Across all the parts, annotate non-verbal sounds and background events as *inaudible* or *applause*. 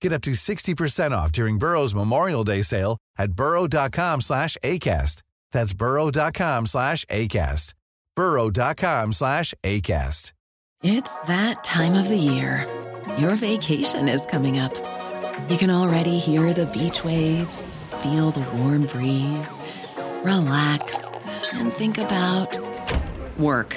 Get up to 60% off during Burrow's Memorial Day sale at burrow.com slash ACAST. That's burrow.com slash ACAST. burrow.com slash ACAST. It's that time of the year. Your vacation is coming up. You can already hear the beach waves, feel the warm breeze, relax, and think about work.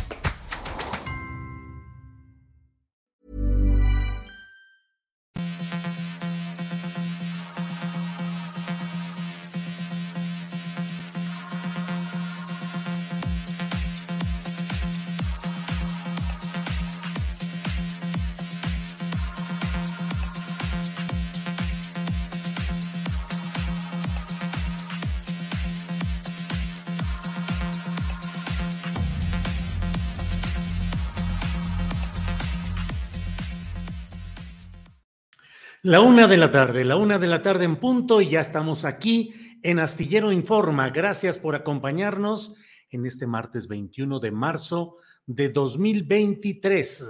La una de la tarde, la una de la tarde en punto y ya estamos aquí en Astillero Informa. Gracias por acompañarnos en este martes 21 de marzo de 2023.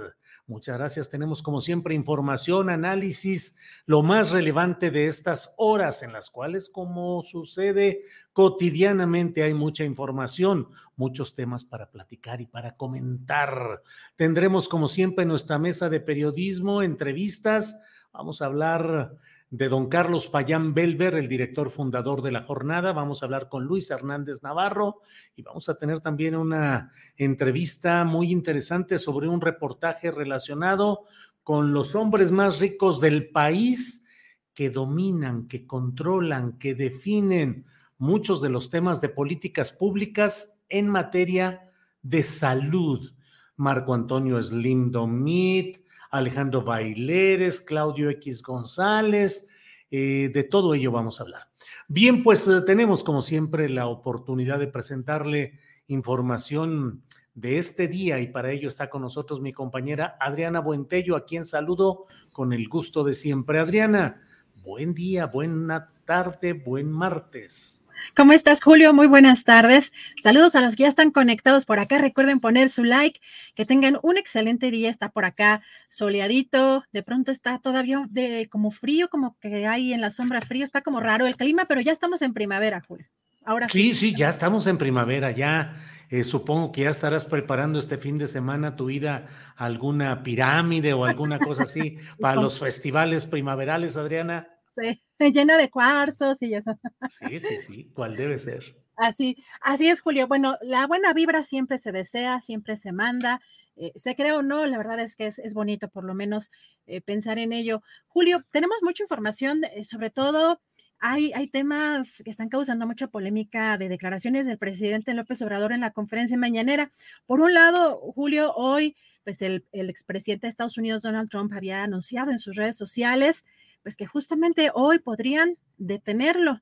Muchas gracias. Tenemos como siempre información, análisis, lo más relevante de estas horas en las cuales, como sucede cotidianamente, hay mucha información, muchos temas para platicar y para comentar. Tendremos como siempre nuestra mesa de periodismo, entrevistas Vamos a hablar de don Carlos Payán Belver, el director fundador de la jornada. Vamos a hablar con Luis Hernández Navarro y vamos a tener también una entrevista muy interesante sobre un reportaje relacionado con los hombres más ricos del país que dominan, que controlan, que definen muchos de los temas de políticas públicas en materia de salud. Marco Antonio Slim Domit, Alejandro Baileres, Claudio X González, eh, de todo ello vamos a hablar. Bien, pues eh, tenemos como siempre la oportunidad de presentarle información de este día y para ello está con nosotros mi compañera Adriana Buentello, a quien saludo con el gusto de siempre. Adriana, buen día, buena tarde, buen martes. ¿Cómo estás, Julio? Muy buenas tardes. Saludos a los que ya están conectados por acá. Recuerden poner su like. Que tengan un excelente día. Está por acá soleadito. De pronto está todavía de como frío, como que hay en la sombra frío. Está como raro el clima, pero ya estamos en primavera, Julio. Ahora sí. Sí, sí, ya estamos en primavera. Ya eh, supongo que ya estarás preparando este fin de semana tu ida a alguna pirámide o alguna cosa así *laughs* para los festivales primaverales, Adriana. Sí, *laughs* llena de cuarzos y eso. Sí, sí, sí, ¿cuál debe ser? Así, así es, Julio. Bueno, la buena vibra siempre se desea, siempre se manda. Eh, se cree o no, la verdad es que es, bonito por lo menos eh, pensar en ello. Julio, tenemos mucha información, eh, sobre todo hay, hay, temas que están causando mucha polémica de declaraciones del presidente López Obrador en la conferencia mañanera. Por un lado, Julio, hoy, pues el, el expresidente de Estados Unidos, Donald Trump, había anunciado en sus redes sociales pues que justamente hoy podrían detenerlo.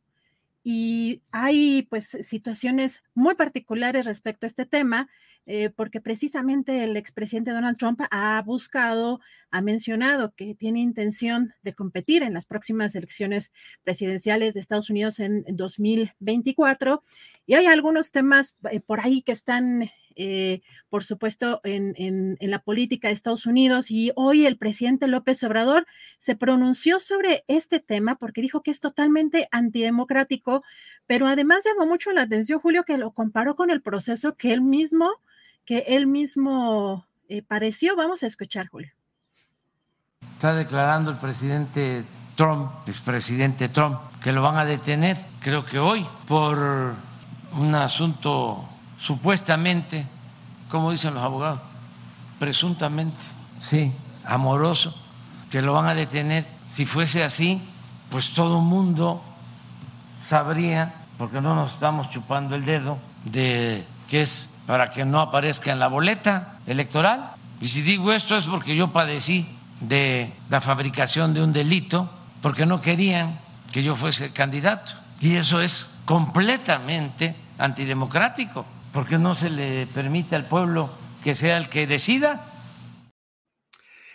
Y hay pues situaciones muy particulares respecto a este tema, eh, porque precisamente el expresidente Donald Trump ha buscado, ha mencionado que tiene intención de competir en las próximas elecciones presidenciales de Estados Unidos en 2024. Y hay algunos temas eh, por ahí que están eh, por supuesto, en, la política de Estados Unidos. Y hoy el presidente López Obrador se pronunció sobre este tema porque dijo que es totalmente antidemocrático, pero además llamó mucho la atención, Julio, que lo comparó con el proceso que él mismo, que él mismo eh, padeció. Vamos a escuchar, Julio. Está declarando el presidente Trump, expresidente Trump, que lo van a detener, creo que hoy, por un asunto supuestamente, como dicen los abogados, presuntamente, sí, amoroso, que lo van a detener. Si fuese así, pues todo el mundo sabría, porque no nos estamos chupando el dedo, de que es para que no aparezca en la boleta electoral. Y si digo esto es porque yo padecí de la fabricación de un delito, porque no querían que yo fuese candidato. Y eso es completamente antidemocrático, porque no se le permite al pueblo que sea el que decida.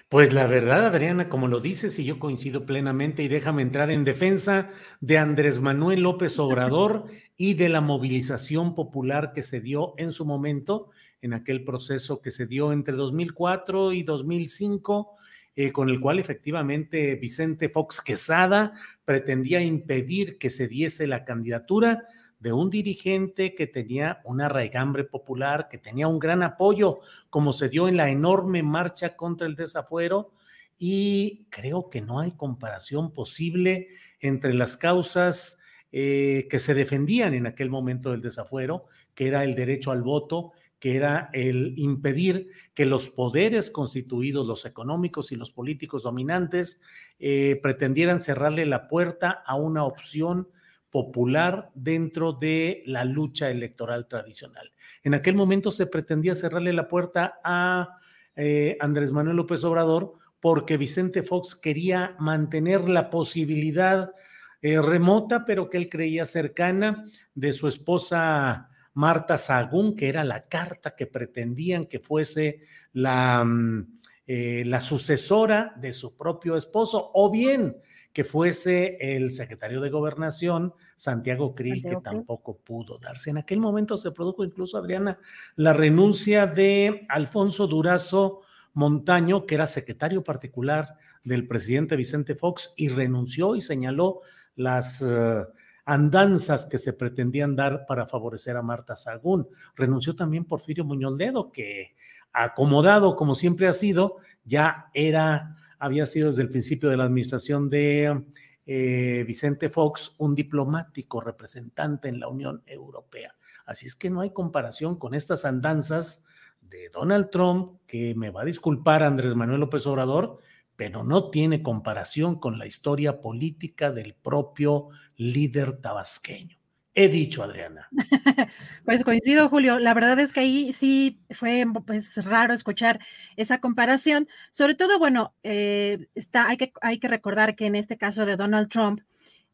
Pues la verdad, Adriana, como lo dices, y yo coincido plenamente, y déjame entrar en defensa de Andrés Manuel López Obrador y de la movilización popular que se dio en su momento, en aquel proceso que se dio entre 2004 y 2005, eh, con el cual efectivamente Vicente Fox Quesada pretendía impedir que se diese la candidatura de un dirigente que tenía una raigambre popular, que tenía un gran apoyo, como se dio en la enorme marcha contra el desafuero, y creo que no hay comparación posible entre las causas eh, que se defendían en aquel momento del desafuero, que era el derecho al voto, que era el impedir que los poderes constituidos, los económicos y los políticos dominantes, eh, pretendieran cerrarle la puerta a una opción popular dentro de la lucha electoral tradicional. En aquel momento se pretendía cerrarle la puerta a eh, Andrés Manuel López Obrador porque Vicente Fox quería mantener la posibilidad eh, remota, pero que él creía cercana, de su esposa Marta Sagún, que era la carta que pretendían que fuese la, mm, eh, la sucesora de su propio esposo, o bien que fuese el secretario de Gobernación, Santiago Krill, que tampoco pudo darse. En aquel momento se produjo incluso, Adriana, la renuncia de Alfonso Durazo Montaño, que era secretario particular del presidente Vicente Fox, y renunció y señaló las eh, andanzas que se pretendían dar para favorecer a Marta Sagún. Renunció también Porfirio Muñoz Ledo, que acomodado como siempre ha sido, ya era había sido desde el principio de la administración de eh, Vicente Fox un diplomático representante en la Unión Europea. Así es que no hay comparación con estas andanzas de Donald Trump, que me va a disculpar Andrés Manuel López Obrador, pero no tiene comparación con la historia política del propio líder tabasqueño. He dicho, Adriana. *laughs* Pues coincido, Julio. La verdad es que ahí sí fue pues raro escuchar esa comparación. Sobre todo, bueno, eh, está, hay, que, hay que recordar que en este caso de Donald Trump,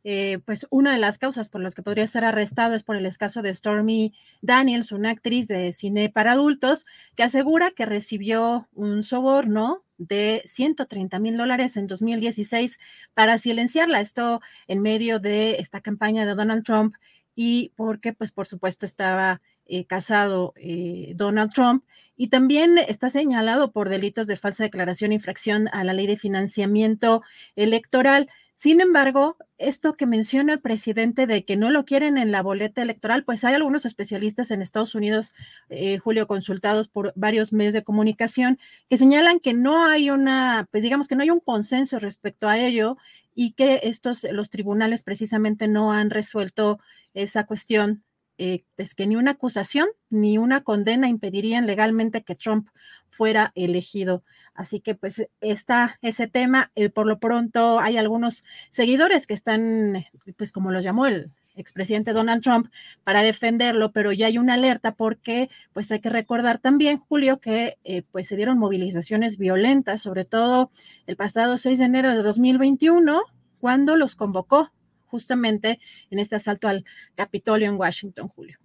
eh, pues una de las causas por las que podría ser arrestado es por el caso de Stormy Daniels, una actriz de cine para adultos, que asegura que recibió un soborno de 130 mil dólares en 2016 para silenciarla. Esto en medio de esta campaña de Donald Trump y porque, pues, por supuesto, estaba eh, casado eh, Donald Trump y también está señalado por delitos de falsa declaración infracción a la ley de financiamiento electoral. Sin embargo, esto que menciona el presidente de que no lo quieren en la boleta electoral, pues hay algunos especialistas en Estados Unidos, eh, Julio, consultados por varios medios de comunicación, que señalan que no hay una, pues digamos que no hay un consenso respecto a ello y que estos, los tribunales precisamente no han resuelto esa cuestión, eh, pues que ni una acusación ni una condena impedirían legalmente que Trump fuera elegido. Así que pues está ese tema. Eh, por lo pronto hay algunos seguidores que están, pues como los llamó el expresidente Donald Trump, para defenderlo, pero ya hay una alerta porque pues hay que recordar también, Julio, que eh, pues se dieron movilizaciones violentas, sobre todo el pasado 6 de enero de 2021, cuando los convocó justamente en este asalto al Capitolio en Washington, Julio.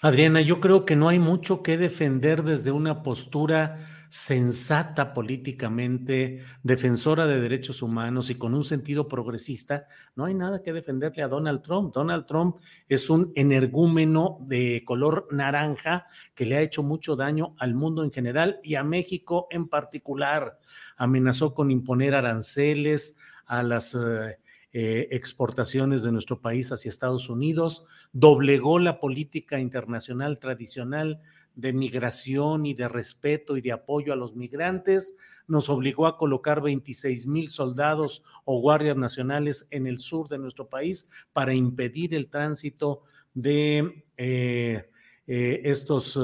Adriana, yo creo que no hay mucho que defender desde una postura sensata políticamente, defensora de derechos humanos y con un sentido progresista, no hay nada que defenderle a Donald Trump. Donald Trump es un energúmeno de color naranja que le ha hecho mucho daño al mundo en general y a México en particular. Amenazó con imponer aranceles a las... Eh, eh, exportaciones de nuestro país hacia Estados Unidos, doblegó la política internacional tradicional de migración y de respeto y de apoyo a los migrantes, nos obligó a colocar 26 mil soldados o guardias nacionales en el sur de nuestro país para impedir el tránsito de eh, eh, estos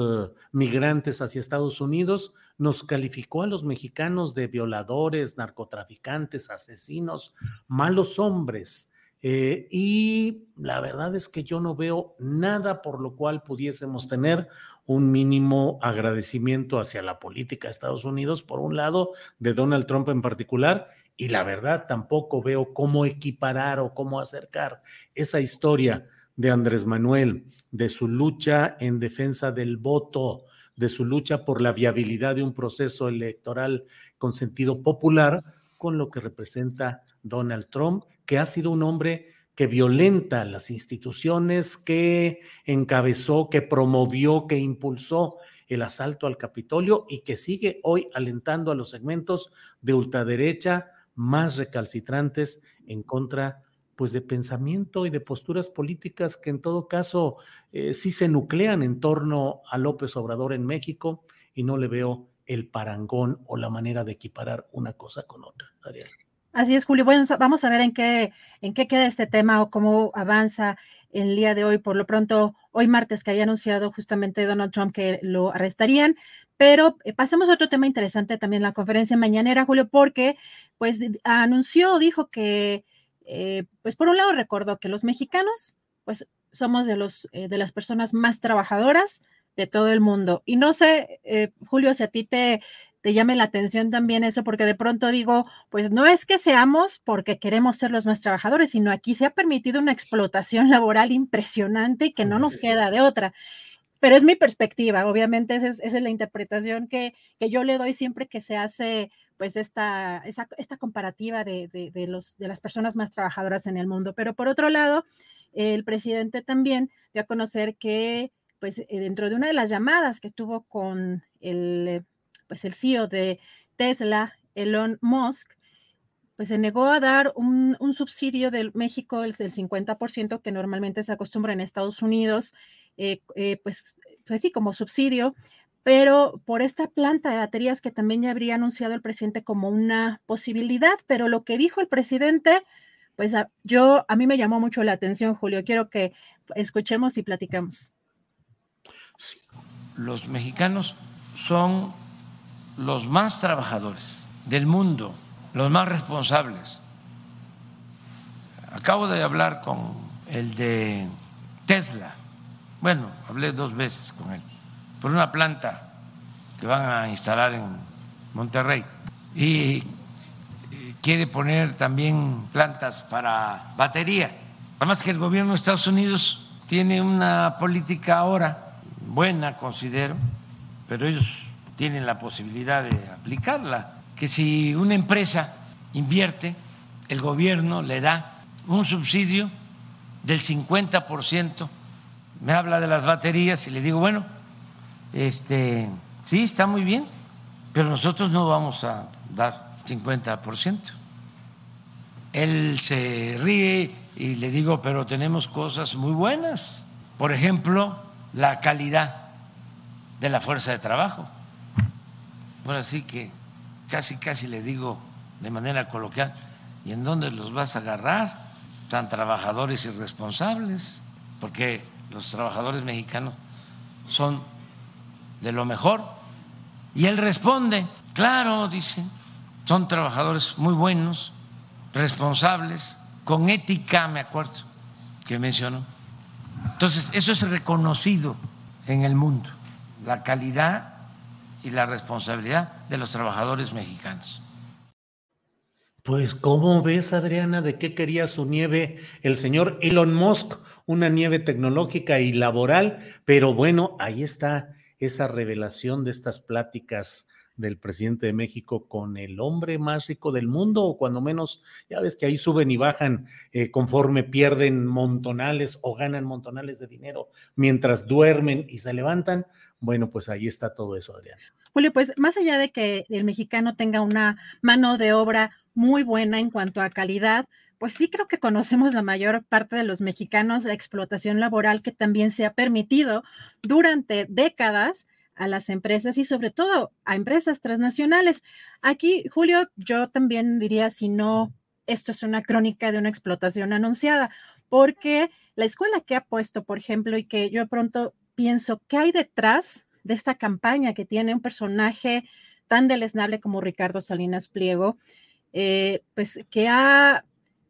migrantes hacia Estados Unidos nos calificó a los mexicanos de violadores, narcotraficantes, asesinos, malos hombres. Eh, y la verdad es que yo no veo nada por lo cual pudiésemos tener un mínimo agradecimiento hacia la política de Estados Unidos, por un lado, de Donald Trump en particular, y la verdad tampoco veo cómo equiparar o cómo acercar esa historia de Andrés Manuel, de su lucha en defensa del voto, de su lucha por la viabilidad de un proceso electoral con sentido popular, con lo que representa Donald Trump, que ha sido un hombre que violenta las instituciones, que encabezó, que promovió, que impulsó el asalto al Capitolio y que sigue hoy alentando a los segmentos de ultraderecha más recalcitrantes en contra pues de pensamiento y de posturas políticas que en todo caso eh, sí se nuclean en torno a López Obrador en México y no le veo el parangón o la manera de equiparar una cosa con otra. Así es, Julio. Bueno, vamos a ver en qué, en qué queda este tema o cómo avanza el día de hoy. Por lo pronto, hoy martes que había anunciado justamente Donald Trump que lo arrestarían. Pero eh, pasemos a otro tema interesante también, la conferencia mañanera, Julio, porque pues anunció, dijo que eh, pues por un lado recordó que los mexicanos, pues somos de, los, eh, de las personas más trabajadoras de todo el mundo. Y no sé, eh, Julio, si a ti te, te llame la atención también eso, porque de pronto digo, pues no es que seamos porque queremos ser los más trabajadores, sino aquí se ha permitido una explotación laboral impresionante y que no nos queda de otra pero es mi perspectiva, obviamente esa es, la interpretación que, que, yo le doy siempre que se hace pues esta, esta comparativa de, de, los, de las personas más trabajadoras en el mundo. Pero por otro lado, el presidente también dio a conocer que pues eh, dentro de una de las llamadas que tuvo con el, pues el CEO de Tesla, Elon Musk, pues se negó a dar un, un subsidio del México del 50% que normalmente se acostumbra en Estados Unidos eh, eh, pues, pues sí, como subsidio, pero por esta planta de baterías que también ya habría anunciado el presidente como una posibilidad, pero lo que dijo el presidente, pues yo, a mí me llamó mucho la atención, Julio, quiero que escuchemos y platicamos. Los mexicanos son los más trabajadores del mundo, los más responsables. Acabo de hablar con el de Tesla bueno, hablé dos veces con él, por una planta que van a instalar en Monterrey. Y quiere poner también plantas para batería. Además que el gobierno de Estados Unidos tiene una política ahora buena, considero, pero ellos tienen la posibilidad de aplicarla, que si una empresa invierte, el gobierno le da un subsidio del 50% me habla de las baterías y le digo, bueno, este, sí, está muy bien, pero nosotros no vamos a dar 50%. Él se ríe y le digo, pero tenemos cosas muy buenas. Por ejemplo, la calidad de la fuerza de trabajo. Bueno, así que casi, casi le digo de manera coloquial, ¿y en dónde los vas a agarrar? Tan trabajadores y responsables, porque los trabajadores mexicanos son de lo mejor. Y él responde, claro, dice, son trabajadores muy buenos, responsables, con ética, me acuerdo, que mencionó. Entonces, eso es reconocido en el mundo, la calidad y la responsabilidad de los trabajadores mexicanos. Pues, ¿cómo ves, Adriana, de qué quería su nieve el señor Elon Musk? Una nieve tecnológica y laboral, pero bueno, ahí está esa revelación de estas pláticas del presidente de México con el hombre más rico del mundo, o cuando menos, ya ves que ahí suben y bajan eh, conforme pierden montonales o ganan montonales de dinero mientras duermen y se levantan. Bueno, pues ahí está todo eso, Adriana. Julio, pues más allá de que el mexicano tenga una mano de obra muy buena en cuanto a calidad, pues sí creo que conocemos la mayor parte de los mexicanos la explotación laboral que también se ha permitido durante décadas a las empresas y sobre todo a empresas transnacionales. Aquí, Julio, yo también diría, si no, esto es una crónica de una explotación anunciada, porque la escuela que ha puesto, por ejemplo, y que yo pronto pienso, ¿qué hay detrás de esta campaña que tiene un personaje tan deleznable como Ricardo Salinas Pliego, eh, pues que ha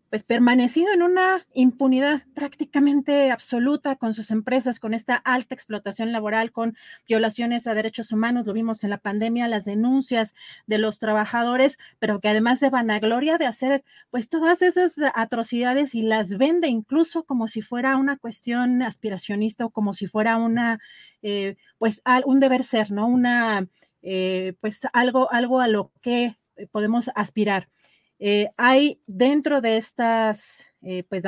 pues permanecido en una impunidad prácticamente absoluta con sus empresas, con esta alta explotación laboral, con violaciones a derechos humanos, lo vimos en la pandemia, las denuncias de los trabajadores, pero que además de vanagloria de hacer pues todas esas atrocidades y las vende incluso como si fuera una cuestión aspiracionista o como si fuera una, eh, pues un deber ser, ¿no? Una, eh, pues algo, algo a lo que podemos aspirar. Eh, hay dentro de estas, eh, pues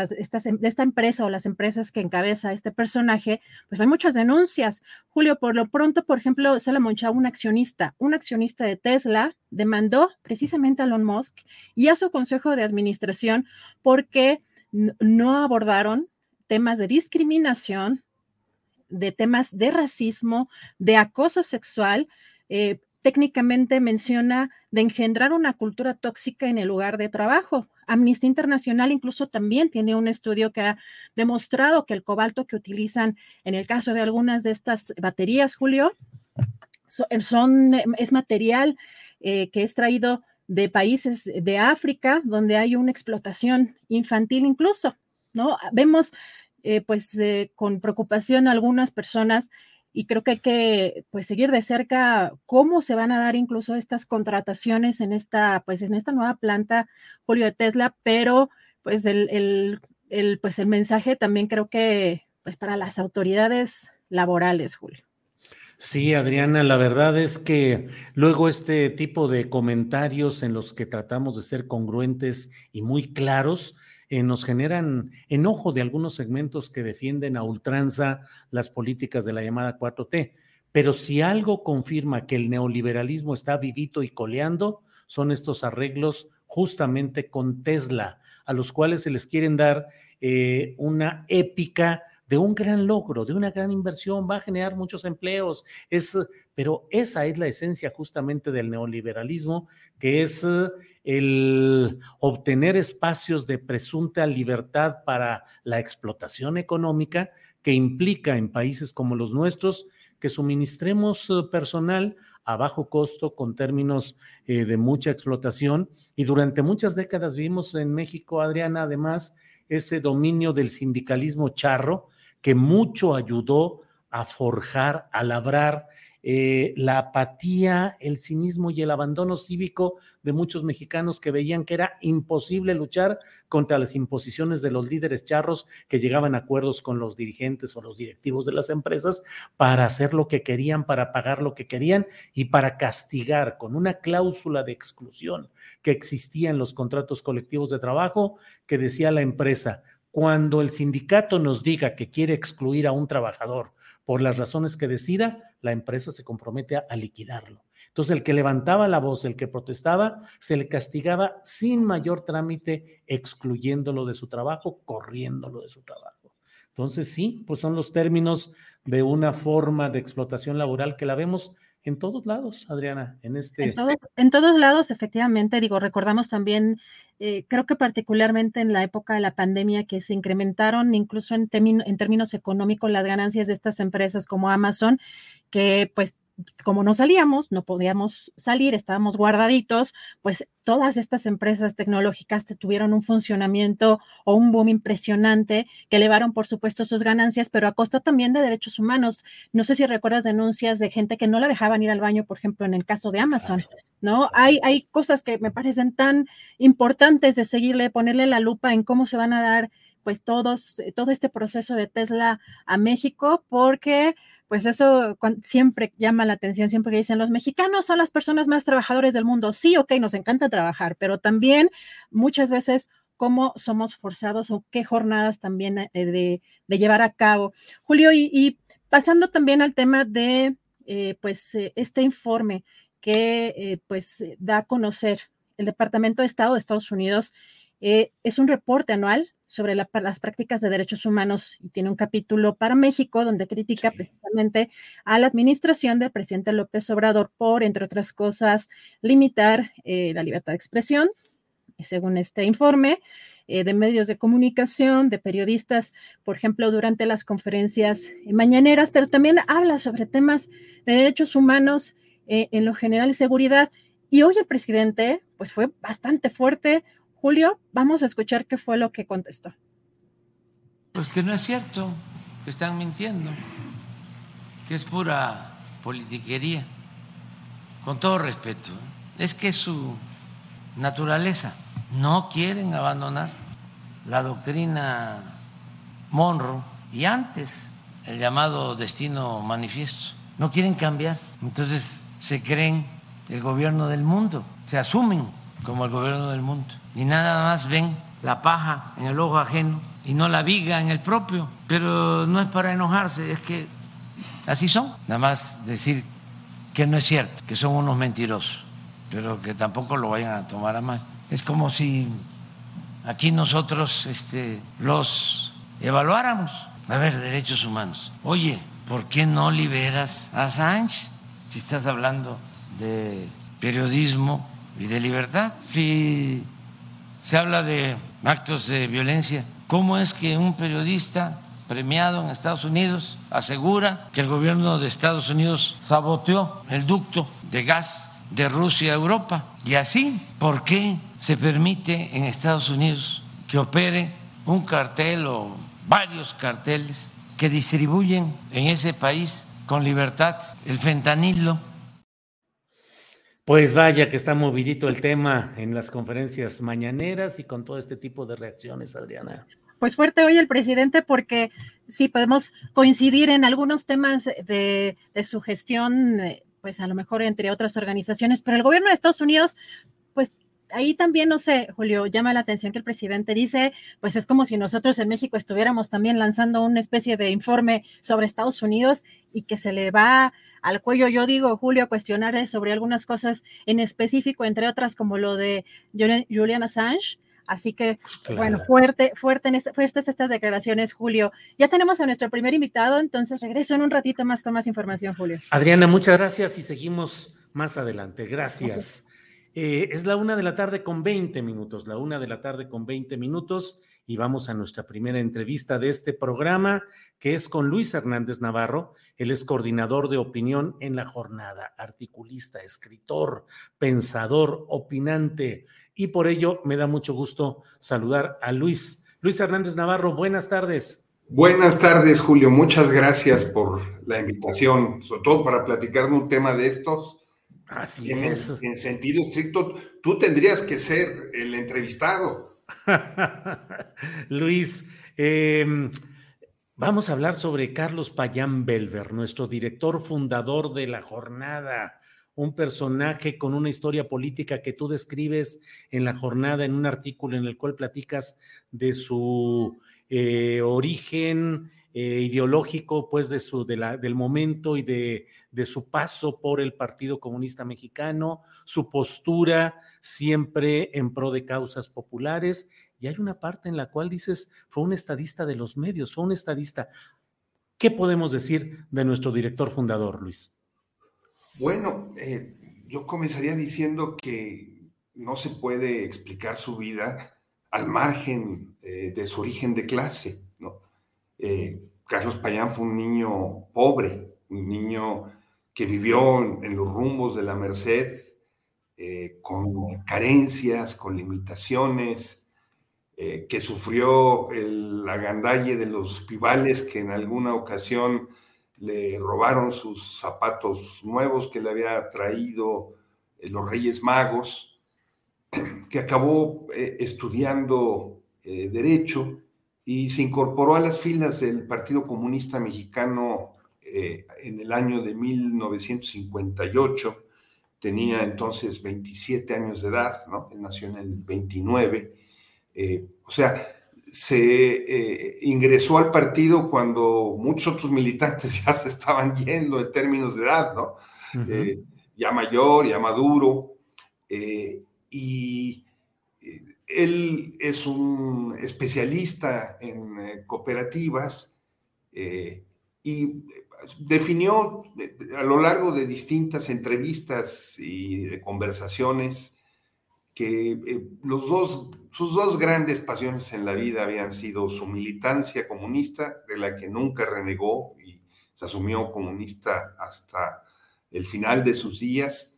em, de esta empresa o las empresas que encabeza este personaje, pues hay muchas denuncias. Julio, por lo pronto, por ejemplo, Salomon Chao, un accionista, un accionista de Tesla, demandó precisamente a Elon Musk y a su consejo de administración porque no abordaron temas de discriminación, de temas de racismo, de acoso sexual, eh, técnicamente menciona de engendrar una cultura tóxica en el lugar de trabajo. Amnistía Internacional incluso también tiene un estudio que ha demostrado que el cobalto que utilizan en el caso de algunas de estas baterías, Julio, son, es material eh, que es traído de países de África, donde hay una explotación infantil incluso, ¿no? Vemos, eh, pues, eh, con preocupación algunas personas y creo que hay que pues seguir de cerca cómo se van a dar incluso estas contrataciones en esta pues en esta nueva planta Julio de Tesla, pero pues el, el, pues el mensaje también creo que pues para las autoridades laborales, Julio. Sí, Adriana, la verdad es que luego este tipo de comentarios en los que tratamos de ser congruentes y muy claros, eh, nos generan enojo de algunos segmentos que defienden a ultranza las políticas de la llamada 4T. Pero si algo confirma que el neoliberalismo está vivito y coleando, son estos arreglos justamente con Tesla, a los cuales se les quieren dar eh, una épica de un gran logro, de una gran inversión, va a generar muchos empleos, es, pero esa es la esencia justamente del neoliberalismo, que es eh, el obtener espacios de presunta libertad para la explotación económica que implica en países como los nuestros que suministremos eh, personal a bajo costo con términos eh, de mucha explotación. Y durante muchas décadas vimos en México, Adriana, además, ese dominio del sindicalismo charro, que mucho ayudó a forjar, a labrar eh, la apatía, el cinismo y el abandono cívico de muchos mexicanos que veían que era imposible luchar contra las imposiciones de los líderes charros que llegaban a acuerdos con los dirigentes o los directivos de las empresas para hacer lo que querían, para pagar lo que querían y para castigar con una cláusula de exclusión que existía en los contratos colectivos de trabajo que decía la empresa, cuando el sindicato nos diga que quiere excluir a un trabajador por las razones que decida, la empresa se compromete a, liquidarlo. Entonces, el que levantaba la voz, el que protestaba, se le castigaba sin mayor trámite, excluyéndolo de su trabajo, corriéndolo de su trabajo. Entonces, sí, pues son los términos de una forma de explotación laboral que la vemos en todos lados, Adriana, en este... En, todos lados, efectivamente, digo, recordamos también, eh, creo que particularmente en la época de la pandemia, que se incrementaron incluso en, en términos económicos las ganancias de estas empresas como Amazon, que pues como no salíamos, no podíamos salir, estábamos guardaditos, pues todas estas empresas tecnológicas tuvieron un funcionamiento o un boom impresionante que elevaron, por supuesto, sus ganancias, pero a costa también de derechos humanos. No sé si recuerdas denuncias de gente que no la dejaban ir al baño, por ejemplo, en el caso de Amazon, ¿no? Hay, hay cosas que me parecen tan importantes de seguirle, ponerle la lupa en cómo se van a dar pues todos, todo este proceso de Tesla a México, porque pues eso siempre llama la atención, siempre que dicen los mexicanos son las personas más trabajadoras del mundo. Sí, ok, nos encanta trabajar, pero también muchas veces cómo somos forzados o qué jornadas también eh, de, llevar a cabo. Julio, y, pasando también al tema de eh, pues eh, este informe que pues da a conocer el Departamento de Estado de Estados Unidos, es un reporte anual sobre las prácticas de derechos humanos y tiene un capítulo para México donde critica precisamente a la administración del presidente López Obrador por, entre otras cosas, limitar eh, la libertad de expresión, según este informe, eh, de medios de comunicación, de periodistas, por ejemplo, durante las conferencias mañaneras, pero también habla sobre temas de derechos humanos eh, en lo general seguridad. Y hoy el presidente, pues fue bastante fuerte. Julio, vamos a escuchar qué fue lo que contestó. Pues que no es cierto, que están mintiendo, que es pura politiquería, con todo respeto. Es que su naturaleza. No quieren abandonar la doctrina Monroe y antes el llamado destino manifiesto. No quieren cambiar. Entonces se creen el gobierno del mundo, se asumen como el gobierno del mundo y nada más ven la paja en el ojo ajeno y no la viga en el propio. Pero no es para enojarse, es que así son. Nada más decir que no es cierto, que son unos mentirosos, pero que tampoco lo vayan a tomar a mal. Es como si aquí nosotros este, los evaluáramos. A ver, derechos humanos. Oye, ¿por qué no liberas a Sánchez? Si estás hablando de periodismo y de libertad, si se habla de actos de violencia, ¿cómo es que un periodista premiado en Estados Unidos asegura que el gobierno de Estados Unidos saboteó el ducto de gas de Rusia a Europa? Y así, ¿por qué se permite en Estados Unidos que opere un cartel o varios carteles que distribuyen en ese país con libertad el fentanilo? Pues vaya que está movidito el tema en las conferencias mañaneras y con todo este tipo de reacciones, Adriana. Pues fuerte hoy el presidente porque sí podemos coincidir en algunos temas de, su gestión, eh, pues a lo mejor entre otras organizaciones, pero el gobierno de Estados Unidos ahí también, no sé, Julio, llama la atención que el presidente dice, pues es como si nosotros en México estuviéramos también lanzando una especie de informe sobre Estados Unidos y que se le va al cuello, yo digo, Julio, cuestionar sobre algunas cosas en específico, entre otras como lo de Julian Assange. Así que, bueno, fuerte, fuerte en este, fuertes estas declaraciones, Julio. Ya tenemos a nuestro primer invitado, entonces regreso en un ratito más con más información, Julio. Adriana, muchas gracias y seguimos más adelante. Gracias. Eh, es la una de la tarde con 20 minutos, la una de la tarde con 20 minutos y vamos a nuestra primera entrevista de este programa, que es con Luis Hernández Navarro. Él es coordinador de opinión en la jornada, articulista, escritor, pensador, opinante. Y por ello me da mucho gusto saludar a Luis. Luis Hernández Navarro, buenas tardes. Buenas tardes, Julio. Muchas gracias por la invitación, sobre todo para platicar de un tema de estos Así en, es. En sentido estricto, tú tendrías que ser el entrevistado. *laughs* Luis, em, vamos a hablar sobre Carlos Payán Belver, nuestro director fundador de la jornada, un personaje con una historia política que tú describes en la jornada, en un artículo en el cual platicas de su eh, origen eh, ideológico, pues, de su, del momento y de, de su paso por el Partido Comunista Mexicano, su postura siempre en pro de causas populares. Y hay una parte en la cual dices, fue un estadista de los medios, fue un estadista. ¿Qué podemos decir de nuestro director fundador, Luis? Bueno, eh, yo comenzaría diciendo que no se puede explicar su vida al margen eh, de su origen de clase. Eh, Carlos Payán fue un niño pobre, un niño que vivió en, los rumbos de la Merced, eh, con carencias, con limitaciones, eh, que sufrió el agandalle de los pibales que en alguna ocasión le robaron sus zapatos nuevos que le había traído los Reyes Magos, *clears throat* que acabó estudiando Derecho y se incorporó a las filas del Partido Comunista Mexicano eh, en el año de 1958. Tenía entonces 27 años de edad, ¿no? Él nació en el 29. Eh, o sea, se eh, ingresó al partido cuando muchos otros militantes *laughs* ya se estaban yendo en términos de edad, ¿no? ya mayor, ya maduro. y él es un especialista en eh, cooperativas eh, y definió eh, a lo largo de distintas entrevistas y conversaciones que los dos, sus dos grandes pasiones en la vida habían sido su militancia comunista, de la que nunca renegó y se asumió comunista hasta el final de sus días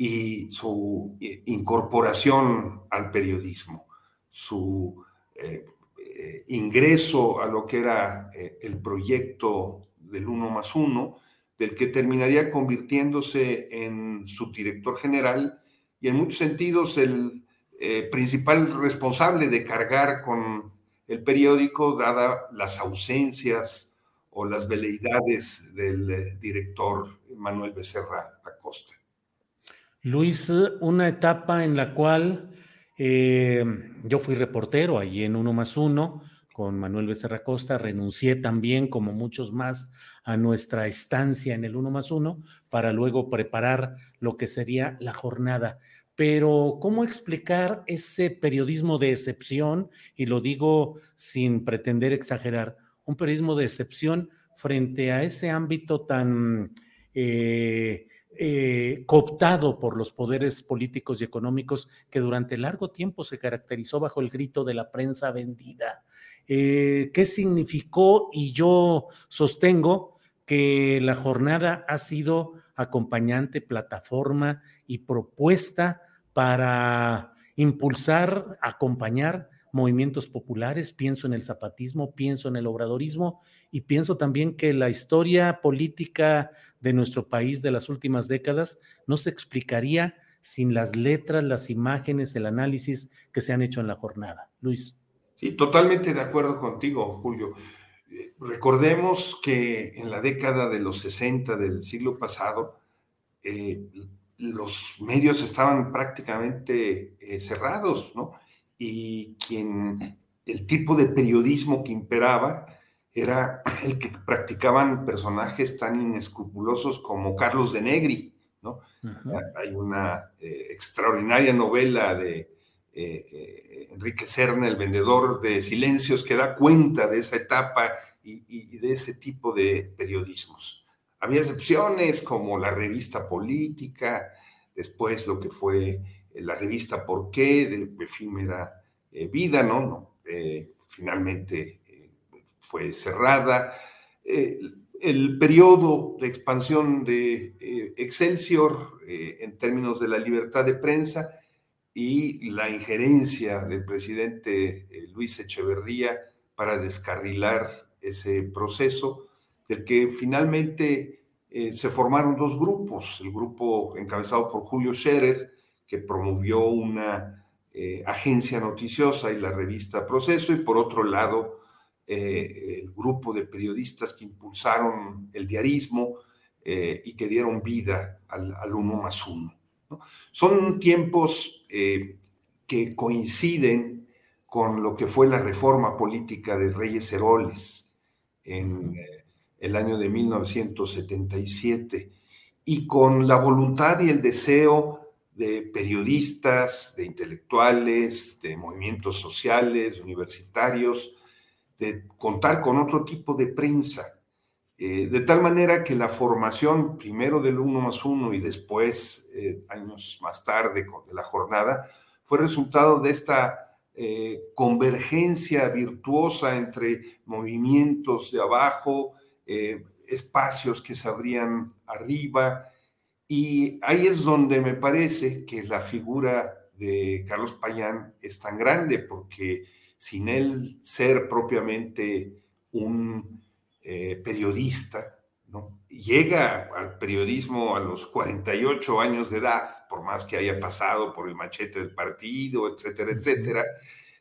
y su eh, incorporación al periodismo, su eh, eh, ingreso a lo que era el proyecto del uno más uno, del que terminaría convirtiéndose en subdirector general y en muchos sentidos el principal responsable de cargar con el periódico, dada las ausencias o las veleidades del director Manuel Becerra Acosta. Luis, una etapa en la cual eh, yo fui reportero allí en Uno más Uno con Manuel Becerra Costa, renuncié también, como muchos más, a nuestra estancia en el Uno más Uno para luego preparar lo que sería la jornada. Pero, ¿cómo explicar ese periodismo de excepción? Y lo digo sin pretender exagerar, un periodismo de excepción frente a ese ámbito tan eh, eh, cooptado por los poderes políticos y económicos que durante largo tiempo se caracterizó bajo el grito de la prensa vendida. Eh, ¿Qué significó? Y yo sostengo que la jornada ha sido acompañante, plataforma y propuesta para impulsar, acompañar movimientos populares, pienso en el zapatismo, pienso en el obradorismo y pienso también que la historia política de nuestro país de las últimas décadas no se explicaría sin las letras, las imágenes, el análisis que se han hecho en la jornada. Luis. Sí, totalmente de acuerdo contigo, Julio. Eh, recordemos que en la década de los 60 del siglo pasado, eh, los medios estaban prácticamente eh, cerrados, ¿no? Y quien, el tipo de periodismo que imperaba era el que practicaban personajes tan inescrupulosos como Carlos de Negri, ¿no? Hay una eh, extraordinaria novela de eh, eh, Enrique Serna, el vendedor de silencios, que da cuenta de esa etapa y, y, de ese tipo de periodismos. Había excepciones como la revista política, después lo que fue la revista Por qué, de efímera vida, ¿no? no finalmente fue cerrada. Eh, el periodo de expansión de eh, Excelsior eh, en términos de la libertad de prensa y la injerencia del presidente Luis Echeverría para descarrilar ese proceso, del que finalmente se formaron dos grupos, el grupo encabezado por Julio Scherer, que promovió una agencia noticiosa y la revista Proceso, y por otro lado, eh, el grupo de periodistas que impulsaron el diarismo eh, y que dieron vida al, uno más uno. Son tiempos eh, que coinciden con lo que fue la reforma política de Reyes Heroles en el año de 1977 y con la voluntad y el deseo de periodistas, de intelectuales, de movimientos sociales, universitarios, de contar con otro tipo de prensa, eh, de tal manera que la formación primero del uno más uno y después, eh, años más tarde, de la jornada, fue resultado de esta eh, convergencia virtuosa entre movimientos de abajo, espacios que se abrían arriba, y ahí es donde me parece que la figura de Carlos Payán es tan grande, porque sin él ser propiamente un eh, periodista, ¿no? llega al periodismo a los 48 años de edad, por más que haya pasado por el machete del partido, etcétera, etcétera,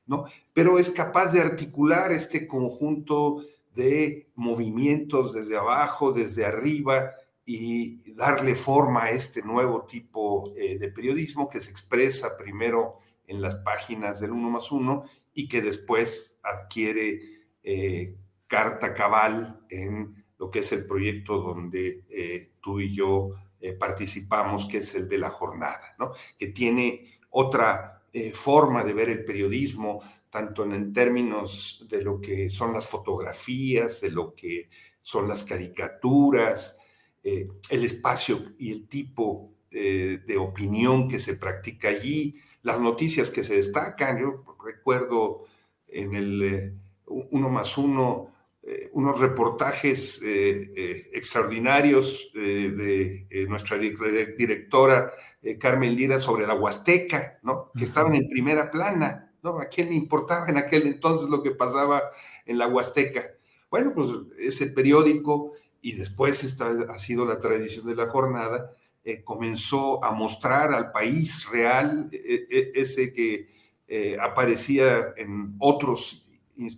¿no? pero es capaz de articular este conjunto de movimientos desde abajo, desde arriba, y darle forma a este nuevo tipo eh, de periodismo que se expresa primero en las páginas del uno más uno y que después adquiere eh, carta cabal en lo que es el proyecto donde eh, tú y yo eh, participamos, que es el de la jornada, ¿no? que tiene otra forma de ver el periodismo, tanto en, términos de lo que son las fotografías, de lo que son las caricaturas, el espacio y el tipo de opinión que se practica allí, las noticias que se destacan. Yo recuerdo en el eh, uno más uno, eh, unos reportajes extraordinarios de nuestra directora Carmen Lira sobre la Huasteca, ¿no? que estaban en primera plana. ¿no? ¿A quién le importaba en aquel entonces lo que pasaba en la Huasteca? Bueno, pues ese periódico, y después esta ha sido la tradición de la jornada, eh, comenzó a mostrar al país real, e, e, ese que eh, aparecía en otros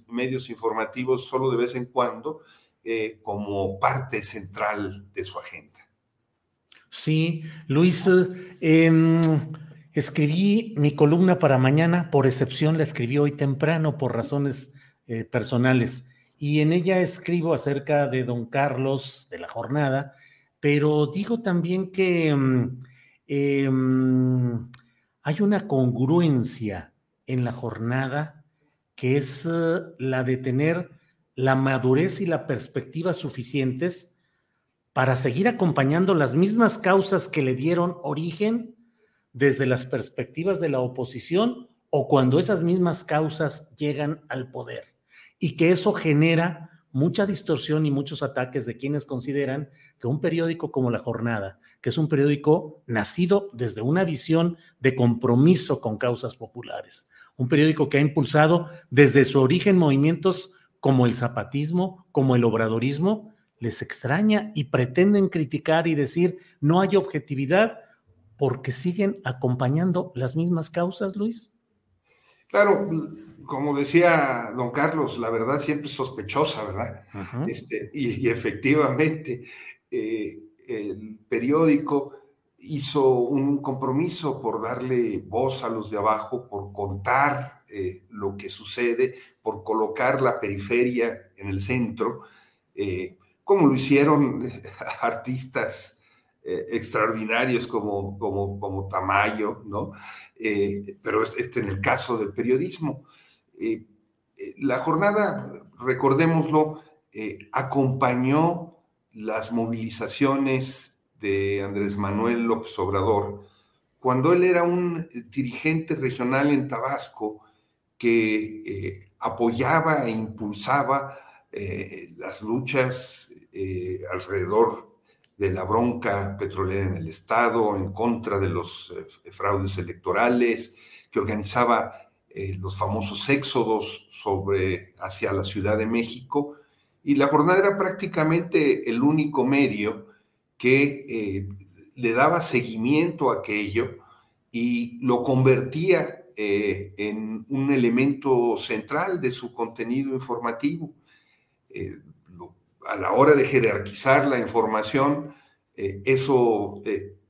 medios informativos solo de vez en cuando, eh, como parte central de su agenda. Sí, Luis, em, escribí mi columna para mañana, por excepción la escribí hoy temprano por razones personales y en ella escribo acerca de don Carlos, de la jornada, pero digo también que mm, em, hay una congruencia en la jornada que es eh, la de tener la madurez y la perspectiva suficientes para seguir acompañando las mismas causas que le dieron origen desde las perspectivas de la oposición o cuando esas mismas causas llegan al poder. Y que eso genera mucha distorsión y muchos ataques de quienes consideran que un periódico como La Jornada, que es un periódico nacido desde una visión de compromiso con causas populares, un periódico que ha impulsado desde su origen movimientos como el zapatismo, como el obradorismo, les extraña y pretenden criticar y decir no hay objetividad porque siguen acompañando las mismas causas, Luis. Claro, como decía don Carlos, la verdad siempre es sospechosa, ¿verdad? este, y, efectivamente, eh, el periódico hizo un compromiso por darle voz a los de abajo, por contar eh, lo que sucede, por colocar la periferia en el centro, eh, como lo hicieron *laughs* artistas extraordinarios como, como, como Tamayo, ¿no? pero este en el caso del periodismo. Eh, eh, la jornada, recordémoslo, eh, acompañó las movilizaciones de Andrés Manuel López Obrador cuando él era un dirigente regional en Tabasco que apoyaba e impulsaba las luchas alrededor de la bronca petrolera en el Estado, en contra de los fraudes electorales, que organizaba eh, los famosos éxodos sobre, hacia la Ciudad de México, y la jornada era prácticamente el único medio que eh, le daba seguimiento a aquello y lo convertía eh, en un elemento central de su contenido informativo. A la hora de jerarquizar la información, eso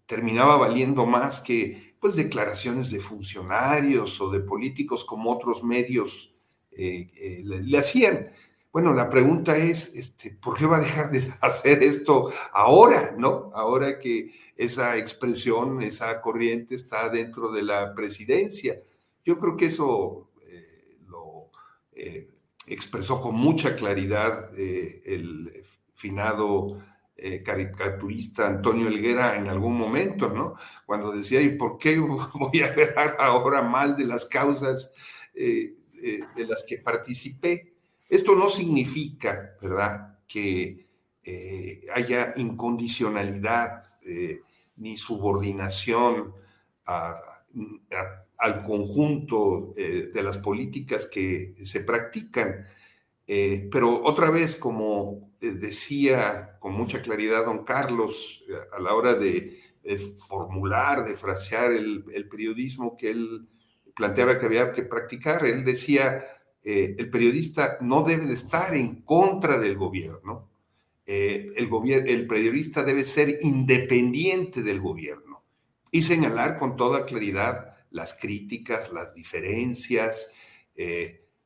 terminaba valiendo más que pues declaraciones de funcionarios o de políticos como otros medios eh, eh, le, hacían. Bueno, la pregunta es, este, ¿por qué va a dejar de *laughs* hacer esto ahora, no? Ahora que esa expresión, esa corriente está dentro de la presidencia. Yo creo que eso eh, lo expresó con mucha claridad el finado eh, caricaturista Antonio Elguera en algún momento, ¿no? Cuando decía, ¿y por qué *laughs* voy a hablar ahora mal de las causas eh, eh, de las que participé? Esto no significa, ¿verdad?, que haya incondicionalidad ni subordinación al conjunto de las políticas que se practican. pero otra vez, como eh, decía con mucha claridad don Carlos eh, a la hora de, formular, de frasear el, periodismo que él planteaba que había que practicar. Él decía, eh, el periodista no debe de estar en contra del gobierno, el periodista debe ser independiente del gobierno y señalar con toda claridad las críticas, las diferencias,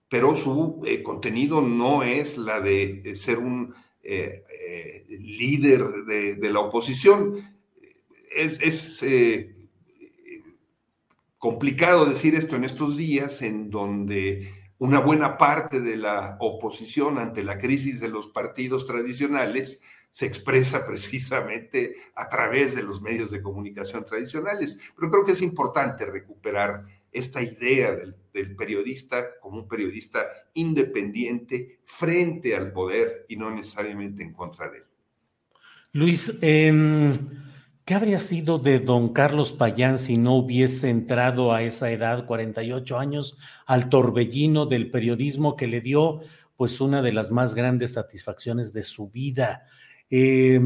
pero su contenido no es la de ser un eh, eh, líder de, la oposición. Es, eh, complicado decir esto en estos días en donde una buena parte de la oposición ante la crisis de los partidos tradicionales se expresa precisamente a través de los medios de comunicación tradicionales. Pero creo que es importante recuperar esta idea del periodista como un periodista independiente frente al poder y no necesariamente en contra de él. Luis, eh, ¿qué habría sido de don Carlos Payán si no hubiese entrado a esa edad, 48 años, al torbellino del periodismo que le dio pues una de las más grandes satisfacciones de su vida? Eh,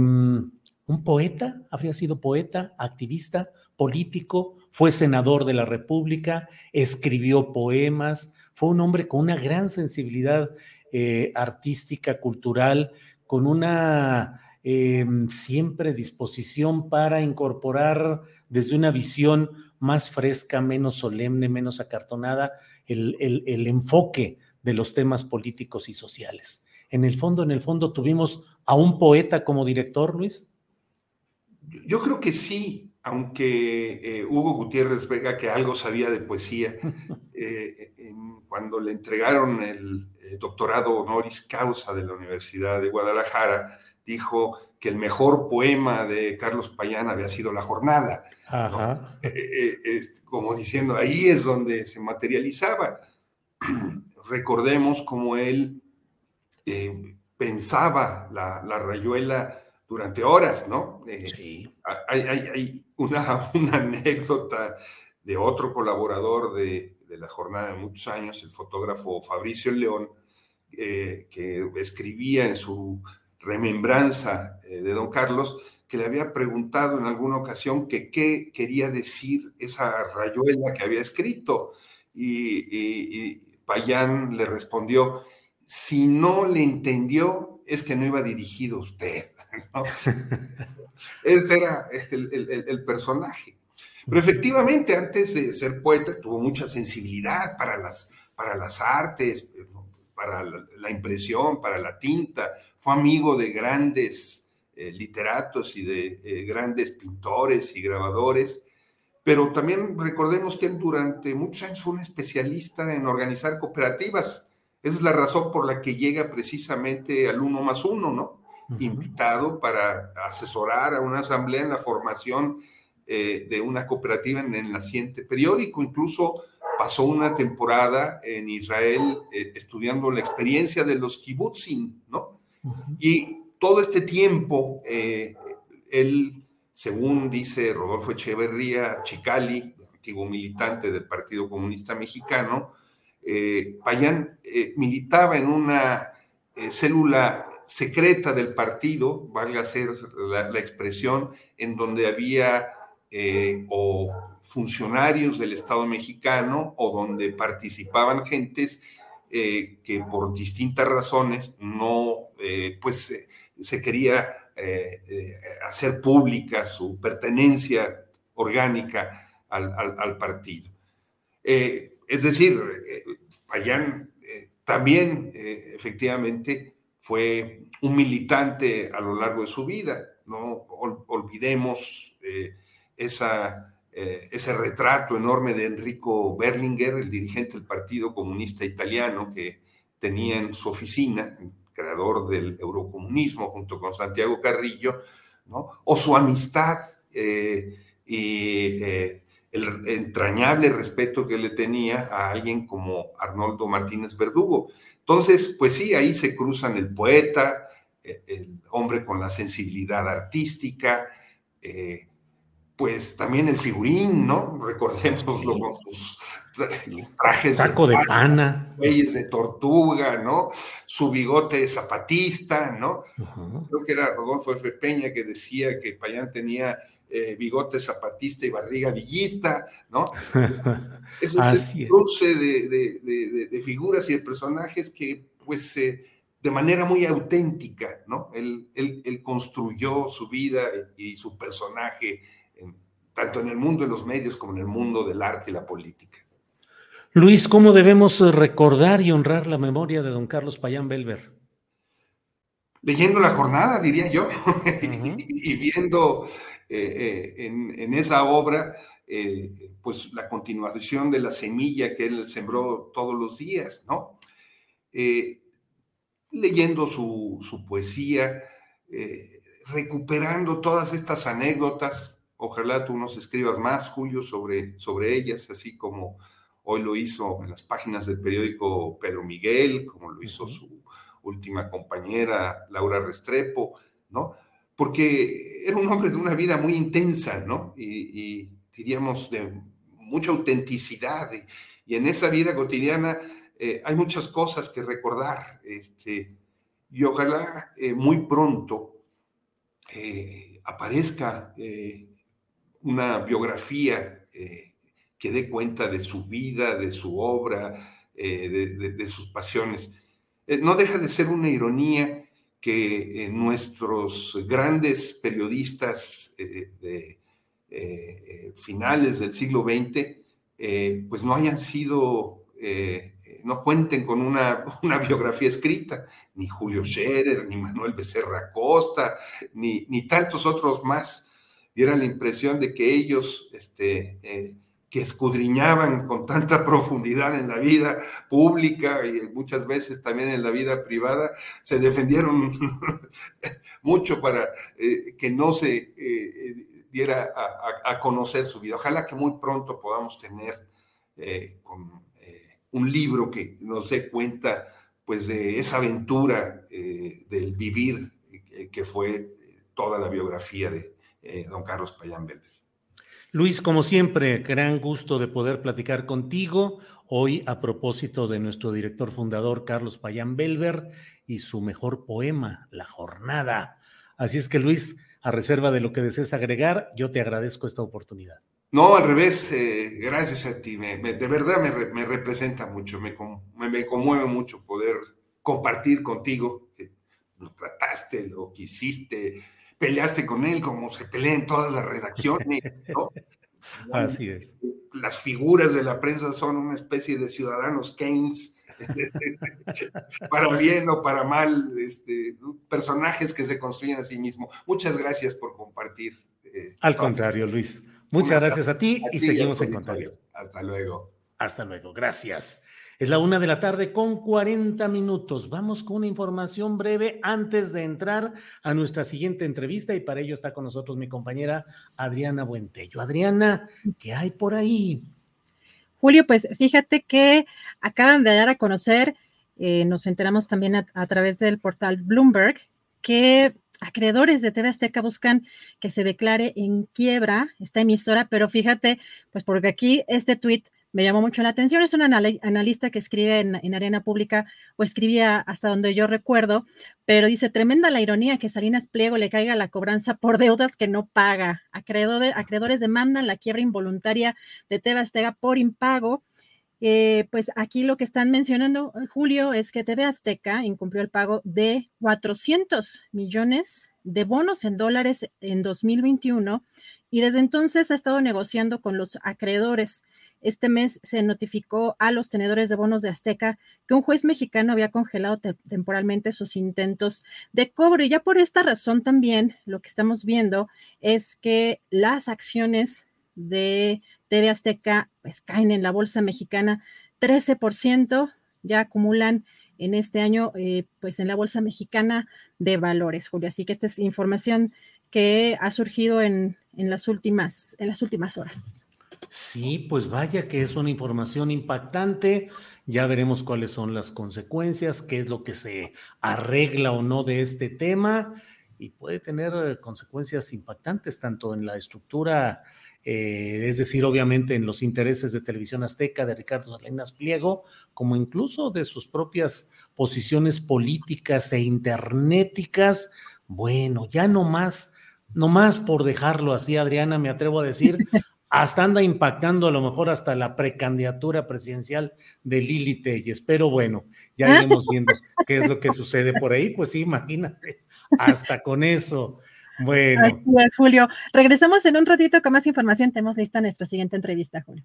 ¿Un poeta? ¿Habría sido poeta, activista, político? Fue senador de la República, escribió poemas, fue un hombre con una gran sensibilidad eh, artística, cultural, con una eh, siempre disposición para incorporar desde una visión más fresca, menos solemne, menos acartonada, el, el, el, enfoque de los temas políticos y sociales. En el fondo, en el fondo, tuvimos a un poeta como director, Luis. Yo creo que sí, aunque eh, Hugo Gutiérrez Vega, que algo sabía de poesía, *laughs* eh, en, cuando le entregaron el eh, doctorado honoris causa de la Universidad de Guadalajara, dijo que el mejor poema de Carlos Payán había sido La Jornada. ¿no? como diciendo, ahí es donde se materializaba. *clears throat* Recordemos cómo él pensaba la, la rayuela durante horas, ¿no? Eh, sí. Hay, hay, hay una, *laughs* una, anécdota de otro colaborador de, de, la jornada de muchos años, el fotógrafo Fabricio León, eh, que escribía en su remembranza eh, de don Carlos, que le había preguntado en alguna ocasión que qué quería decir esa rayuela que había escrito. Y, Payán le respondió, si no le entendió, es que no iba dirigido usted. *laughs* Ese era el, el, el, personaje. Pero efectivamente, antes de ser poeta, tuvo mucha sensibilidad para las, para las artes, para la, impresión, para la tinta. Fue amigo de grandes eh, literatos y de eh, grandes pintores y grabadores. Pero también recordemos que él durante muchos años fue un especialista en organizar cooperativas esa es la razón por la que llega precisamente al uno más uno, ¿no? Uh -huh. Invitado para asesorar a una asamblea en la formación eh, de una cooperativa en el naciente periódico. Incluso pasó una temporada en Israel eh, estudiando la experiencia de los kibbutzim, ¿no? Uh -huh. Y todo este tiempo, eh, él, según dice Rodolfo Echeverría Chicali, antiguo militante del Partido Comunista Mexicano, eh, Payán eh, militaba en una célula secreta del partido, valga ser la, la expresión, en donde había eh, o funcionarios del Estado mexicano o donde participaban gentes eh, que por distintas razones no, pues se quería hacer pública su pertenencia orgánica al, partido. Eh, es decir, eh, Payán eh, también eh, efectivamente fue un militante a lo largo de su vida. No Ol olvidemos eh, esa, ese retrato enorme de Enrico Berlinguer, el dirigente del Partido Comunista Italiano, que tenía en su oficina, creador del eurocomunismo junto con Santiago Carrillo, o su amistad y el entrañable respeto que le tenía a alguien como Arnoldo Martínez Verdugo. Entonces, pues sí, ahí se cruzan el poeta, eh, el hombre con la sensibilidad artística, eh, pues también el figurín, ¿no? Recordémoslo sí. con sus trajes Saco de, de pana, de tortuga, ¿no? Su bigote zapatista, ¿no? Uh -huh. Creo que era Rodolfo F. Peña que decía que Payán tenía eh, bigote zapatista y barriga villista, ¿no? *laughs* Ese es el cruce de, de, de, de, figuras y de personajes que, pues, eh, de manera muy auténtica, ¿no? Él, él, él construyó su vida y su personaje, tanto en el mundo de los medios como en el mundo del arte y la política. Luis, ¿cómo debemos recordar y honrar la memoria de don Carlos Payán Belver? Leyendo la jornada, diría yo, uh -huh. y, y viendo eh, eh, en, en, esa obra, eh, pues la continuación de la semilla que él sembró todos los días, ¿no? Eh, leyendo su, su poesía, eh, recuperando todas estas anécdotas, ojalá tú nos escribas más, Julio, sobre, sobre ellas, así como hoy lo hizo en las páginas del periódico Pedro Miguel, como lo hizo su última compañera Laura Restrepo, ¿no? Porque era un hombre de una vida muy intensa, ¿no? Y, diríamos de mucha autenticidad. Y, en esa vida cotidiana eh, hay muchas cosas que recordar. Este, y ojalá eh, muy pronto eh, aparezca una biografía que dé cuenta de su vida, de su obra, de, sus pasiones. no deja de ser una ironía que nuestros grandes periodistas de finales del siglo XX, pues no hayan sido no cuenten con una, *laughs* una, biografía escrita, ni Julio Scherer, ni Manuel Becerra Costa, ni, ni tantos otros más. Diera la impresión de que ellos, este, eh, que escudriñaban con tanta *laughs* profundidad en la vida pública y muchas veces también en la vida privada, se defendieron *laughs* mucho para eh, que no se eh, diera a, conocer su vida. Ojalá que muy pronto podamos tener un libro que nos dé cuenta pues de esa aventura del vivir que fue toda la biografía de eh, don Carlos Payán Belver. Luis, como siempre, gran gusto de poder platicar contigo hoy a propósito de nuestro director fundador Carlos Payán Belver y su mejor poema, La Jornada. Así es que Luis, a reserva de lo que desees agregar, yo te agradezco esta oportunidad. No, al revés, eh, gracias a ti, de verdad me, representa mucho, me, me, conmueve mucho poder compartir contigo, lo trataste, lo quisiste, peleaste con él como se pelean todas las redacciones, ¿no? *laughs* Así es. Las figuras de la prensa son una especie de ciudadanos Keynes, *laughs* para bien o para mal, este, personajes que se construyen a sí mismos. Muchas gracias por compartir. Eh, Al contrario, Luis. Muchas gracias a ti y seguimos en contacto. Hasta luego. Hasta luego, gracias. Es la una de la tarde con 40 minutos. Vamos con una información breve antes de entrar a nuestra siguiente entrevista y para ello está con nosotros mi compañera Adriana Buentello. Adriana, ¿qué hay por ahí? Julio, pues fíjate que acaban de dar a conocer, eh, nos enteramos también a través del portal Bloomberg, que acreedores de TV Azteca buscan que se declare en quiebra esta emisora, pero fíjate, pues porque aquí este tuit me llamó mucho la atención, es un analista que escribe en, Arena Pública o escribía hasta donde yo recuerdo, pero dice, tremenda la ironía que Salinas Pliego le caiga la cobranza por deudas que no paga. acreedores demandan la quiebra involuntaria de TV Azteca por impago eh, pues aquí lo que están mencionando, eh, Julio, es que TV Azteca incumplió el pago de 400 millones de bonos en dólares en 2021 y desde entonces ha estado negociando con los acreedores. Este mes se notificó a los tenedores de bonos de Azteca que un juez mexicano había congelado temporalmente sus intentos de cobro y ya por esta razón también lo que estamos viendo es que las acciones de TV Azteca pues caen en la bolsa mexicana 13%, ya acumulan en este año eh, pues en la bolsa mexicana de valores, Julia. Así que esta es información que ha surgido en, en, las, últimas, en las últimas horas. Sí, pues vaya que es una información impactante. Ya veremos cuáles son las consecuencias, qué es lo que se arregla o no de este tema y puede tener consecuencias impactantes tanto en la estructura eh, es decir, obviamente en los intereses de Televisión Azteca, de Ricardo Salinas Pliego, como incluso de sus propias posiciones políticas e internéticas. Bueno, ya no más, no más por dejarlo así, Adriana, me atrevo a decir, *laughs* hasta anda impactando a lo mejor hasta la precandidatura presidencial de Lili Telles. Pero bueno, ya iremos viendo qué es lo que sucede por ahí. Pues sí, imagínate, hasta con eso. Bueno. Julio. Regresamos en un ratito con más información. Tenemos lista nuestra siguiente entrevista, Julio.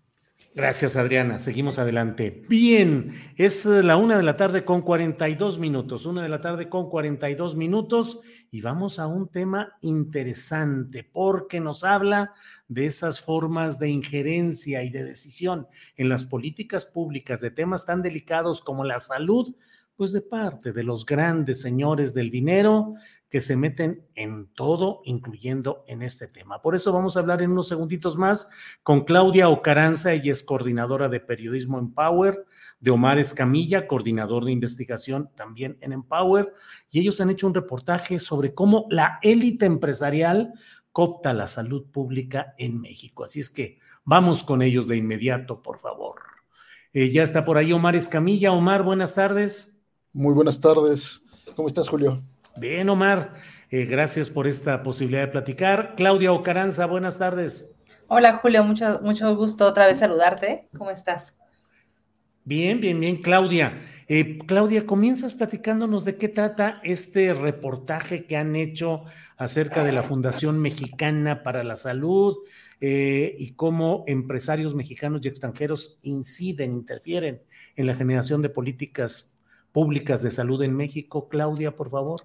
Gracias, Adriana. Seguimos adelante. Bien, es la una de la tarde con 42 minutos. Una de la tarde con 42 minutos y vamos a un tema interesante porque nos habla de esas formas de injerencia y de decisión en las políticas públicas de temas tan delicados como la salud pues de parte de los grandes señores del dinero que se meten en todo, incluyendo en este tema. Por eso vamos a hablar en unos segunditos más con Claudia Ocaranza, ella es coordinadora de periodismo en Power, de Omar Escamilla, coordinador de investigación también en Empower, y ellos han hecho un reportaje sobre cómo la élite empresarial copta la salud pública en México. Así es que vamos con ellos de inmediato, por favor. Eh, ya está por ahí Omar Escamilla. Omar, buenas tardes. Muy buenas tardes. ¿Cómo estás, Julio? Bien, Omar. Eh, gracias por esta posibilidad de platicar. Claudia Ocaranza, buenas tardes. Hola, Julio. Mucho, mucho gusto otra vez saludarte. ¿Cómo estás? Bien, bien, bien, Claudia. Eh, Claudia, comienzas platicándonos de qué trata este reportaje que han hecho acerca de la Fundación Mexicana para la Salud eh, y cómo empresarios mexicanos y extranjeros inciden, interfieren en la generación de políticas públicas de salud en México. Claudia, por favor.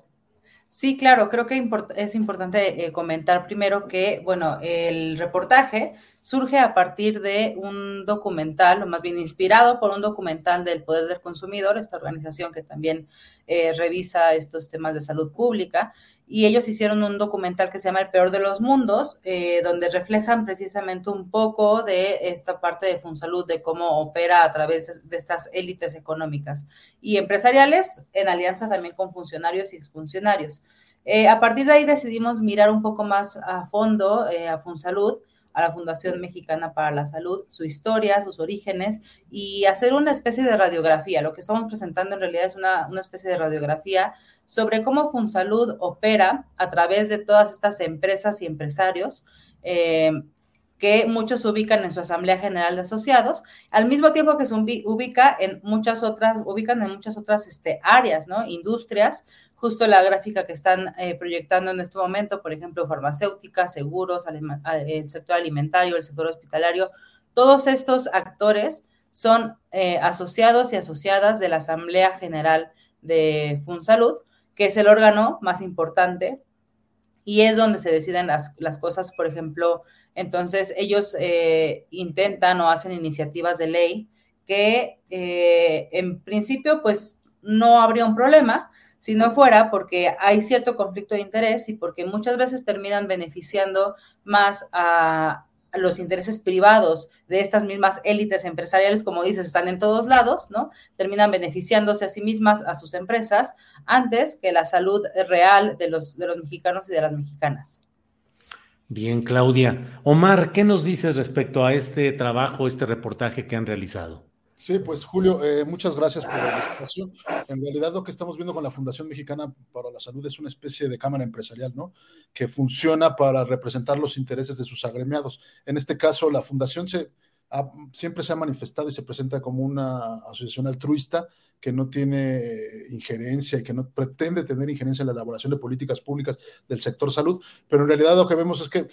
Sí, claro, creo que es importante eh, comentar primero que, bueno, el reportaje surge a partir de un documental, o más bien inspirado por un documental del Poder del Consumidor, esta organización que también eh, revisa estos temas de salud pública, y ellos hicieron un documental que se llama El Peor de los Mundos, eh, donde reflejan precisamente un poco de esta parte de Funsalud, de cómo opera a través de estas élites económicas y empresariales, en alianza también con funcionarios y exfuncionarios. Eh, a partir de ahí decidimos mirar un poco más a fondo eh, a Funsalud, a la Fundación Mexicana para la Salud, su historia, sus orígenes y hacer una especie de radiografía. Lo que estamos presentando en realidad es una, una especie de radiografía sobre cómo Funsalud opera a través de todas estas empresas y empresarios. Eh, que muchos ubican en su Asamblea General de Asociados, al mismo tiempo que se ubica en muchas otras, ubican en muchas otras este, áreas, ¿no? Industrias, justo la gráfica que están eh, proyectando en este momento, por ejemplo, farmacéutica, seguros, el sector alimentario, el sector hospitalario, todos estos actores son eh, asociados y asociadas de la Asamblea General de FunSalud, que es el órgano más importante y es donde se deciden las, las cosas, por ejemplo, entonces ellos eh, intentan o hacen iniciativas de ley que en principio pues no habría un problema, si no fuera porque hay cierto conflicto de interés y porque muchas veces terminan beneficiando más a, los intereses privados de estas mismas élites empresariales, como dices, están en todos lados, ¿no? Terminan beneficiándose a sí mismas, a sus empresas, antes que la salud real de los, de los mexicanos y de las mexicanas. Bien, Claudia. Omar, ¿qué nos dices respecto a este trabajo, este reportaje que han realizado? Sí, pues Julio, eh, muchas gracias por la invitación. En realidad lo que estamos viendo con la Fundación Mexicana para la Salud es una especie de cámara empresarial, ¿no? Que funciona para representar los intereses de sus agremiados. En este caso, la Fundación se, siempre se ha manifestado y se presenta como una asociación altruista que no tiene injerencia y que no pretende tener injerencia en la elaboración de políticas públicas del sector salud, pero en realidad lo que vemos es que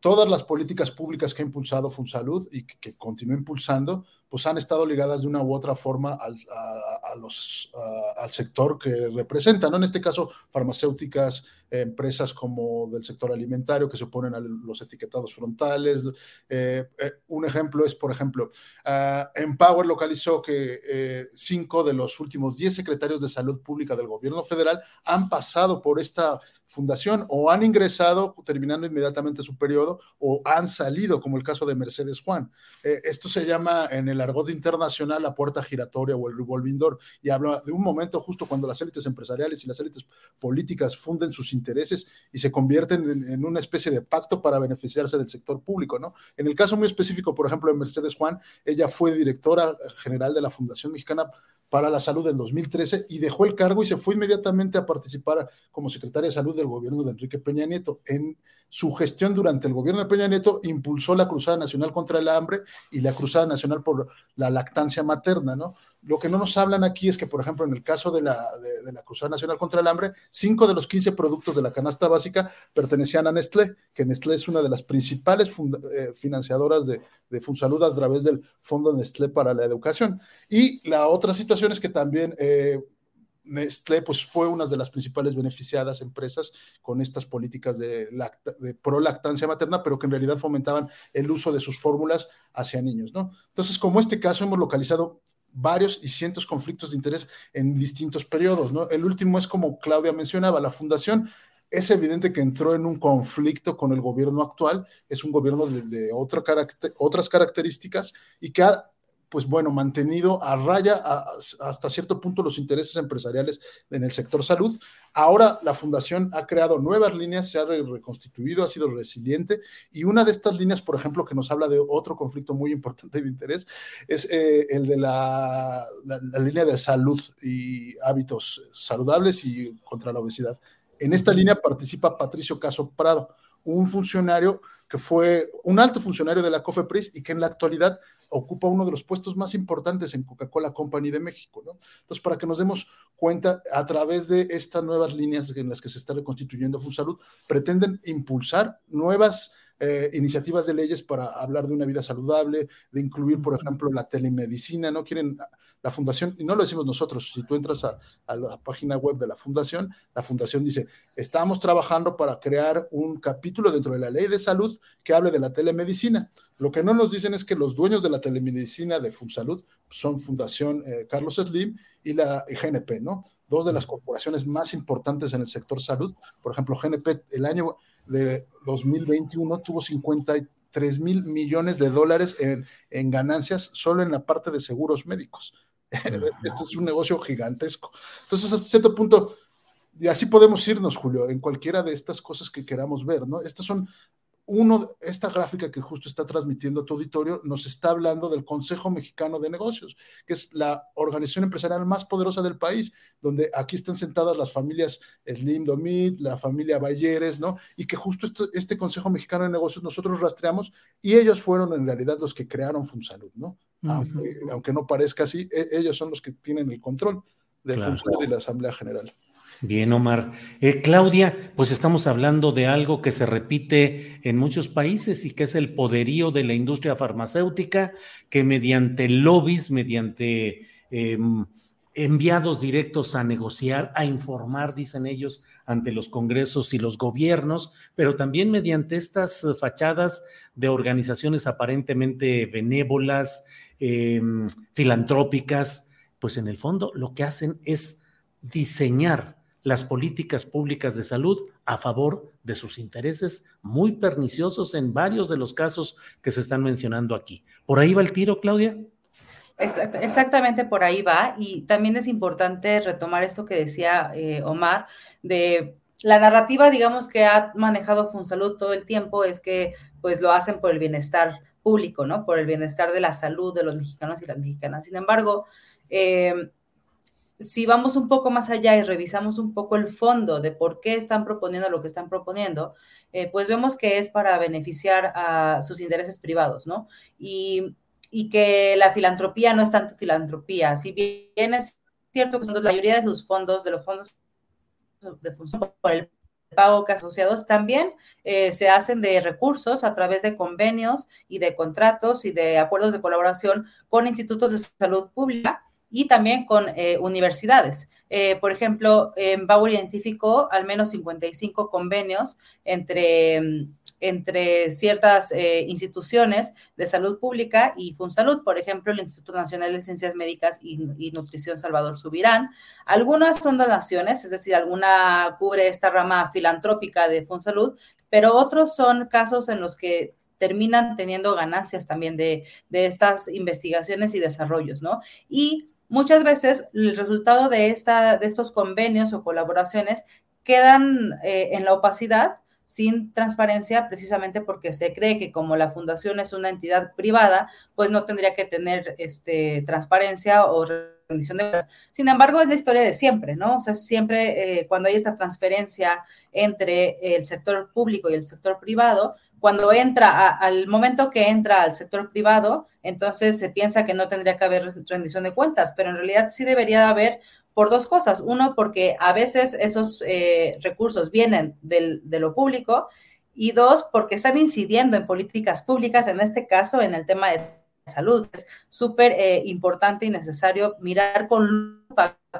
todas las políticas públicas que ha impulsado FunSalud y que, que continúa impulsando, pues han estado ligadas de una u otra forma al, a, los, al sector que representan, ¿no? En este caso, farmacéuticas, empresas como del sector alimentario que se oponen a los etiquetados frontales. Eh, eh, un ejemplo es, por ejemplo, uh, Empower localizó que eh, cinco de los últimos diez secretarios de salud pública del gobierno federal han pasado por esta fundación o han ingresado terminando inmediatamente su periodo o han salido, como el caso de Mercedes Juan. Eh, esto se llama en el argot internacional la puerta giratoria o el revolving door y habla de un momento justo cuando las élites empresariales y las élites políticas funden sus intereses y se convierten en, en, una especie de pacto para beneficiarse del sector público, ¿no? En el caso muy específico, por ejemplo, de Mercedes Juan, ella fue directora general de la Fundación Mexicana para la Salud del 2013 y dejó el cargo y se fue inmediatamente a participar como secretaria de Salud del gobierno de Enrique Peña Nieto. En su gestión durante el gobierno de Peña Nieto impulsó la Cruzada Nacional contra el Hambre y la Cruzada Nacional por la lactancia materna, ¿no? Lo que no nos hablan aquí es que, por ejemplo, en el caso de la, de, la Cruzada Nacional contra el Hambre, cinco de los 15 productos de la canasta básica pertenecían a Nestlé, que Nestlé es una de las principales eh, financiadoras de, de Funsalud a través del Fondo Nestlé para la Educación. Y la otra situación es que también... Eh, Nestlé pues, fue una de las principales beneficiadas empresas con estas políticas de, lacta, prolactancia materna, pero que en realidad fomentaban el uso de sus fórmulas hacia niños, ¿no? Entonces, como este caso, hemos localizado varios y cientos conflictos de interés en distintos periodos, ¿no? El último es como Claudia mencionaba, la fundación es evidente que entró en un conflicto con el gobierno actual, es un gobierno de, otras características y que ha pues bueno, mantenido a raya hasta cierto punto los intereses empresariales en el sector salud. Ahora la fundación ha creado nuevas líneas, se ha reconstituido, ha sido resiliente y una de estas líneas, por ejemplo, que nos habla de otro conflicto muy importante de interés, es eh, el de la, la línea de salud y hábitos saludables y contra la obesidad. En esta línea participa Patricio Caso Prado, un funcionario que fue un alto funcionario de la COFEPRIS y que en la actualidad ocupa uno de los puestos más importantes en Coca-Cola Company de México, ¿no? Entonces, para que nos demos cuenta, a través de estas nuevas líneas en las que se está reconstituyendo FunSalud, pretenden impulsar nuevas eh, iniciativas de leyes para hablar de una vida saludable, de incluir, por ejemplo, la telemedicina, ¿no? Quieren la fundación, y no lo decimos nosotros, si tú entras a, la página web de la fundación, la fundación dice, estamos trabajando para crear un capítulo dentro de la ley de salud que hable de la telemedicina. Lo que no nos dicen es que los dueños de la telemedicina de FunSalud son Fundación eh, Carlos Slim y la GNP, ¿no? Dos de las corporaciones más importantes en el sector salud. Por ejemplo, GNP el año de 2021 tuvo 53 mil millones de dólares en, en ganancias solo en la parte de seguros médicos. Este es un negocio gigantesco. Entonces, hasta cierto punto, y así podemos irnos, Julio, en cualquiera de estas cosas que queramos ver, ¿no? Estas son uno, esta gráfica que justo está transmitiendo tu auditorio nos está hablando del Consejo Mexicano de Negocios, que es la organización empresarial más poderosa del país, donde aquí están sentadas las familias Slim Domit, la familia Bayeres, ¿no? Y que justo este Consejo Mexicano de Negocios nosotros rastreamos y ellos fueron en realidad los que crearon FunSalud, ¿no? aunque, no parezca así, e, ellos son los que tienen el control del FunSalud y la Asamblea General. Bien, Omar. Eh, Claudia, pues estamos hablando de algo que se repite en muchos países y que es el poderío de la industria farmacéutica, que mediante lobbies, mediante em, enviados directos a negociar, a informar, dicen ellos, ante los congresos y los gobiernos, pero también mediante estas fachadas de organizaciones aparentemente benévolas, em, filantrópicas, pues en el fondo lo que hacen es diseñar las políticas públicas de salud a favor de sus intereses muy perniciosos en varios de los casos que se están mencionando aquí. ¿Por ahí va el tiro, Claudia? Exactamente por ahí va. Y también es importante retomar esto que decía eh, Omar, de la narrativa, digamos, que ha manejado FunSalud todo el tiempo es que pues lo hacen por el bienestar público, ¿no? Por el bienestar de la salud de los mexicanos y las mexicanas. Sin embargo, eh, si vamos un poco más allá y revisamos un poco el fondo de por qué están proponiendo lo que están proponiendo, eh, pues vemos que es para beneficiar a sus intereses privados, ¿no? Y, que la filantropía no es tanto filantropía, si bien es cierto que la mayoría de sus fondos, de los fondos de función por el pago que asociados también eh, se hacen de recursos a través de convenios y de contratos y de acuerdos de colaboración con institutos de salud pública y también con eh, universidades. Eh, por ejemplo, Bauer identificó al menos 55 convenios entre, entre ciertas eh, instituciones de salud pública y FunSalud, por ejemplo, el Instituto Nacional de Ciencias Médicas y, y Nutrición Salvador Subirán. Algunas son donaciones, es decir, alguna cubre esta rama filantrópica de FunSalud, pero otros son casos en los que terminan teniendo ganancias también de, de estas investigaciones y desarrollos, ¿no? Y Muchas veces el resultado de, esta, de estos convenios o colaboraciones quedan eh, en la opacidad, sin transparencia, precisamente porque se cree que como la fundación es una entidad privada, pues no tendría que tener este, transparencia o rendición de cuentas. Sin embargo, es la historia de siempre, ¿no? O sea, siempre eh, cuando hay esta transferencia entre el sector público y el sector privado, cuando entra, al momento que entra al sector privado, entonces se piensa que no tendría que haber rendición de cuentas, pero en realidad sí debería haber por dos cosas. Uno, porque a veces esos eh, recursos vienen del, de lo público y dos, porque están incidiendo en políticas públicas, en este caso en el tema de salud. Es súper eh, importante y necesario mirar con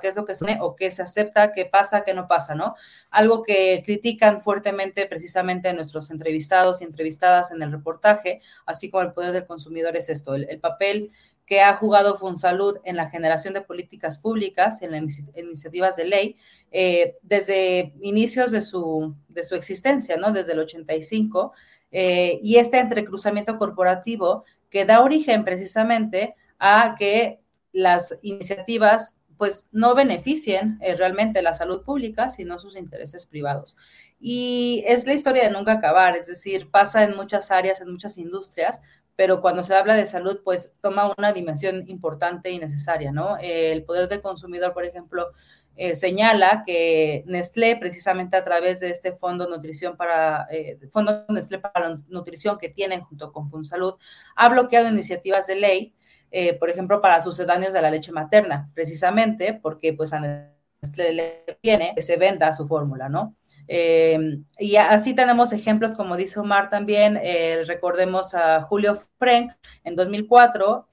qué es lo que se o qué se acepta, qué pasa, qué no pasa, ¿no? Algo que critican fuertemente precisamente nuestros entrevistados y entrevistadas en el reportaje, así como el poder del consumidor es esto, el, papel que ha jugado Funsalud en la generación de políticas públicas, en las iniciativas de ley, eh, desde inicios de su, de su existencia, ¿no? Desde el 85, eh, y este entrecruzamiento corporativo que da origen precisamente a que las iniciativas pues no beneficien eh, realmente la salud pública, sino sus intereses privados. Y es la historia de nunca acabar, es decir, pasa en muchas áreas, en muchas industrias, pero cuando se habla de salud, pues toma una dimensión importante y necesaria, ¿no? el poder del consumidor, por ejemplo, eh, señala que Nestlé, precisamente a través de este fondo nutrición para eh, fondo Nestlé para la nutrición que tienen junto con FunSalud, ha bloqueado iniciativas de ley eh, por ejemplo, para sucedáneos de la leche materna, precisamente porque pues a Nestlé le viene que se venda su fórmula, ¿no? Eh, y así tenemos ejemplos, como dice Omar también, eh, recordemos a Julio Frank en 2004,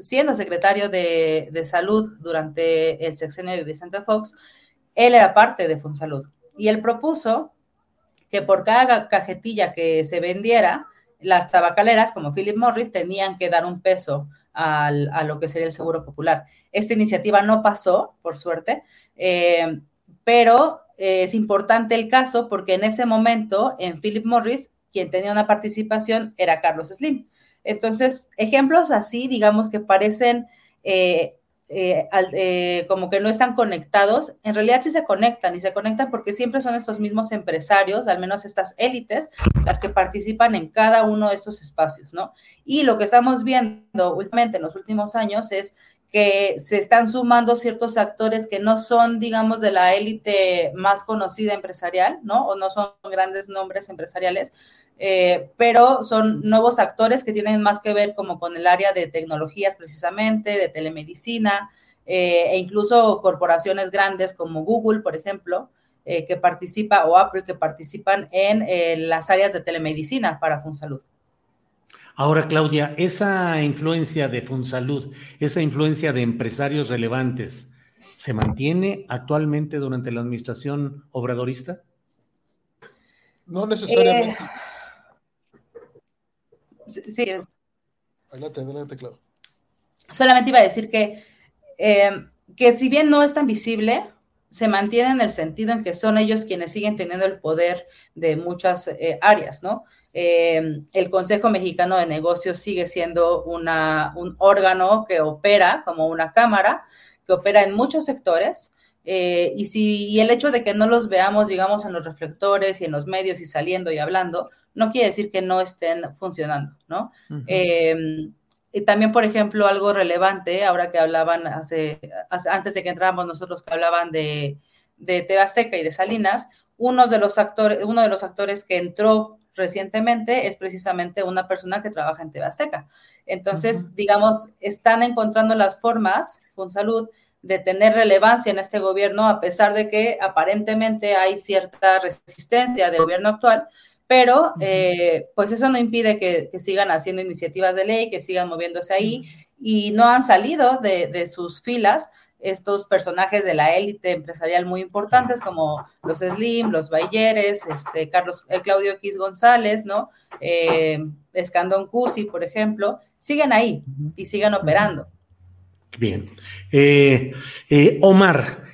siendo secretario de, de, Salud durante el sexenio de Vicente Fox, él era parte de Fonsalud y él propuso que por cada cajetilla que se vendiera, las tabacaleras como Philip Morris tenían que dar un peso a lo que sería el seguro popular. Esta iniciativa no pasó, por suerte, eh, pero es importante el caso porque en ese momento en Philip Morris quien tenía una participación era Carlos Slim. Entonces, ejemplos así, digamos que parecen eh, eh, eh, como que no están conectados, en realidad sí se conectan y se conectan porque siempre son estos mismos empresarios, al menos estas élites, las que participan en cada uno de estos espacios, ¿no? Y lo que estamos viendo últimamente en los últimos años es que se están sumando ciertos actores que no son, digamos, de la élite más conocida empresarial, ¿no? O no son grandes nombres empresariales, eh, pero son nuevos actores que tienen más que ver como con el área de tecnologías precisamente, de telemedicina, eh, e incluso corporaciones grandes como Google, por ejemplo, eh, que participa, o Apple, que participan en las áreas de telemedicina para FunSalud. Ahora, Claudia, esa influencia de FunSalud, esa influencia de empresarios relevantes, ¿se mantiene actualmente durante la administración obradorista? No necesariamente. Sí, Adelante, adelante, claro. Solamente iba a decir que, eh, que si bien no es tan visible, se mantiene en el sentido en que son ellos quienes siguen teniendo el poder de muchas eh, áreas, ¿no? Eh, el Consejo Mexicano de Negocios sigue siendo una, un órgano que opera como una cámara, que opera en muchos sectores, y si y el hecho de que no los veamos, digamos, en los reflectores y en los medios y saliendo y hablando, no quiere decir que no estén funcionando, ¿no? Em, y también, por ejemplo, algo relevante, ahora que hablaban hace, antes de que entráramos nosotros, que hablaban de, de Tebasteca y de Salinas, uno de los actores, uno de los actores que entró recientemente es precisamente una persona que trabaja en Tebasteca. Entonces, digamos, están encontrando las formas, con salud, de tener relevancia en este gobierno, a pesar de que aparentemente hay cierta resistencia del gobierno actual, pero eh, pues eso no impide que, sigan haciendo iniciativas de ley, que sigan moviéndose ahí y no han salido de, sus filas estos personajes de la élite empresarial muy importantes como los Slim, los Bayeres, este, Carlos, eh, Claudio X González, ¿no? Eh, Escandón Cusi, por ejemplo, siguen ahí y siguen operando. Bien. Omar,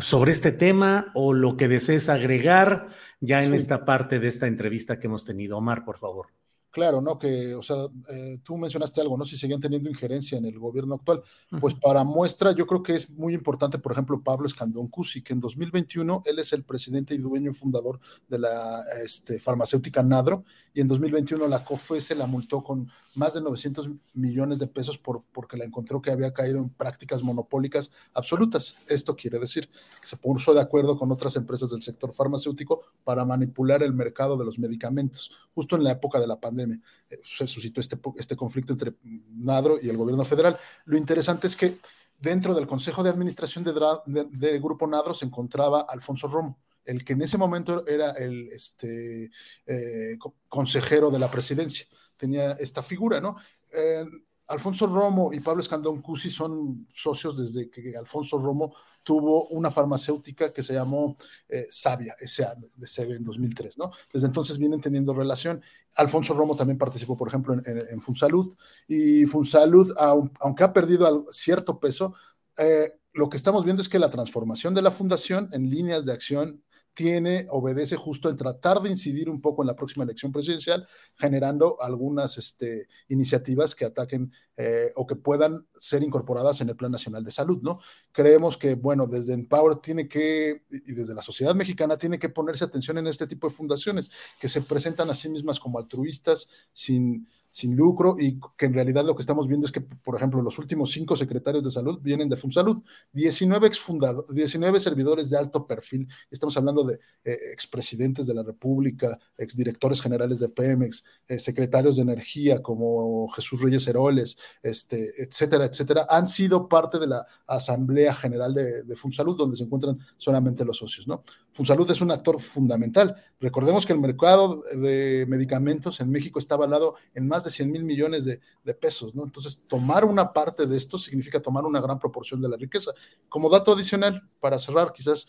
sobre este tema o lo que desees agregar, ya en esta parte de esta entrevista que hemos tenido. Omar, por favor. Claro, ¿no? Que, o sea, eh, tú mencionaste algo, ¿no? Si seguían teniendo injerencia en el gobierno actual. Pues para muestra, yo creo que es muy importante, por ejemplo, Pablo Escandón Cusi, que en 2021 él es el presidente y dueño fundador de la este, farmacéutica Nadro, y en 2021 la COFE se la multó con más de 900 millones de pesos por, porque la encontró que había caído en prácticas monopólicas absolutas. Esto quiere decir que se puso de acuerdo con otras empresas del sector farmacéutico para manipular el mercado de los medicamentos, justo en la época de la pandemia. Eh, se suscitó este, este conflicto entre Nadro y el gobierno federal. Lo interesante es que dentro del Consejo de Administración de, Grupo Nadro se encontraba Alfonso Romo el que en ese momento era el este, eh, consejero de la presidencia tenía esta figura, ¿no? Eh, Alfonso Romo y Pablo Escandón Cusi son socios desde que Alfonso Romo tuvo una farmacéutica que se llamó eh, Sabia, en 2003, ¿no? Desde entonces vienen teniendo relación. Alfonso Romo también participó, por ejemplo, en, en, Funsalud, y Funsalud, aunque ha perdido cierto peso, eh, lo que estamos viendo es que la transformación de la fundación en líneas de acción tiene, obedece justo en tratar de incidir un poco en la próxima elección presidencial, generando algunas este, iniciativas que ataquen eh, o que puedan ser incorporadas en el Plan Nacional de Salud, ¿no? Creemos que, bueno, desde Empower tiene que, y desde la sociedad mexicana tiene que ponerse atención en este tipo de fundaciones que se presentan a sí mismas como altruistas, sin sin lucro y que en realidad lo que estamos viendo es que, por ejemplo, los últimos cinco secretarios de salud vienen de Funsalud, 19, exfundado, 19 servidores de alto perfil, estamos hablando de eh, expresidentes de la República, exdirectores generales de Pemex, eh, secretarios de energía como Jesús Reyes Heroles, este, etcétera, etcétera, han sido parte de la Asamblea General de, de Funsalud, donde se encuentran solamente los socios, ¿no? Funsalud es un actor fundamental. Recordemos que el mercado de medicamentos en México está avalado en más de 100 mil millones de, pesos, ¿no? Entonces, tomar una parte de esto significa tomar una gran proporción de la riqueza. Como dato adicional, para cerrar, quizás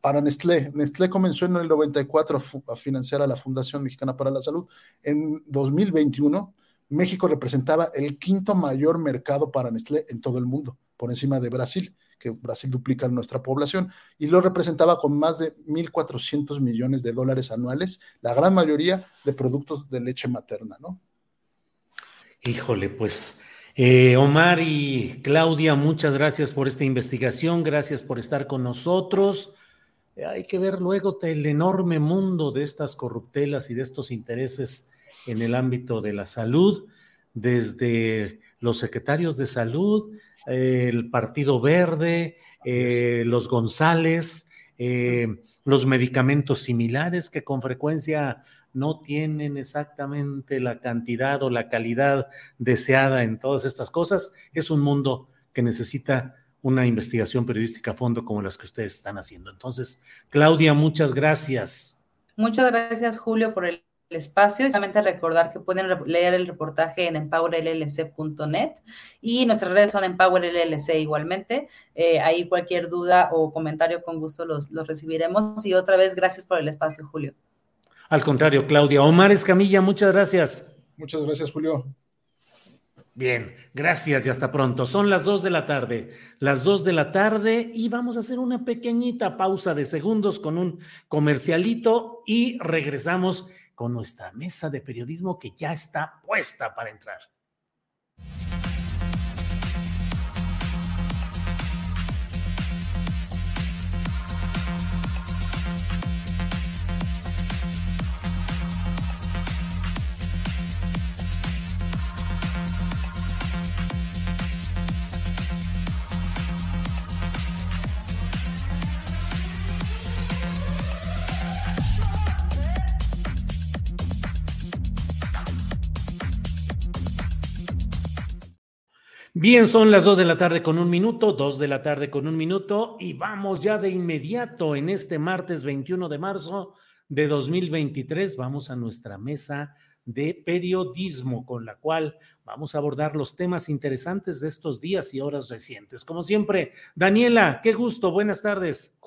para Nestlé. Nestlé comenzó en el 94 a financiar a la Fundación Mexicana para la Salud. En 2021, México representaba el quinto mayor mercado para Nestlé en todo el mundo, por encima de Brasil que Brasil duplica nuestra población, y lo representaba con más de 1.400 millones de dólares anuales, la gran mayoría de productos de leche materna, ¿no? Híjole, pues eh, Omar y Claudia, muchas gracias por esta investigación, gracias por estar con nosotros. hay que ver luego el enorme mundo de estas corruptelas y de estos intereses en el ámbito de la salud, desde los secretarios de salud, el Partido Verde, eh, los González, eh, los medicamentos similares que con frecuencia no tienen exactamente la cantidad o la calidad deseada en todas estas cosas. Es un mundo que necesita una investigación periodística a fondo como las que ustedes están haciendo. Entonces, Claudia, muchas gracias. Muchas gracias, Julio, por el espacio. Solamente recordar que pueden leer el reportaje en empowerllc.net y nuestras redes son empowerllc igualmente. Eh, ahí cualquier duda o comentario con gusto los, los recibiremos. Y otra vez, gracias por el espacio, Julio. Al contrario, Claudia. Omar Escamilla, muchas gracias. Muchas gracias, Julio. Bien, gracias y hasta pronto. Son las dos de la tarde, las dos de la tarde y vamos a hacer una pequeñita pausa de segundos con un comercialito y regresamos con nuestra mesa de periodismo que ya está puesta para entrar. Bien, son las dos de la tarde con un minuto, dos de la tarde con un minuto y vamos ya de inmediato en este martes 21 de marzo de 2023. Vamos a nuestra mesa de periodismo con la cual vamos a abordar los temas interesantes de estos días y horas recientes. Como siempre, Daniela, qué gusto, buenas tardes.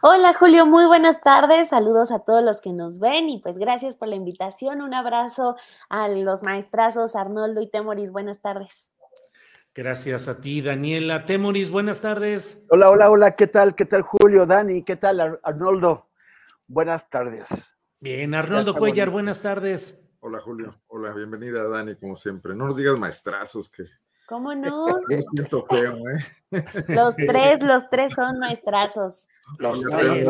Hola Julio, muy buenas tardes, saludos a todos los que nos ven y pues gracias por la invitación, un abrazo a los maestrazos Arnoldo y Temoris, buenas tardes. Gracias a ti, Daniela. Temoris, buenas tardes. Hola, hola, hola, ¿qué tal? ¿Qué tal, Julio, Dani? ¿Qué tal, Arnoldo? Buenas tardes. Bien, Arnoldo Cuellar, buenas tardes. Hola, Julio. Hola, bienvenida, Dani, como siempre. No nos digas maestrazos, que. ¿Cómo no? *laughs* siento feo, ¿eh? Los tres, los tres son maestrazos. Los tres.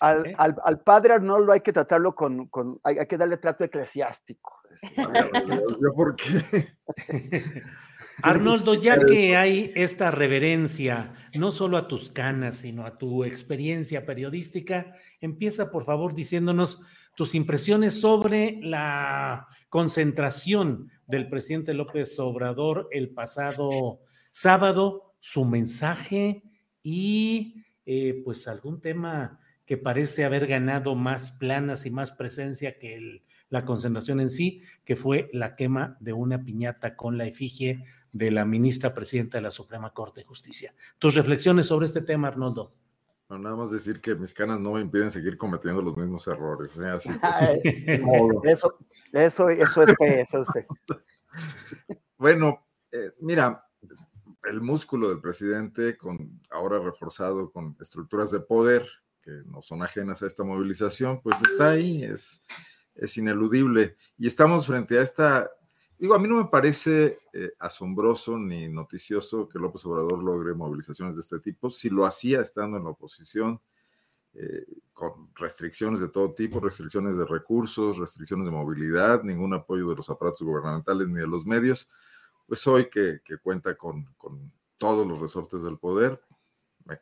al, al, padre Arnoldo hay que tratarlo con, con hay, hay, que darle trato eclesiástico. ¿Yo por qué? *laughs* Arnoldo, ya que hay esta reverencia, no solo a tus canas, sino a tu experiencia periodística, empieza por favor diciéndonos tus impresiones sobre la concentración del presidente López Obrador el pasado sábado, su mensaje y eh, pues algún tema que parece haber ganado más planas y más presencia que la concentración en sí, que fue la quema de una piñata con la efigie de la ministra presidenta de la Suprema Corte de Justicia. Tus reflexiones sobre este tema, Arnoldo. No, nada más decir que mis canas no me impiden seguir cometiendo los mismos errores. ¿eh? Así *laughs* eso, eso, eso es fe, eso es fe. Bueno, eh, mira, el músculo del presidente, con, ahora reforzado con estructuras de poder que no son ajenas a esta movilización, pues está ahí, es, es ineludible. Y estamos frente a esta, digo, a mí no me parece eh, asombroso ni noticioso que López Obrador logre movilizaciones de este tipo, si lo hacía estando en la oposición. Eh, con restricciones de todo tipo, restricciones de recursos, restricciones de movilidad, ningún apoyo de los aparatos gubernamentales ni de los medios, pues hoy que, cuenta con, todos los resortes del poder,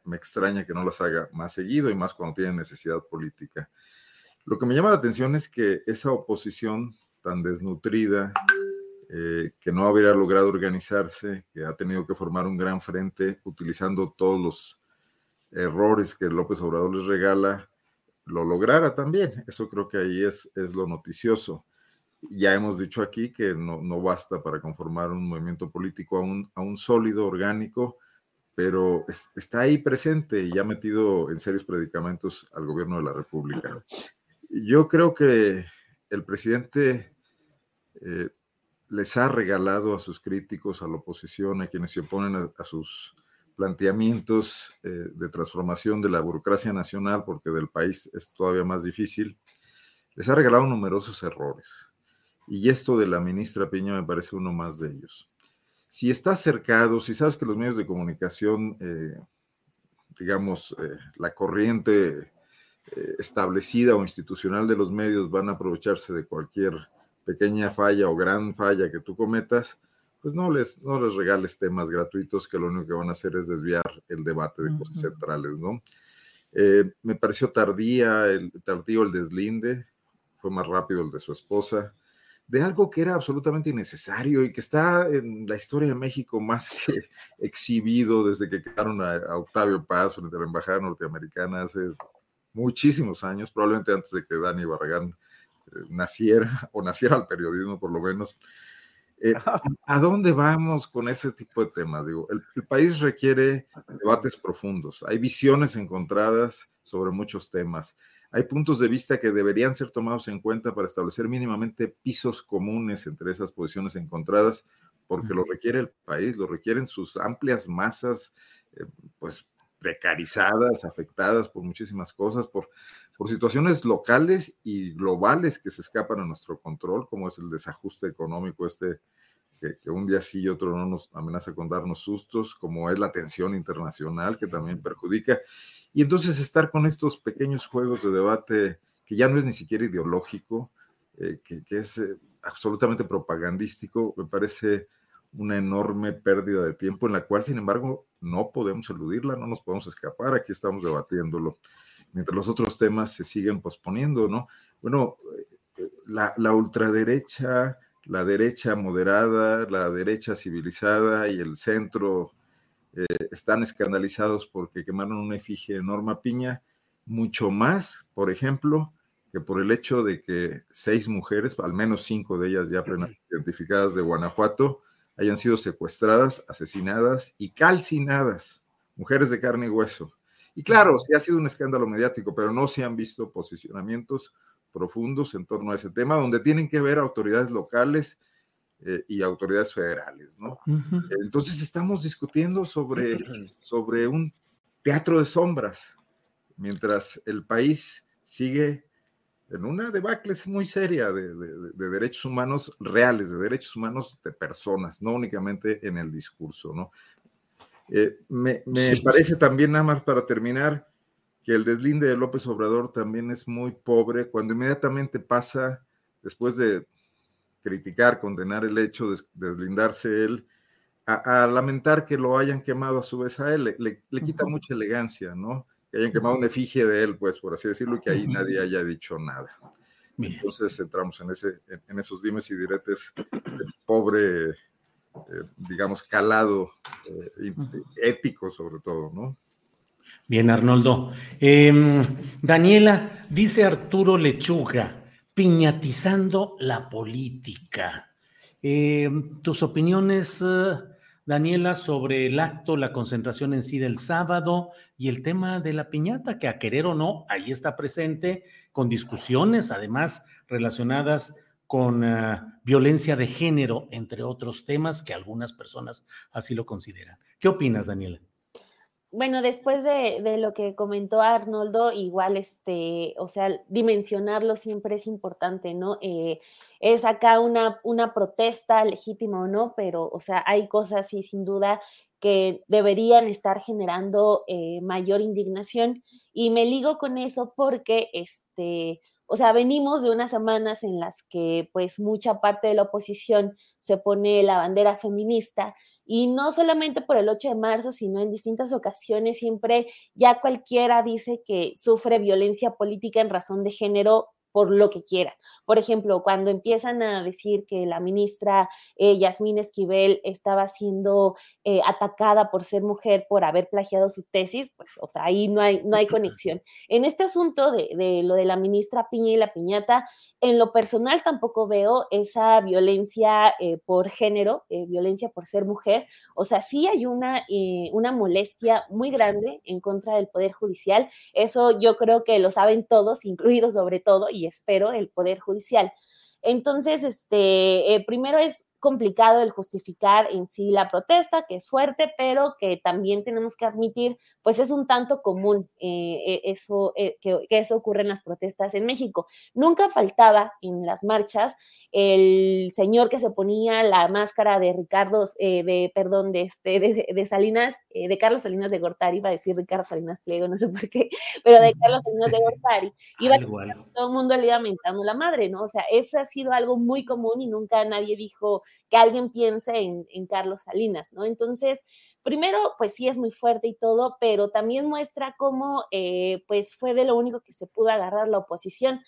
me, extraña que no las haga más seguido y más cuando tiene necesidad política. Lo que me llama la atención es que esa oposición tan desnutrida, eh, que no habría logrado organizarse, que ha tenido que formar un gran frente utilizando todos los errores que López Obrador les regala, lo lograra también. Eso creo que ahí es, es lo noticioso ya hemos dicho aquí que no, no basta para conformar un movimiento político a un, a un sólido, orgánico, pero está ahí presente y ha metido en serios predicamentos al gobierno de la República. Yo creo que el presidente eh, les ha regalado a sus críticos, a la oposición, a quienes se oponen a, sus planteamientos eh, de transformación de la burocracia nacional, porque del país es todavía más difícil, les ha regalado numerosos errores y esto de la ministra Piña me parece uno más de ellos. Si estás cercado, si sabes que los medios de comunicación, eh, digamos, eh, la corriente establecida o institucional de los medios van a aprovecharse de cualquier pequeña falla o gran falla que tú cometas, pues no les, no les regales temas gratuitos que lo único que van a hacer es desviar el debate de cosas centrales, ¿no? me pareció tardía, el, tardío el deslinde, fue más rápido el de su esposa de algo que era absolutamente innecesario y que está en la historia de México más que *laughs* exhibido desde que quedaron a, Octavio Paz frente a la Embajada Norteamericana hace muchísimos años, probablemente antes de que Dani Barragán eh, naciera *laughs* o naciera al periodismo por lo menos. Eh, *laughs* ¿A dónde vamos con ese tipo de temas? Digo, el país requiere debates profundos, hay visiones encontradas sobre muchos temas hay puntos de vista que deberían ser tomados en cuenta para establecer mínimamente pisos comunes entre esas posiciones encontradas, porque lo requiere el país, lo requieren sus amplias masas, eh, pues precarizadas, afectadas por muchísimas cosas, por, por situaciones locales y globales que se escapan a nuestro control, como es el desajuste económico este que, un día sí y otro no nos amenaza con darnos sustos, como es la tensión internacional que también perjudica. Y entonces estar con estos pequeños juegos de debate que ya no es ni siquiera ideológico, eh, que, es eh, absolutamente propagandístico, me parece una enorme pérdida de tiempo en la cual, sin embargo, no podemos eludirla, no nos podemos escapar, aquí estamos debatiéndolo, mientras los otros temas se siguen posponiendo, ¿no? Bueno, eh, la, la ultraderecha, la derecha moderada, la derecha civilizada y el centro eh, están escandalizados porque quemaron una efigie de Norma Piña, mucho más, por ejemplo, que por el hecho de que seis mujeres, al menos cinco de ellas ya identificadas de Guanajuato, hayan sido secuestradas, asesinadas y calcinadas, mujeres de carne y hueso. Y claro, sí ha sido un escándalo mediático, pero no se han visto posicionamientos profundos en torno a ese tema, donde tienen que ver autoridades locales eh, y autoridades federales, ¿no? Entonces estamos discutiendo sobre, sobre un teatro de sombras, mientras el país sigue en una debacle muy seria de, derechos humanos reales, de derechos humanos de personas, no únicamente en el discurso, ¿no? Eh, me, parece también, nada más para terminar, que el deslinde de López Obrador también es muy pobre. Cuando inmediatamente pasa, después de criticar, condenar el hecho de deslindarse él, a, lamentar que lo hayan quemado a su vez a él, le, quita mucha elegancia, ¿no? Que hayan quemado una efigie de él, pues, por así decirlo, y que ahí nadie haya dicho nada. Entonces entramos en, ese, en esos dimes y diretes, pobre, eh, digamos, calado, eh, ético sobre todo, ¿no? Bien, Arnoldo. Em, Daniela, dice Arturo Lechuga, piñatizando la política. Em, tus opiniones, eh, Daniela, sobre el acto, la concentración en sí del sábado y el tema de la piñata, que a querer o no, ahí está presente, con discusiones, además relacionadas con eh, violencia de género, entre otros temas que algunas personas así lo consideran. ¿Qué opinas, Daniela? bueno, después de, lo que comentó Arnoldo, igual, este, o sea, dimensionarlo siempre es importante, ¿no? Eh, es acá una, una protesta legítima o no, pero, o sea, hay cosas y sin duda que deberían estar generando eh, mayor indignación y me ligo con eso porque, este, o sea, venimos de unas semanas en las que pues mucha parte de la oposición se pone la bandera feminista y no solamente por el 8 de marzo, sino en distintas ocasiones siempre ya cualquiera dice que sufre violencia política en razón de género por lo que quiera. Por ejemplo, cuando empiezan a decir que la ministra eh, Yasmín Esquivel estaba siendo eh, atacada por ser mujer, por haber plagiado su tesis, pues, o sea, ahí no hay, no hay *laughs* conexión. En este asunto de, lo de la ministra Piña y la piñata, en lo personal tampoco veo esa violencia eh, por género, violencia por ser mujer. O sea, sí hay una, una molestia muy grande en contra del Poder Judicial. Eso yo creo que lo saben todos, incluidos sobre todo, y espero el Poder Judicial. Entonces, este, eh, primero es complicado el justificar en sí la protesta, que es fuerte, pero que también tenemos que admitir, pues es un tanto común eh, eh, eso, eh, que, eso ocurre en las protestas en México. Nunca faltaba en las marchas el señor que se ponía la máscara de Ricardo, de, perdón, de, este, de, Salinas, de Carlos Salinas de Gortari, iba a decir Ricardo Salinas Pliego, no sé por qué, *laughs* pero de Carlos Salinas de Gortari, *laughs* iba todo el mundo le iba mentando la madre, ¿no? O sea, eso ha sido algo muy común y nunca nadie dijo que alguien piense en, Carlos Salinas, ¿no? Entonces, primero, pues sí es muy fuerte y todo, pero también muestra cómo, eh, pues fue de lo único que se pudo agarrar la oposición.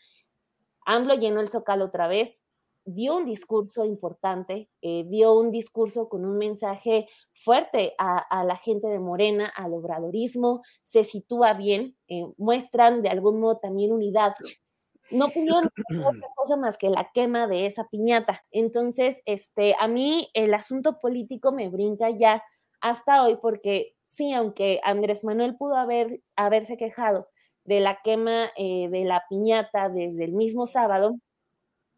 AMLO llenó el zócalo otra vez, dio un discurso importante, eh, dio un discurso con un mensaje fuerte a, la gente de Morena, al obradorismo, se sitúa bien, eh, muestran de algún modo también unidad no pudieron *clears throat* otra cosa más que la quema de esa piñata. Entonces, este, a mí el asunto político me brinca ya hasta hoy porque sí, aunque Andrés Manuel pudo haber, haberse quejado de la quema eh, de la piñata desde el mismo sábado,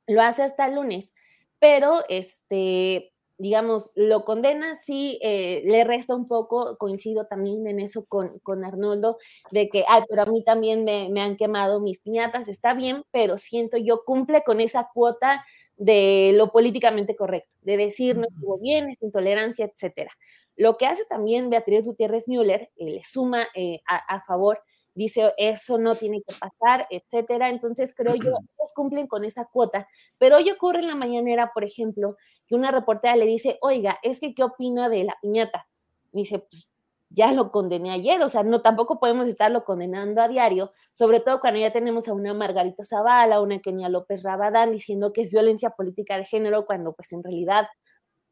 lo hace hasta el lunes, pero este, digamos, lo condena, sí, eh, le resta un poco, coincido también en eso con, con Arnoldo, de que, ay, pero a mí también me, me, han quemado mis piñatas, está bien, pero siento yo cumple con esa cuota de lo políticamente correcto, de decir no estuvo bien, es intolerancia, etcétera. Lo que hace también Beatriz Gutiérrez Müller, eh, le suma eh, a, a favor dice eso no tiene que pasar, etcétera. Entonces creo yo, ellos cumplen con esa cuota. Pero hoy ocurre en la mañanera, por ejemplo, que una reportera le dice, oiga, es que ¿qué opina de la piñata? dice, pues ya lo condené ayer, o sea, no tampoco podemos estarlo condenando a diario, sobre todo cuando ya tenemos a una Margarita Zavala, una Kenia López Rabadán diciendo que es violencia política de género, cuando pues en realidad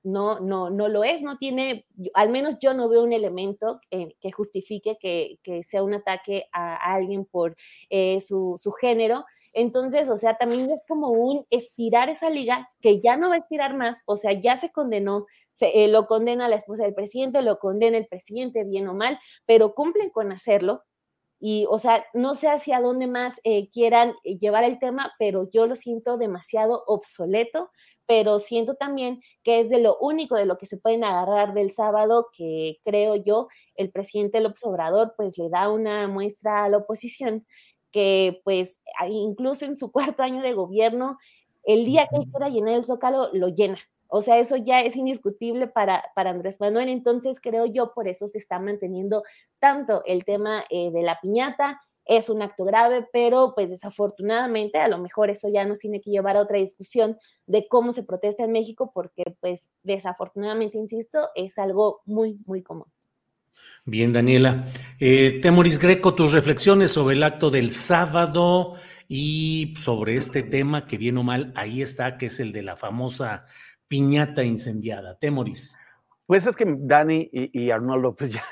no, no, no lo es, no tiene, al menos yo no veo un elemento que justifique que, sea un ataque a, alguien por eh, su, género. Entonces, o sea, también es como un estirar esa liga que ya no va a estirar más, o sea, ya se condenó, se, eh, lo condena la esposa del presidente, lo condena el presidente, bien o mal, pero cumplen con hacerlo. Y, o sea, no sé hacia dónde más eh, quieran llevar el tema, pero yo lo siento demasiado obsoleto pero siento también que es de lo único de lo que se pueden agarrar del sábado que creo yo el presidente López Obrador pues le da una muestra a la oposición que pues incluso en su *laughs* cuarto año de gobierno el día que él pueda llenar el zócalo lo llena. O sea, eso ya es indiscutible para, para Andrés Manuel. Entonces, creo yo, por eso se está manteniendo tanto el tema eh, de la piñata, es un acto grave, pero pues desafortunadamente a lo mejor eso ya nos tiene que llevar a otra discusión de cómo se protesta en México, porque pues desafortunadamente, insisto, es algo muy, muy común. Bien, Daniela. Eh, Temoris Greco, tus reflexiones sobre el acto del sábado y sobre este tema que bien o mal ahí está, que es el de la famosa piñata incendiada. Temoris. Pues es que Dani y, y Arnoldo pues ya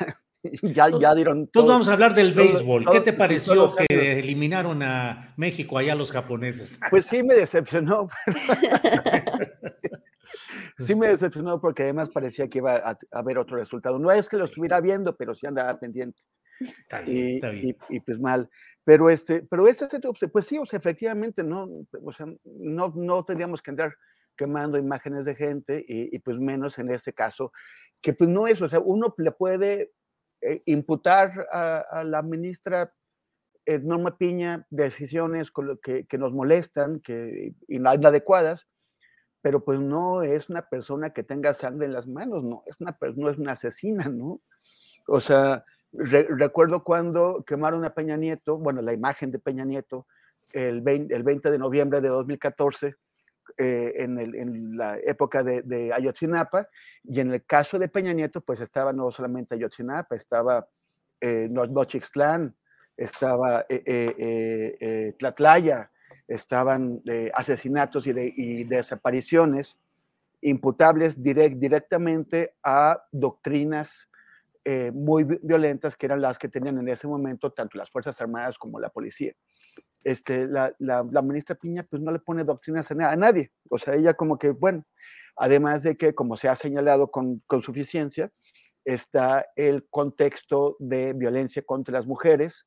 *laughs* ya, ya dieron. Todo, Todos vamos a hablar del béisbol. ¿Qué te pareció que eliminaron a México allá los japoneses? *laughs* Pues sí me decepcionó. *laughs* sí me decepcionó porque además parecía que iba a, haber otro resultado. No es que lo estuviera viendo, pero sí andaba pendiente. Está bien, está bien. Y, pues mal. Pero este, pero este, pues sí, o sea, efectivamente, no, o sea, no, no tendríamos que andar quemando imágenes de gente y, pues menos en este caso, que pues no es, o sea, uno le puede eh, imputar a, la ministra eh, Norma Piña decisiones que, que, nos molestan, que inadecuadas, pero pues no es una persona que tenga sangre en las manos, no es una, no es una asesina, ¿no? O sea, recuerdo cuando quemaron a Peña Nieto, bueno, la imagen de Peña Nieto, el 20, el 20 de noviembre de 2014, eh, en, la época de, Ayotzinapa, y en el caso de Peña Nieto, pues estaba no solamente Ayotzinapa, estaba eh, Nochixtlán, estaba eh, eh Tlatlaya, estaban asesinatos y, desapariciones imputables directamente a doctrinas muy violentas que eran las que tenían en ese momento tanto las Fuerzas Armadas como la policía este, la, la, ministra Piña pues no le pone doctrinas a, nadie. O sea, ella como que, bueno, además de que, como se ha señalado con, con suficiencia, está el contexto de violencia contra las mujeres.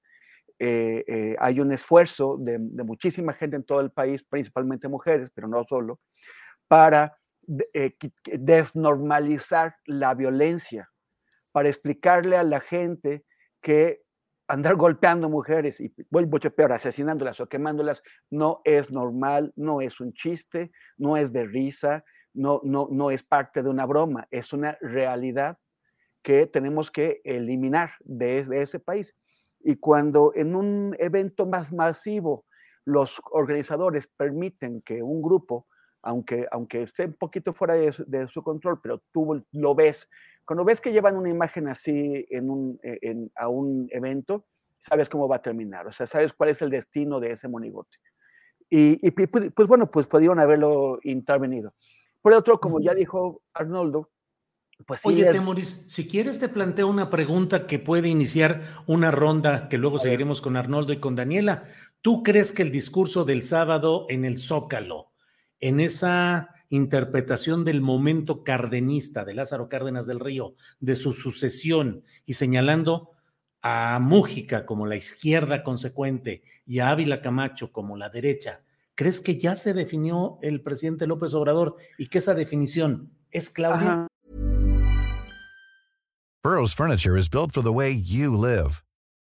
Eh, eh, hay un esfuerzo de, muchísima gente en todo el país, principalmente mujeres, pero no solo, para eh, desnormalizar la violencia, para explicarle a la gente que andar golpeando mujeres y mucho peor, asesinándolas o quemándolas, no es normal, no es un chiste, no es de risa, no, no, no es parte de una broma, es una realidad que tenemos que eliminar de, ese país. Y cuando en un evento más masivo los organizadores permiten que un grupo, aunque, aunque esté un poquito fuera de su, de su control, pero tú lo ves cuando ves que llevan una imagen así en un, e, a un evento, sabes cómo va a terminar, o sea, sabes cuál es el destino de ese monigote. Y, pues, pues, bueno, pues pudieron haberlo intervenido. Por otro, como ya dijo Arnoldo, pues sí Oye, Temoris, si quieres te planteo una pregunta que puede iniciar una ronda que luego seguiremos con Arnoldo y con Daniela. ¿Tú crees que el discurso del sábado en el Zócalo, en esa interpretación del momento cardenista de Lázaro Cárdenas del Río, de su sucesión y señalando a Mújica como la izquierda consecuente y a Ávila Camacho como la derecha, ¿crees que ya se definió el presidente López Obrador y que esa definición es Claudia? Burroughs Furniture is built for the way you live.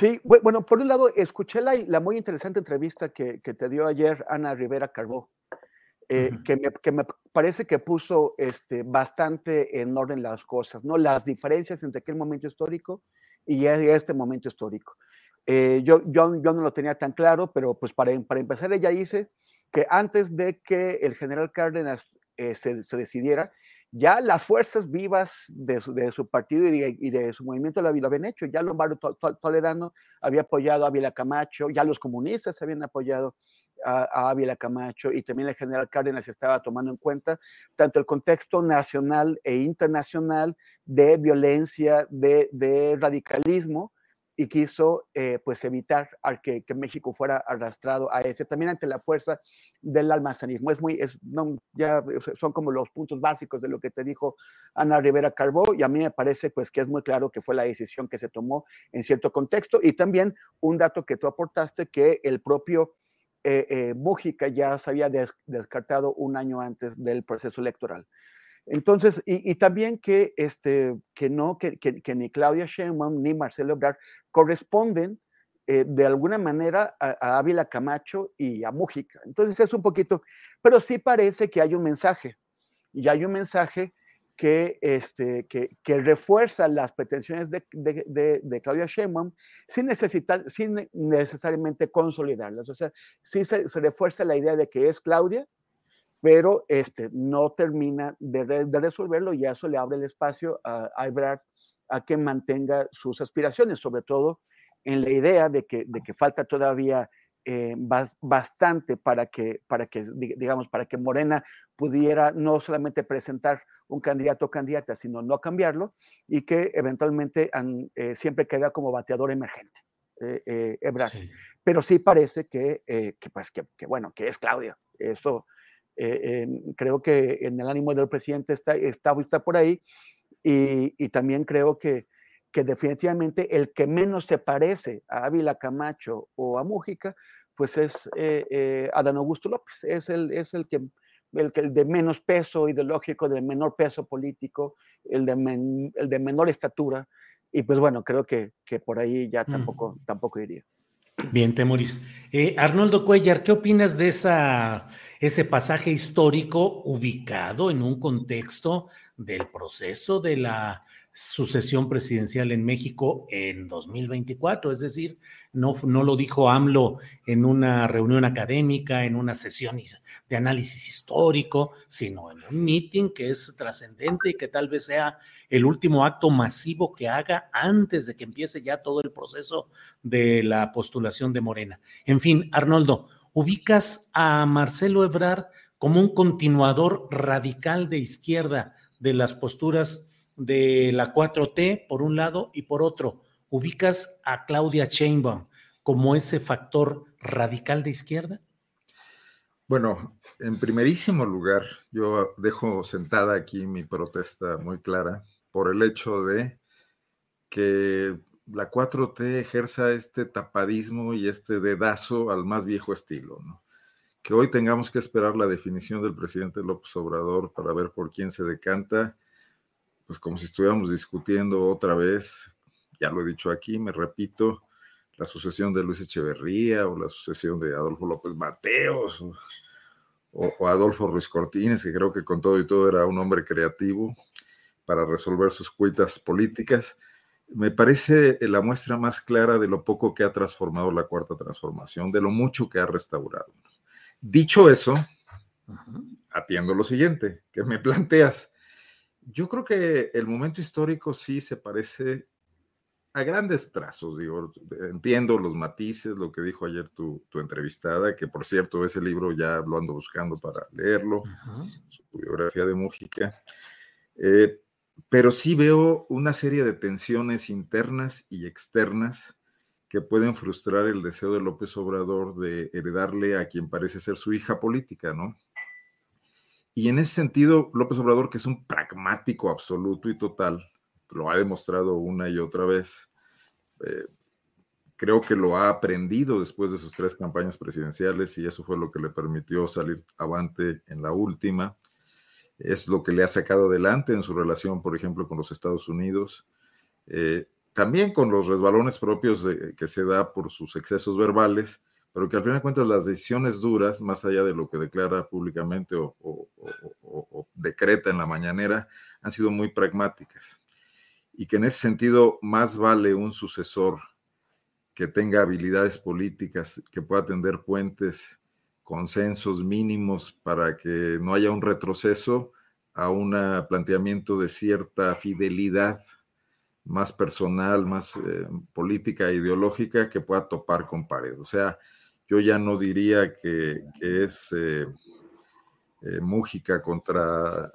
Sí, bueno, por un lado, escuché la, la muy interesante entrevista que, que te dio ayer Ana Rivera Carbó. Eh, que, me, parece que puso este, bastante en orden las cosas, ¿no? Las diferencias entre aquel momento histórico y este momento histórico. Eh, yo, yo, yo, no lo tenía tan claro, pero pues para, para, empezar ella dice que antes de que el general Cárdenas eh, se, se, decidiera, ya las fuerzas vivas de su, partido y de, y de, su movimiento lo, habían hecho, ya Lombardo Toledano había apoyado a Ávila Camacho, ya los comunistas habían apoyado a, Ávila Camacho y también el general Cárdenas estaba tomando en cuenta tanto el contexto nacional e internacional de violencia, de, radicalismo y quiso eh, pues evitar que, México fuera arrastrado a ese, también ante la fuerza del almacenismo. Es muy, es, no, ya son como los puntos básicos de lo que te dijo Ana Rivera Carbó y a mí me parece pues que es muy claro que fue la decisión que se tomó en cierto contexto y también un dato que tú aportaste que el propio eh, eh, ya se había descartado un año antes del proceso electoral. Entonces, y, también que, este, que no, que, que, ni Claudia Sheinbaum ni Marcelo Ebrard corresponden eh, de alguna manera a, Ávila Camacho y a Mújica. Entonces es un poquito, pero sí parece que hay un mensaje, y hay un mensaje que, este, que, que refuerza las pretensiones de, de, de, Claudia Sheinbaum sin, necesitar, sin necesariamente consolidarlas. O sea, sí se refuerza la idea de que es Claudia, pero este, no termina de, resolverlo y eso le abre el espacio a, a Ebrard a que mantenga sus aspiraciones, sobre todo en la idea de que, de que falta todavía eh, bastante para que, para que, digamos, para que Morena pudiera no solamente presentar un candidato o candidata, sino no cambiarlo y que eventualmente eh, siempre queda como bateador emergente. Eh, Ebrard. Pero sí parece que, que pues, que, que, bueno, que es Claudia. Eso, eh, creo que en el ánimo del presidente está, está, está por ahí y, también creo que, que, definitivamente el que menos se parece a Ávila Camacho o a Mújica, pues es eh, eh, Adán Augusto López, es el, es el que el, el, de menos peso ideológico, de menor peso político, el de, el de menor estatura, y pues bueno, creo que, que por ahí ya tampoco, tampoco iría. Bien, Temoris. Arnoldo Cuellar, ¿qué opinas de esa ese pasaje histórico ubicado en un contexto del proceso de la sucesión presidencial en México en 2024, es decir, no, no lo dijo AMLO en una reunión académica, en una sesión de análisis histórico, sino en un meeting que es trascendente y que tal vez sea el último acto masivo que haga antes de que empiece ya todo el proceso de la postulación de Morena. En fin, Arnoldo, ubicas a Marcelo Ebrard como un continuador radical de izquierda de las posturas de la 4T, por un lado, y por otro, ubicas a Claudia Sheinbaum como ese factor radical de izquierda? Bueno, en primerísimo lugar, yo dejo sentada aquí mi protesta muy clara por el hecho de que la 4T ejerza este tapadismo y este dedazo al más viejo estilo. Que hoy tengamos que esperar la definición del presidente López Obrador para ver por quién se decanta, pues como si estuviéramos discutiendo otra vez, ya lo he dicho aquí, me repito, la sucesión de Luis Echeverría o la sucesión de Adolfo López Mateos o, o Adolfo Ruiz Cortines, que creo que con todo y todo era un hombre creativo para resolver sus cuitas políticas me parece la muestra más clara de lo poco que ha transformado la cuarta transformación, de lo mucho que ha restaurado. Dicho eso, atiendo lo siguiente que me planteas. Yo creo que el momento histórico sí se parece a grandes trazos, digo, entiendo los matices, lo que dijo ayer tu, entrevistada, que por cierto ese libro ya lo ando buscando para leerlo, su biografía de Mújica. Eh, pero sí veo una serie de tensiones internas y externas que pueden frustrar el deseo de López Obrador de heredarle a quien parece ser su hija política, ¿no? Y en ese sentido, López Obrador, que es un pragmático absoluto y total, lo ha demostrado una y otra vez, eh, creo que lo ha aprendido después de sus tres campañas presidenciales y eso fue lo que le permitió salir avante en la última es lo que le ha sacado adelante en su relación, por ejemplo, con los Estados Unidos, eh, también con los resbalones propios que se da por sus excesos verbales, pero que al final de cuentas las decisiones duras, más allá de lo que declara públicamente o, o decreta en la mañanera, han sido muy pragmáticas. Y que en ese sentido más vale un sucesor que tenga habilidades políticas, que pueda tender puentes consensos mínimos para que no haya un retroceso a un planteamiento de cierta fidelidad más personal, más eh, política e ideológica que pueda topar con pared. O sea, yo ya no diría que, es eh, eh, Mújica contra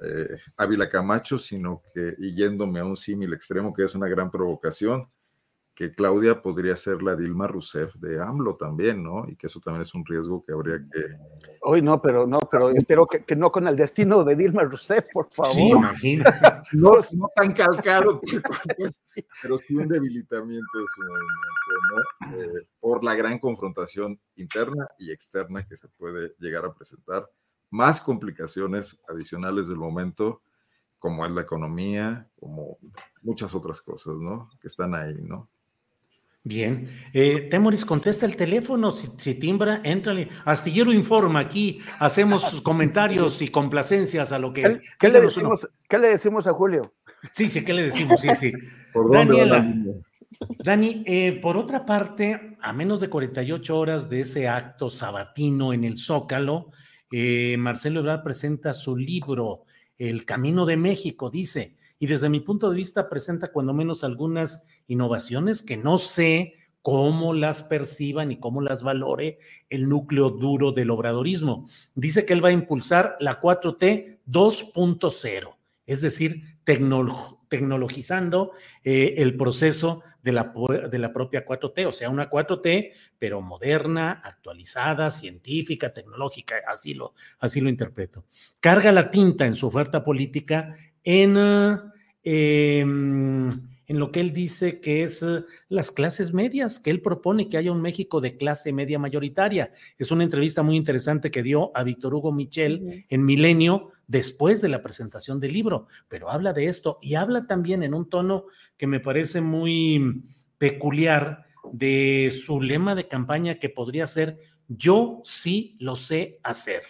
Ávila Camacho, sino que, yéndome a un símil extremo, que es una gran provocación, que Claudia podría ser la Dilma Rousseff de AMLO también, ¿no? Y que eso también es un riesgo que habría que... Hoy no, pero no, pero espero que, no con el destino de Dilma Rousseff, por favor. Sí, imagina. *laughs* no, no tan calcado, *laughs* pero sí un debilitamiento de su movimiento, ¿no? Eh, por la gran confrontación interna y externa que se puede llegar a presentar. Más complicaciones adicionales del momento, como es la economía, como muchas otras cosas, ¿no? Que están ahí, ¿no? Bien. Eh, Temoris, contesta el teléfono. Si, timbra, éntrale. Astillero informa aquí. Hacemos sus comentarios y complacencias a lo que. ¿Qué, le, decimos, ¿qué le, decimos, a Julio? Sí, sí, ¿qué le decimos? Sí, sí. *laughs* Daniela. Dani, eh, por otra parte, a menos de 48 horas de ese acto sabatino en el Zócalo, eh, Marcelo Ebrard presenta su libro, El Camino de México, dice y desde mi punto de vista presenta cuando menos algunas innovaciones que no sé cómo las perciban y cómo las valore el núcleo duro del obradorismo. Dice que él va a impulsar la 4T 2.0, es decir, tecnologizando eh, el proceso de la, de la propia 4T, o sea, una 4T, pero moderna, actualizada, científica, tecnológica, así lo, así lo interpreto. Carga la tinta en su oferta política en, em, en lo que él dice que es eh, las clases medias, que él propone que haya un México de clase media mayoritaria. Es una entrevista muy interesante que dio a Víctor Hugo Michel en Milenio después de la presentación del libro, pero habla de esto y habla también en un tono que me parece muy peculiar de su lema de campaña que podría ser yo sí lo sé hacer,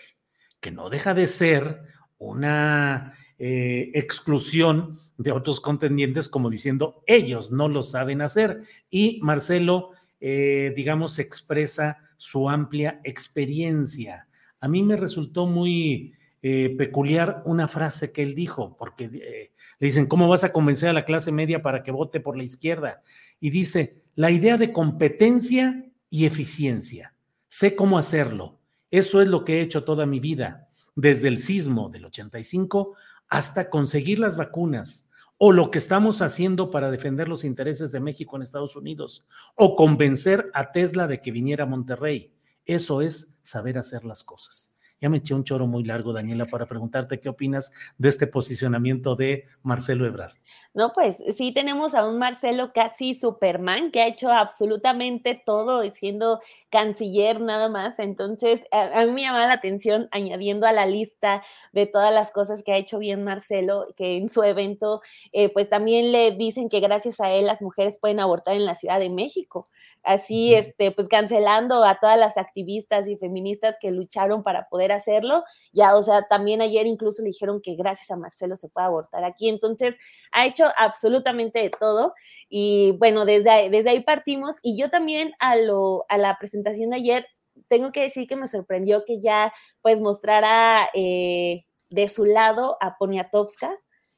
que no deja de ser una eh, exclusión de otros contendientes como diciendo ellos no lo saben hacer. Y Marcelo, eh, digamos, expresa su amplia experiencia. A mí me resultó muy eh, peculiar una frase que él dijo, porque le dicen, ¿cómo vas a convencer a la clase media para que vote por la izquierda? Y dice, la idea de competencia y eficiencia. Sé cómo hacerlo. Eso es lo que he hecho toda mi vida, desde el sismo del 85 hasta conseguir las vacunas, o lo que estamos haciendo para defender los intereses de México en Estados Unidos, o convencer a Tesla de que viniera a Monterrey. Eso es saber hacer las cosas. Ya me eché un choro muy largo, Daniela, para preguntarte qué opinas de este posicionamiento de Marcelo Ebrard. No, pues sí tenemos a un Marcelo casi Superman que ha hecho absolutamente todo siendo canciller nada más. Entonces, a, mí me llama la atención añadiendo a la lista de todas las cosas que ha hecho bien Marcelo, que en su evento, eh, pues también le dicen que gracias a él las mujeres pueden abortar en la Ciudad de México así, este, pues cancelando a todas las activistas y feministas que lucharon para poder hacerlo. Ya, o sea, también ayer incluso le dijeron que gracias a Marcelo se puede abortar aquí. Entonces, ha hecho absolutamente de todo. Y bueno, desde ahí, desde ahí partimos. Y yo también a, lo, a la presentación de ayer, tengo que decir que me sorprendió que ya pues mostrara eh, de su lado a Poniatowska,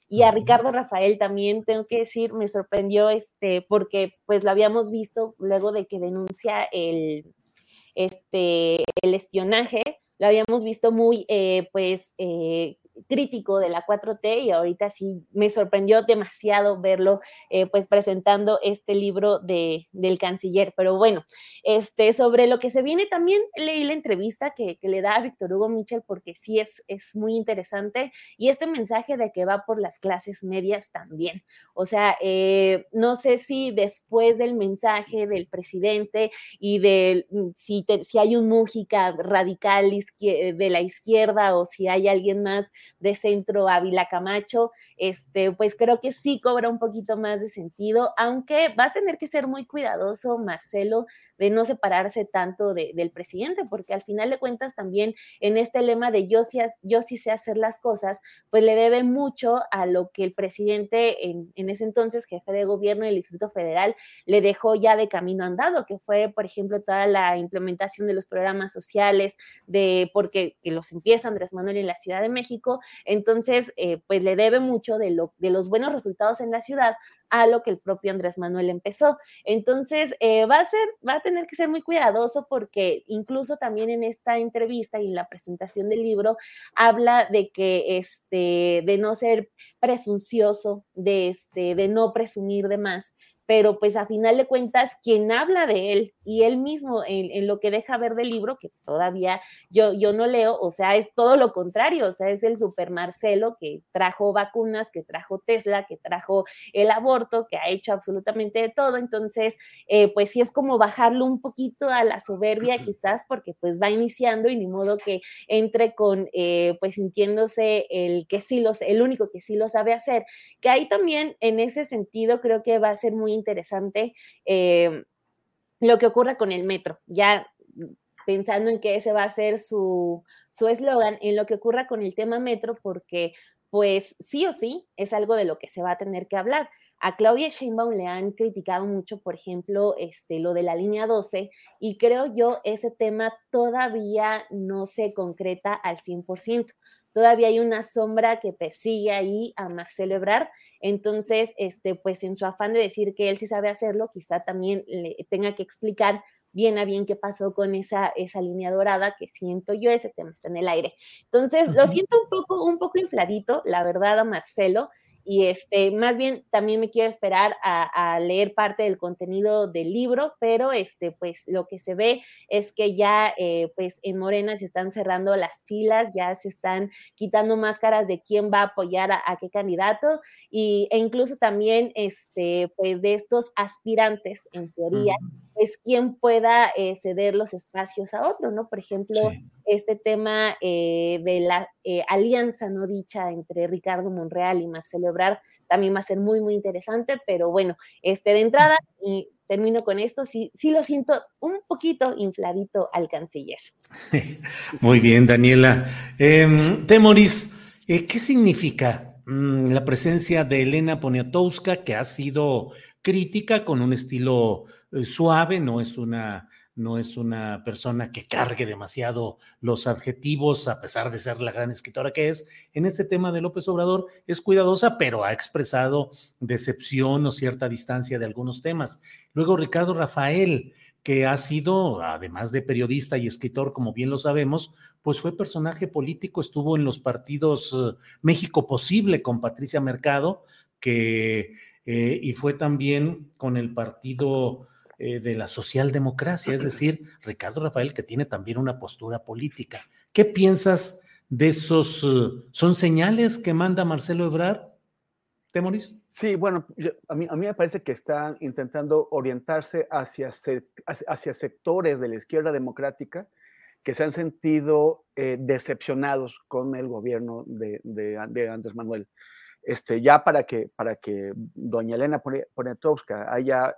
y a Ricardo Rafael también tengo que decir, me sorprendió este, porque pues lo habíamos visto luego de que denuncia el, este, el espionaje, lo habíamos visto muy, eh, pues, eh, crítico de la 4T y ahorita sí me sorprendió demasiado verlo eh, pues presentando este libro de, del canciller. Pero bueno, este, sobre lo que se viene también leí la entrevista que, que le da a Víctor Hugo Mitchell porque sí es, es muy interesante y este mensaje de que va por las clases medias también. O sea, eh, no sé si después del mensaje del presidente y de mm, si, si hay un Mújica radical de la izquierda o si hay alguien más de centro Ávila Camacho, este, pues creo que sí cobra un poquito más de sentido, aunque va a tener que ser muy cuidadoso Marcelo de no separarse tanto del presidente, porque al final de cuentas también en este lema de yo sí, yo sí sé hacer las cosas, pues le debe mucho a lo que el presidente en, en ese entonces jefe de gobierno del Distrito Federal le dejó ya de camino andado, que fue, por ejemplo, toda la implementación de los programas sociales, de porque que los empieza Andrés Manuel en la Ciudad de México, entonces, eh, pues le debe mucho de, lo, de los buenos resultados en la ciudad a lo que el propio Andrés Manuel empezó. Entonces, eh, va a ser, va a tener que ser muy cuidadoso porque incluso también en esta entrevista y en la presentación del libro habla de que, este, de no ser presuncioso, de, este, de no presumir de más pero pues a final de cuentas, quien habla de él y él mismo en, lo que deja ver del libro, que todavía yo, yo no leo, o sea, es todo lo contrario, o sea, es el super Marcelo que trajo vacunas, que trajo Tesla, que trajo el aborto, que ha hecho absolutamente de todo, entonces, eh, pues sí es como bajarlo un poquito a la soberbia quizás, porque pues va iniciando y ni modo que entre con, eh, pues sintiéndose el que sí los, el único que sí lo sabe hacer, que ahí también en ese sentido creo que va a ser muy interesante eh, lo que ocurra con el metro, ya pensando en que ese va a ser su eslogan, en lo que ocurra con el tema metro, porque pues sí o sí es algo de lo que se va a tener que hablar. A Claudia Sheinbaum le han criticado mucho, por ejemplo, este, lo de la línea 12 y creo yo ese tema todavía no se concreta al 100%. Todavía hay una sombra que persigue ahí a Marcelo Ebrard. Entonces, este, pues en su afán de decir que él sí sabe hacerlo, quizá también le tenga que explicar bien a bien qué pasó con esa, esa línea dorada que siento yo, ese tema está en el aire. Entonces, lo siento un poco, un poco infladito, la verdad, a Marcelo, y este, más bien también me quiero esperar a, leer parte del contenido del libro, pero este, pues lo que se ve es que ya eh, pues en Morena se están cerrando las filas, ya se están quitando máscaras de quién va a apoyar a, qué candidato y, e incluso también este, pues de estos aspirantes en teoría pues quien pueda eh, ceder los espacios a otro, ¿no? Por ejemplo, este tema eh, de la eh, alianza no dicha entre Ricardo Monreal y Marcelo Ebrard también va a ser muy, muy interesante, pero bueno, este de entrada, y termino con esto, sí, sí lo siento un poquito infladito al canciller. *laughs* Muy bien, Daniela. Em, Temoris, ¿qué significa mm, la presencia de Elena Poniatowska, que ha sido crítica con un estilo eh, suave, no es una no es una persona que cargue demasiado los adjetivos, a pesar de ser la gran escritora que es. En este tema de López Obrador es cuidadosa, pero ha expresado decepción o cierta distancia de algunos temas. Luego Ricardo Rafael, que ha sido, además de periodista y escritor, como bien lo sabemos, pues fue personaje político, estuvo en los partidos eh, México Posible con Patricia Mercado, que, eh, y fue también con el partido eh, de la socialdemocracia, es decir, Ricardo Rafael, que tiene también una postura política. ¿Qué piensas de esos? Eh, ¿Son señales que manda Marcelo Ebrard? ¿Temoris? Sí, bueno, a, mí, a mí me parece que están intentando orientarse hacia, hacia sectores de la izquierda democrática que se han sentido eh, decepcionados con el gobierno de, de, Andrés Manuel. Este, ya para que, para que doña Elena Poniatowska haya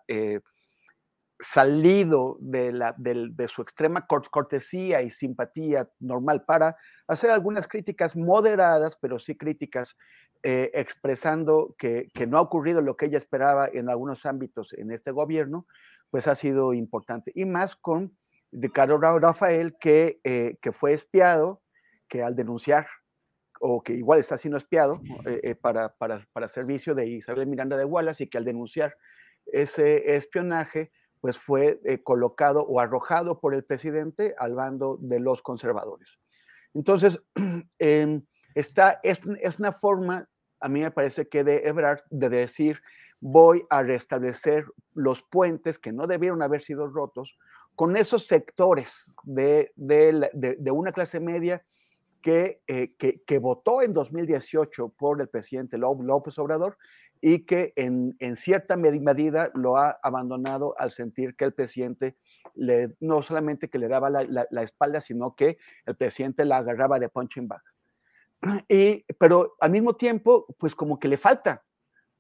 salido de, la, de, su extrema cortesía y simpatía normal para hacer algunas críticas moderadas, pero sí críticas, eh, expresando que, no ha ocurrido lo que ella esperaba en algunos ámbitos en este gobierno, pues ha sido importante. Y más con Ricardo Rafael, que, eh, que fue espiado, que al denunciar o que igual está siendo espiado eh, para, para, para servicio de Isabel Miranda de Wallace y que al denunciar ese espionaje, pues fue eh, colocado o arrojado por el presidente al bando de los conservadores. Entonces, *clears throat* em, esta es, una forma, a mí me parece que de Ebrard, de decir, voy a restablecer los puentes que no debieron haber sido rotos con esos sectores de, una clase media que, eh, que, que, votó en 2018 por el presidente López Obrador y que en, cierta medida lo ha abandonado al sentir que el presidente le, no solamente que le daba la, espalda, sino que el presidente la agarraba de punching bag. *clears throat* Y, pero al mismo tiempo, pues como que le falta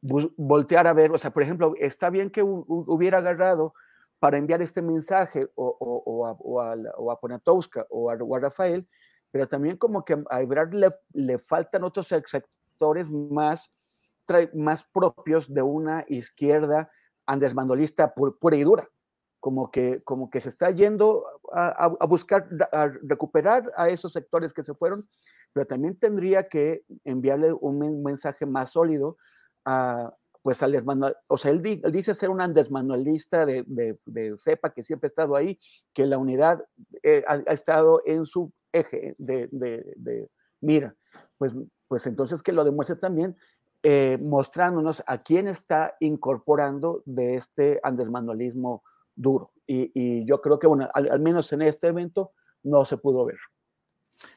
voltear a ver, o sea, por ejemplo, está bien que hubiera agarrado para enviar este mensaje o, o, a, o a, o a Ponatowska o a, Rafael, pero también como que a Ebrard le, le faltan otros sectores más más propios de una izquierda andesmandolista pura y dura, como que, como que se está yendo a, buscar, a recuperar a esos sectores que se fueron, pero también tendría que enviarle un mensaje más sólido a, pues al o sea, él, dice ser un andesmanuelista de, de, cepa que siempre ha estado ahí, que la unidad eh, ha, estado en su eje de, mira, pues, pues entonces que lo demuestre también eh, mostrándonos a quién está incorporando de este andermanualismo duro. Y, yo creo que, bueno, al, menos en este evento no se pudo ver.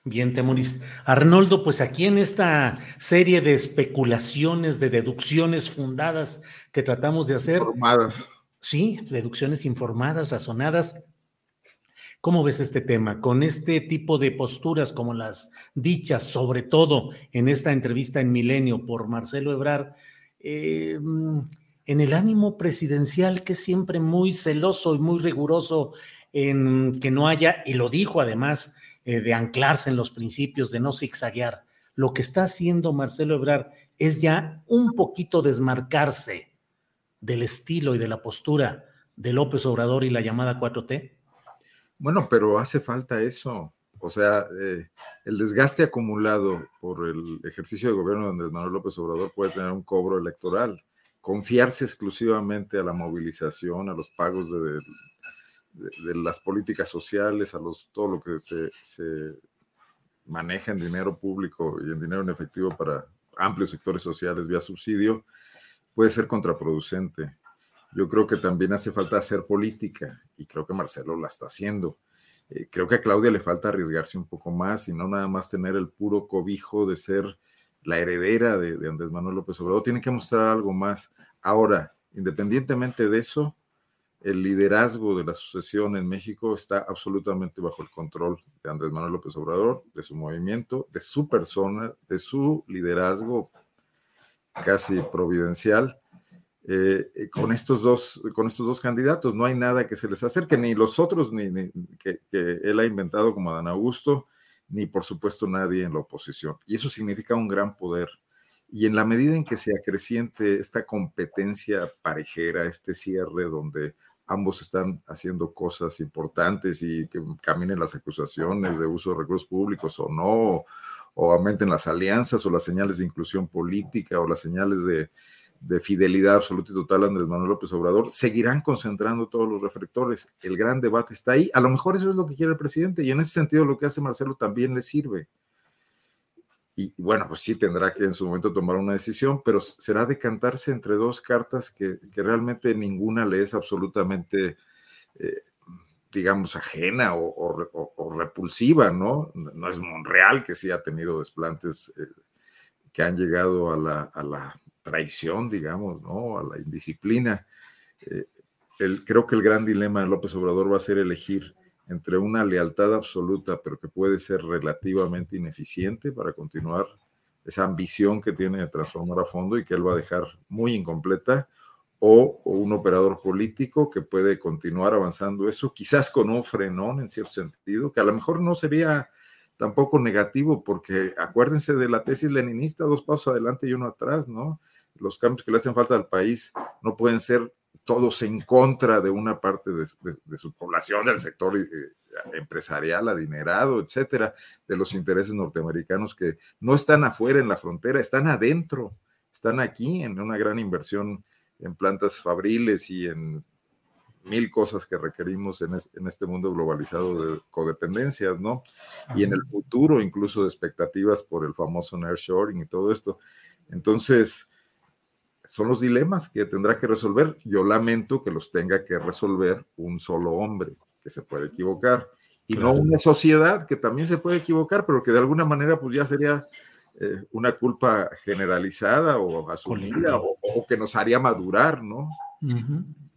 Bien, Temuris. Arnoldo, pues aquí en esta serie de especulaciones, de deducciones fundadas que tratamos de hacer. Informadas. Sí, deducciones informadas, razonadas. ¿Cómo ves este tema? Con este tipo de posturas como las dichas, sobre todo en esta entrevista en Milenio por Marcelo Ebrard, eh, en el ánimo presidencial que es siempre muy celoso y muy riguroso en que no haya, y lo dijo además, eh, de anclarse en los principios, de no zigzaguear. Lo que está haciendo Marcelo Ebrard es ya un poquito desmarcarse del estilo y de la postura de López Obrador y la llamada 4T. Bueno, pero hace falta eso. O sea, eh, el desgaste acumulado por el ejercicio de gobierno de Manuel López Obrador puede tener un cobro electoral. Confiarse exclusivamente a la movilización, a los pagos de, las políticas sociales, a los, todo lo que se maneja en dinero público y en dinero en efectivo para amplios sectores sociales vía subsidio, puede ser contraproducente. Yo creo que también hace falta hacer política y creo que Marcelo la está haciendo. Eh, creo que a Claudia le falta arriesgarse un poco más y no nada más tener el puro cobijo de ser la heredera de, de Andrés Manuel López Obrador. Tiene que mostrar algo más. Ahora, independientemente de eso, el liderazgo de la sucesión en México está absolutamente bajo el control de Andrés Manuel López Obrador, de su movimiento, de su persona, de su liderazgo casi providencial. Eh, eh, con, estos dos, con estos dos candidatos no hay nada que se les acerque, ni los otros ni, que, que, él ha inventado como Adán Augusto, ni por supuesto nadie en la oposición. Y eso significa un gran poder. Y en la medida en que se acreciente esta competencia parejera, este cierre donde ambos están haciendo cosas importantes y que caminen las acusaciones de uso de recursos públicos o no, o aumenten las alianzas o las señales de inclusión política o las señales de, fidelidad absoluta y total a Andrés Manuel López Obrador, seguirán concentrando todos los reflectores. El gran debate está ahí. A lo mejor eso es lo que quiere el presidente y en ese sentido lo que hace Marcelo también le sirve. Y bueno, pues sí tendrá que en su momento tomar una decisión, pero será decantarse entre dos cartas que, realmente ninguna le es absolutamente, eh, digamos, ajena o, repulsiva, ¿no? No es Monreal, que sí ha tenido desplantes eh, que han llegado a la, traición, digamos, ¿no? A la indisciplina. Eh, creo que el gran dilema de López Obrador va a ser elegir entre una lealtad absoluta, pero que puede ser relativamente ineficiente para continuar esa ambición que tiene de transformar a fondo y que él va a dejar muy incompleta, o, un operador político que puede continuar avanzando eso, quizás con un frenón en cierto sentido, que a lo mejor no sería tampoco negativo, porque acuérdense de la tesis leninista, dos pasos adelante y uno atrás, ¿no? Los cambios que le hacen falta al país no pueden ser todos en contra de una parte de, su población, del sector eh, empresarial, adinerado, etcétera, de los intereses norteamericanos que no están afuera en la frontera, están adentro, están aquí en una gran inversión en plantas fabriles y en mil cosas que requerimos en, en este mundo globalizado de codependencias, ¿no? Y en el futuro incluso de expectativas por el famoso nearshoring y todo esto. Entonces, son los dilemas que tendrá que resolver. Yo lamento que los tenga que resolver un solo hombre, que se puede equivocar, y no una sociedad que también se puede equivocar, pero que de alguna manera pues ya sería eh, una culpa generalizada o asumida o, que nos haría madurar, ¿no?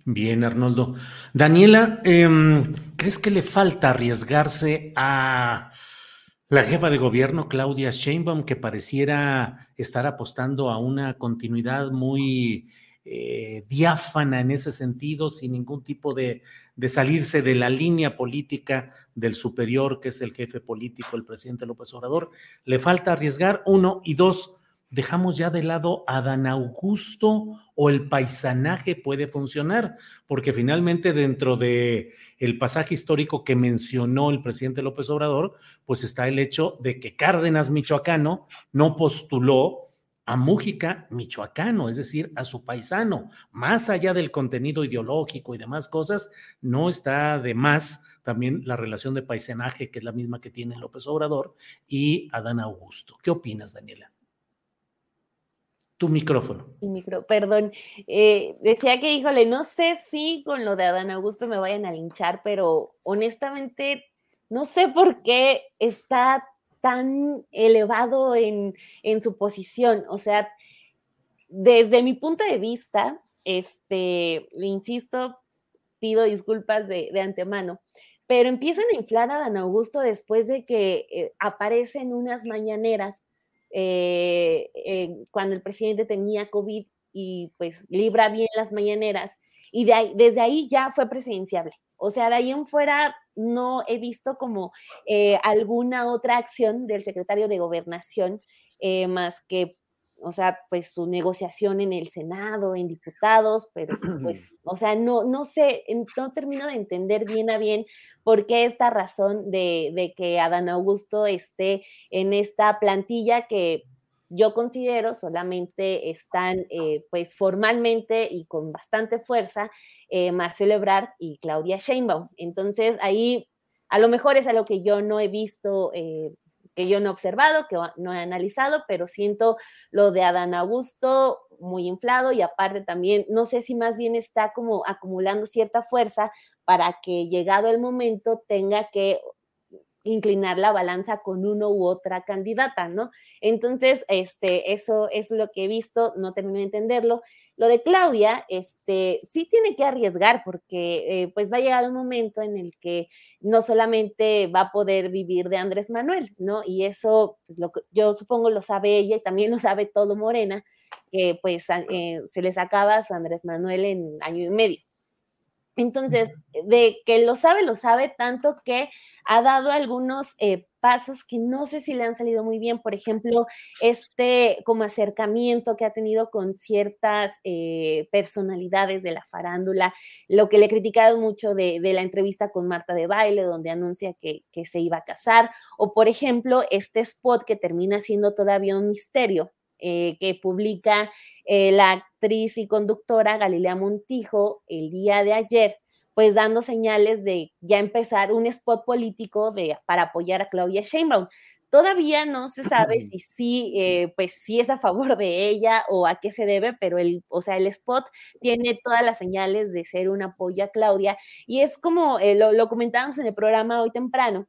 Bien, Arnoldo. Daniela, em, ¿crees que le falta arriesgarse a la jefa de gobierno, Claudia Sheinbaum, que pareciera estar apostando a una continuidad muy eh, diáfana en ese sentido, sin ningún tipo de, de, salirse de la línea política del superior, que es el jefe político, el presidente López Obrador. Le falta arriesgar, uno, y dos, dejamos ya de lado a Dan Augusto o el paisanaje puede funcionar, porque finalmente dentro de el pasaje histórico que mencionó el presidente López Obrador, pues está el hecho de que Cárdenas Michoacano no postuló a Mújica michoacano, es decir, a su paisano. Más allá del contenido ideológico y demás cosas, no está de más también la relación de paisanaje, que es la misma que tiene López Obrador, y Adán Augusto. ¿Qué opinas, Daniela? Tu micrófono. Mi micro, perdón. Eh, decía que, híjole, no sé si con lo de Adán Augusto me vayan a linchar, pero honestamente no sé por qué está tan elevado en, en su posición. O sea, desde mi punto de vista, este, insisto, pido disculpas de, de antemano, pero empiezan a inflar a Dan Augusto después de que eh, aparecen unas mañaneras eh, eh, cuando el presidente tenía COVID y pues libra bien las mañaneras y desde ahí ya fue presidenciable. O sea, de ahí en fuera no he visto como alguna otra acción del secretario de gobernación más que o sea, pues su negociación en el Senado, en diputados, pero pues, *clears throat* o sea, no, no sé, no termino de entender bien a bien por qué esta razón de, de que Adán Augusto esté en esta plantilla que yo considero solamente están, eh, pues formalmente y con bastante fuerza, eh, Marcelo Ebrard y Claudia Sheinbaum. Entonces, ahí a lo mejor es algo que yo no he visto eh, que yo no he observado, que no he analizado, pero siento lo de Adán Augusto muy inflado y aparte también, no sé si más bien está como acumulando cierta fuerza para que llegado el momento tenga que inclinar la balanza con uno u otra candidata, ¿no? Entonces, este, eso, es lo que he visto, no termino de entenderlo. Lo de Claudia, este, sí tiene que arriesgar porque eh, pues va a llegar un momento en el que no solamente va a poder vivir de Andrés Manuel, ¿no? Y eso, pues, lo, yo supongo lo sabe ella y también lo sabe todo Morena, que pues eh, se les acaba su Andrés Manuel en año y medio. Entonces, de que lo sabe, lo sabe tanto que ha dado algunos eh, pasos que no sé si le han salido muy bien. Por ejemplo, este como acercamiento que ha tenido con ciertas eh, personalidades de la farándula, lo que le he criticado mucho de, la entrevista con Marta de Baile, donde anuncia que, se iba a casar, o por ejemplo, este spot que termina siendo todavía un misterio, eh, que publica la actriz y conductora Galilea Montijo el día de ayer, pues dando señales de ya empezar un spot político de, para apoyar a Claudia Sheinbaum. Todavía no se sabe *clears throat* si sí, eh, pues sí es a favor de ella o a qué se debe, pero el, o sea, el spot tiene todas las señales de ser un apoyo a Claudia y es como eh, lo, lo comentábamos en el programa hoy temprano,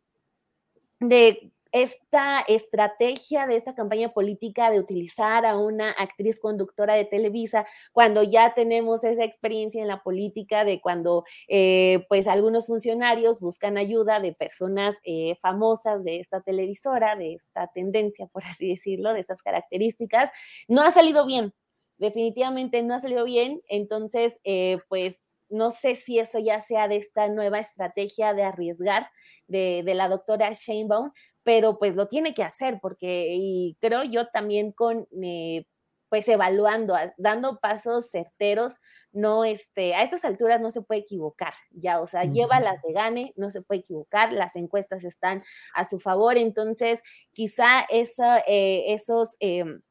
de esta estrategia de esta campaña política de utilizar a una actriz conductora de Televisa cuando ya tenemos esa experiencia en la política de cuando eh, pues algunos funcionarios buscan ayuda de personas eh, famosas de esta televisora, de esta tendencia, por así decirlo, de esas características, no ha salido bien. Definitivamente no ha salido bien, entonces, eh, pues no sé si eso ya sea de esta nueva estrategia de arriesgar de, la doctora Sheinbaum, pero pues lo tiene que hacer porque, y creo yo también con... Eh, pues evaluando, dando pasos certeros, no, este, a estas alturas no se puede equivocar, ya, o sea, lleva las de gane, no se puede equivocar, las encuestas están a su favor, entonces quizá esa, eh, esos em,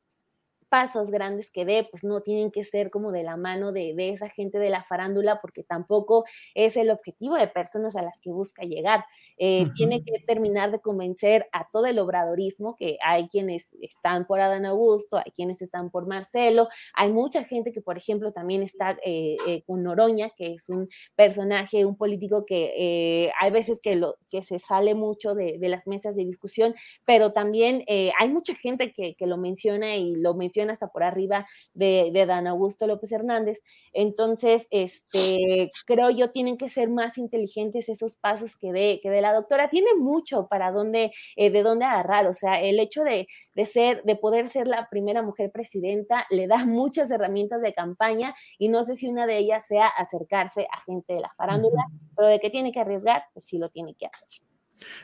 pasos grandes que dé, pues no tienen que ser como de la mano de, esa gente de la farándula, porque tampoco es el objetivo de personas a las que busca llegar. Eh, tiene que terminar de convencer a todo el obradorismo, que hay quienes están por Adán Augusto, hay quienes están por Marcelo, hay mucha gente que, por ejemplo, también está eh, eh, con Noroña, que es un personaje, un político que hay veces que, lo, que se sale mucho de, las mesas de discusión, pero también hay mucha gente que, que lo menciona y lo menciona hasta por arriba de, de, Dan Augusto López Hernández. Entonces, este, creo yo, tienen que ser más inteligentes esos pasos que de, que de la doctora. Tiene mucho para dónde, eh, de dónde agarrar. O sea, el hecho de, de, ser, de poder ser la primera mujer presidenta le da *laughs* muchas herramientas de campaña y no sé si una de ellas sea acercarse a gente de la farándula, pero de que tiene que arriesgar, pues sí lo tiene que hacer.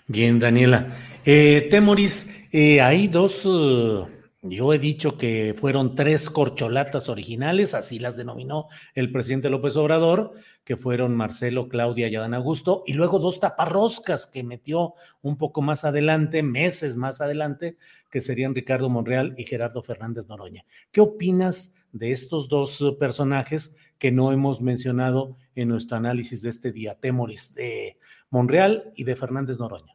Bien, Daniela. Eh, Temoris, eh, hay dos... Uh, yo he dicho que fueron tres corcholatas originales, así las denominó el presidente López Obrador, que fueron Marcelo, Claudia y Adán Augusto, y luego dos taparroscas que metió un poco más adelante, meses más adelante, que serían Ricardo Monreal y Gerardo Fernández Noroña. ¿Qué opinas de estos dos personajes que no hemos mencionado en nuestro análisis de este día, Temoris, de Monreal y de Fernández Noroña?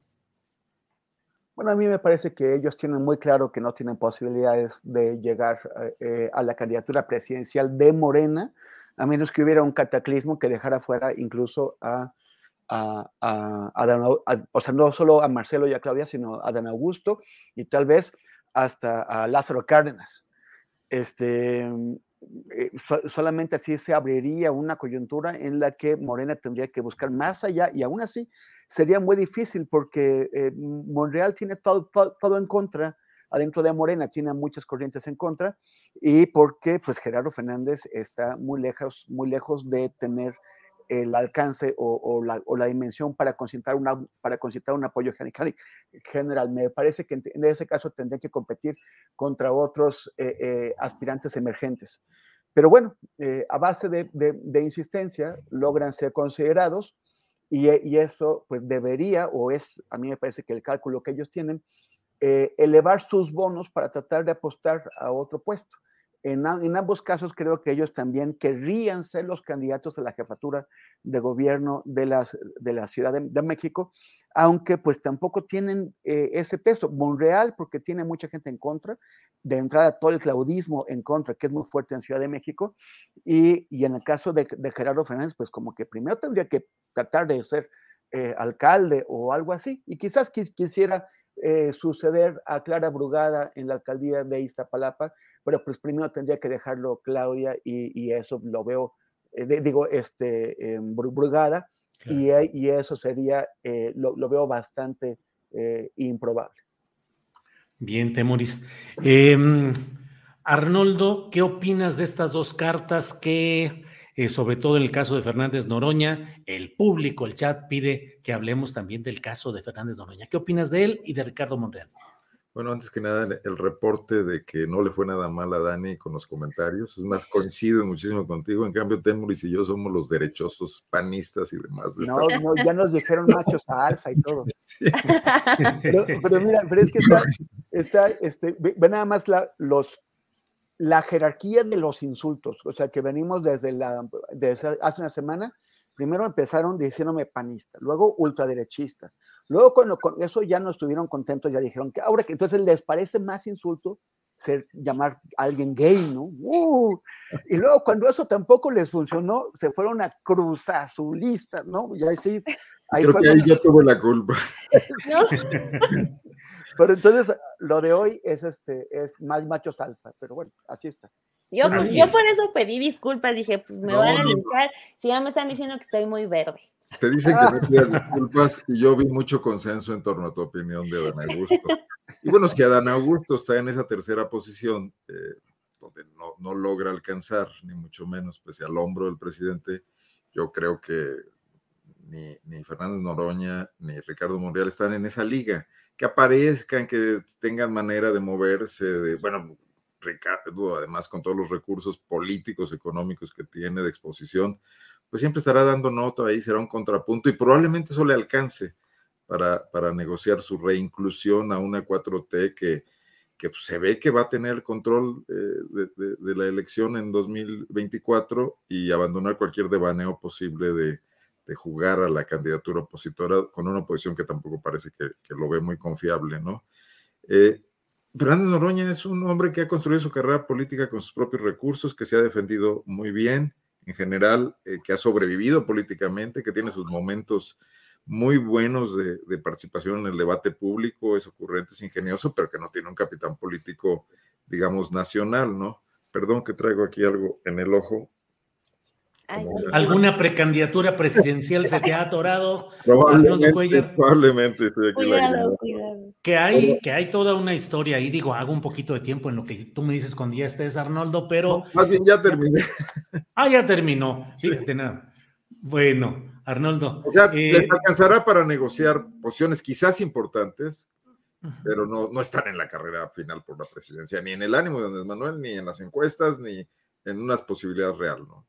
Bueno, a mí me parece que ellos tienen muy claro que no tienen posibilidades de llegar eh, a la candidatura presidencial de Morena, a menos que hubiera un cataclismo que dejara fuera incluso a, a, a, o sea, no solo a Marcelo y a Claudia, sino a Dan Augusto y tal vez hasta a Lázaro Cárdenas. Este, eh, solamente así se abriría una coyuntura en la que Morena tendría que buscar más allá y aún así sería muy difícil porque eh, Monreal tiene todo, todo, en contra, adentro de Morena tiene muchas corrientes en contra y porque pues Gerardo Fernández está muy lejos, muy lejos de tener el alcance o, la, dimensión para concentrar, una, para concentrar un apoyo general. Me parece que en, ese caso tendría que competir contra otros eh, eh, aspirantes emergentes. Pero bueno, eh, a base de, insistencia logran ser considerados y, y, eso pues debería, o es, a mí me parece que el cálculo que ellos tienen, elevar sus bonos para tratar de apostar a otro puesto. En, ambos casos creo que ellos también querrían ser los candidatos a la jefatura de gobierno de, las, de la Ciudad de, México, aunque pues tampoco tienen eh, ese peso. Monreal, porque tiene mucha gente en contra, de entrada todo el claudismo en contra, que es muy fuerte en Ciudad de México, y, en el caso de, de, Gerardo Fernández, pues como que primero tendría que tratar de ser eh, alcalde o algo así, y quizás quisiera eh, suceder a Clara Brugada en la alcaldía de Iztapalapa, pero pues primero tendría que dejarlo Claudia y, eso lo veo, eh, digo, este, em, Brugada, y, y, eso sería, eh, lo, veo bastante eh, improbable. Bien, Temoris. Em, Arnoldo, ¿qué opinas de estas dos cartas que, sobre todo en el caso de Fernández Noroña, el público, el chat pide que hablemos también del caso de Fernández Noroña? ¿Qué opinas de él y de Ricardo Monreal? Bueno, antes que nada, el reporte de que no le fue nada mal a Dani con los comentarios. Es más, *laughs* coincido muchísimo contigo. En cambio, Temuris y yo somos los derechosos panistas y demás. no, *laughs* no, ya nos dijeron machos a alfa y todo. *laughs* Pero, mira, pero es que está, está este, ve, nada más la, los, la jerarquía de los insultos. O sea, que venimos desde, la, desde hace una semana primero empezaron diciéndome panista, luego ultraderechista, luego cuando con eso ya no estuvieron contentos, ya dijeron que ahora que entonces les parece más insulto ser llamar a alguien gay, ¿no? ¡Uh! y luego cuando eso tampoco les funcionó, se fueron a cruzazulistas, ¿no? Ya sí. Ahí Creo que ahí ya tuve la culpa. *laughs* Pero entonces lo de hoy es este es más machos alfa, pero bueno, así está. Yo, yo por eso pedí disculpas, dije, pues me van a linchar si ya me están diciendo que estoy muy verde. Te dicen que no pidas disculpas y yo vi mucho consenso en torno a tu opinión de Adán Augusto. Y bueno, es que Adán Augusto está en esa tercera posición, eh, donde no, no, logra alcanzar, ni mucho menos, pese al hombro del presidente. Yo creo que ni, ni Fernández Noroña ni Ricardo Monreal están en esa liga. Que aparezcan, que tengan manera de moverse, de, bueno, Ricardo, además con todos los recursos políticos, económicos que tiene de exposición, pues siempre estará dando nota ahí, será un contrapunto y probablemente eso le alcance para, para negociar su reinclusión a una 4T que, que pues, se ve que va a tener el control eh, de, la elección en 2024 y abandonar cualquier devaneo posible de, jugar a la candidatura opositora con una oposición que tampoco parece que, lo ve muy confiable, ¿no? Eh, Fernández Noroña es un hombre que ha construido su carrera política con sus propios recursos, que se ha defendido muy bien, en general, eh, que ha sobrevivido políticamente, que tiene sus momentos muy buenos de, participación en el debate público, es ocurrente, es ingenioso, pero que no tiene un capitán político, digamos, nacional, ¿no? Perdón que traigo aquí algo en el ojo. ¿Alguna precandidatura presidencial se te ha atorado? Probablemente, probablemente estoy aquí Que hay, que hay toda una historia ahí, digo, hago un poquito de tiempo en lo que tú me dices cuando ya estés, Arnoldo, pero... más bien ya terminé. *laughs* Ah, ya terminó, fíjate nada. Bueno, Arnoldo. O sea, les eh, alcanzará para negociar posiciones quizás importantes, pero no, no están en la carrera final por la presidencia, ni en el ánimo de Andrés Manuel, ni en las encuestas, ni en una posibilidad real, ¿no?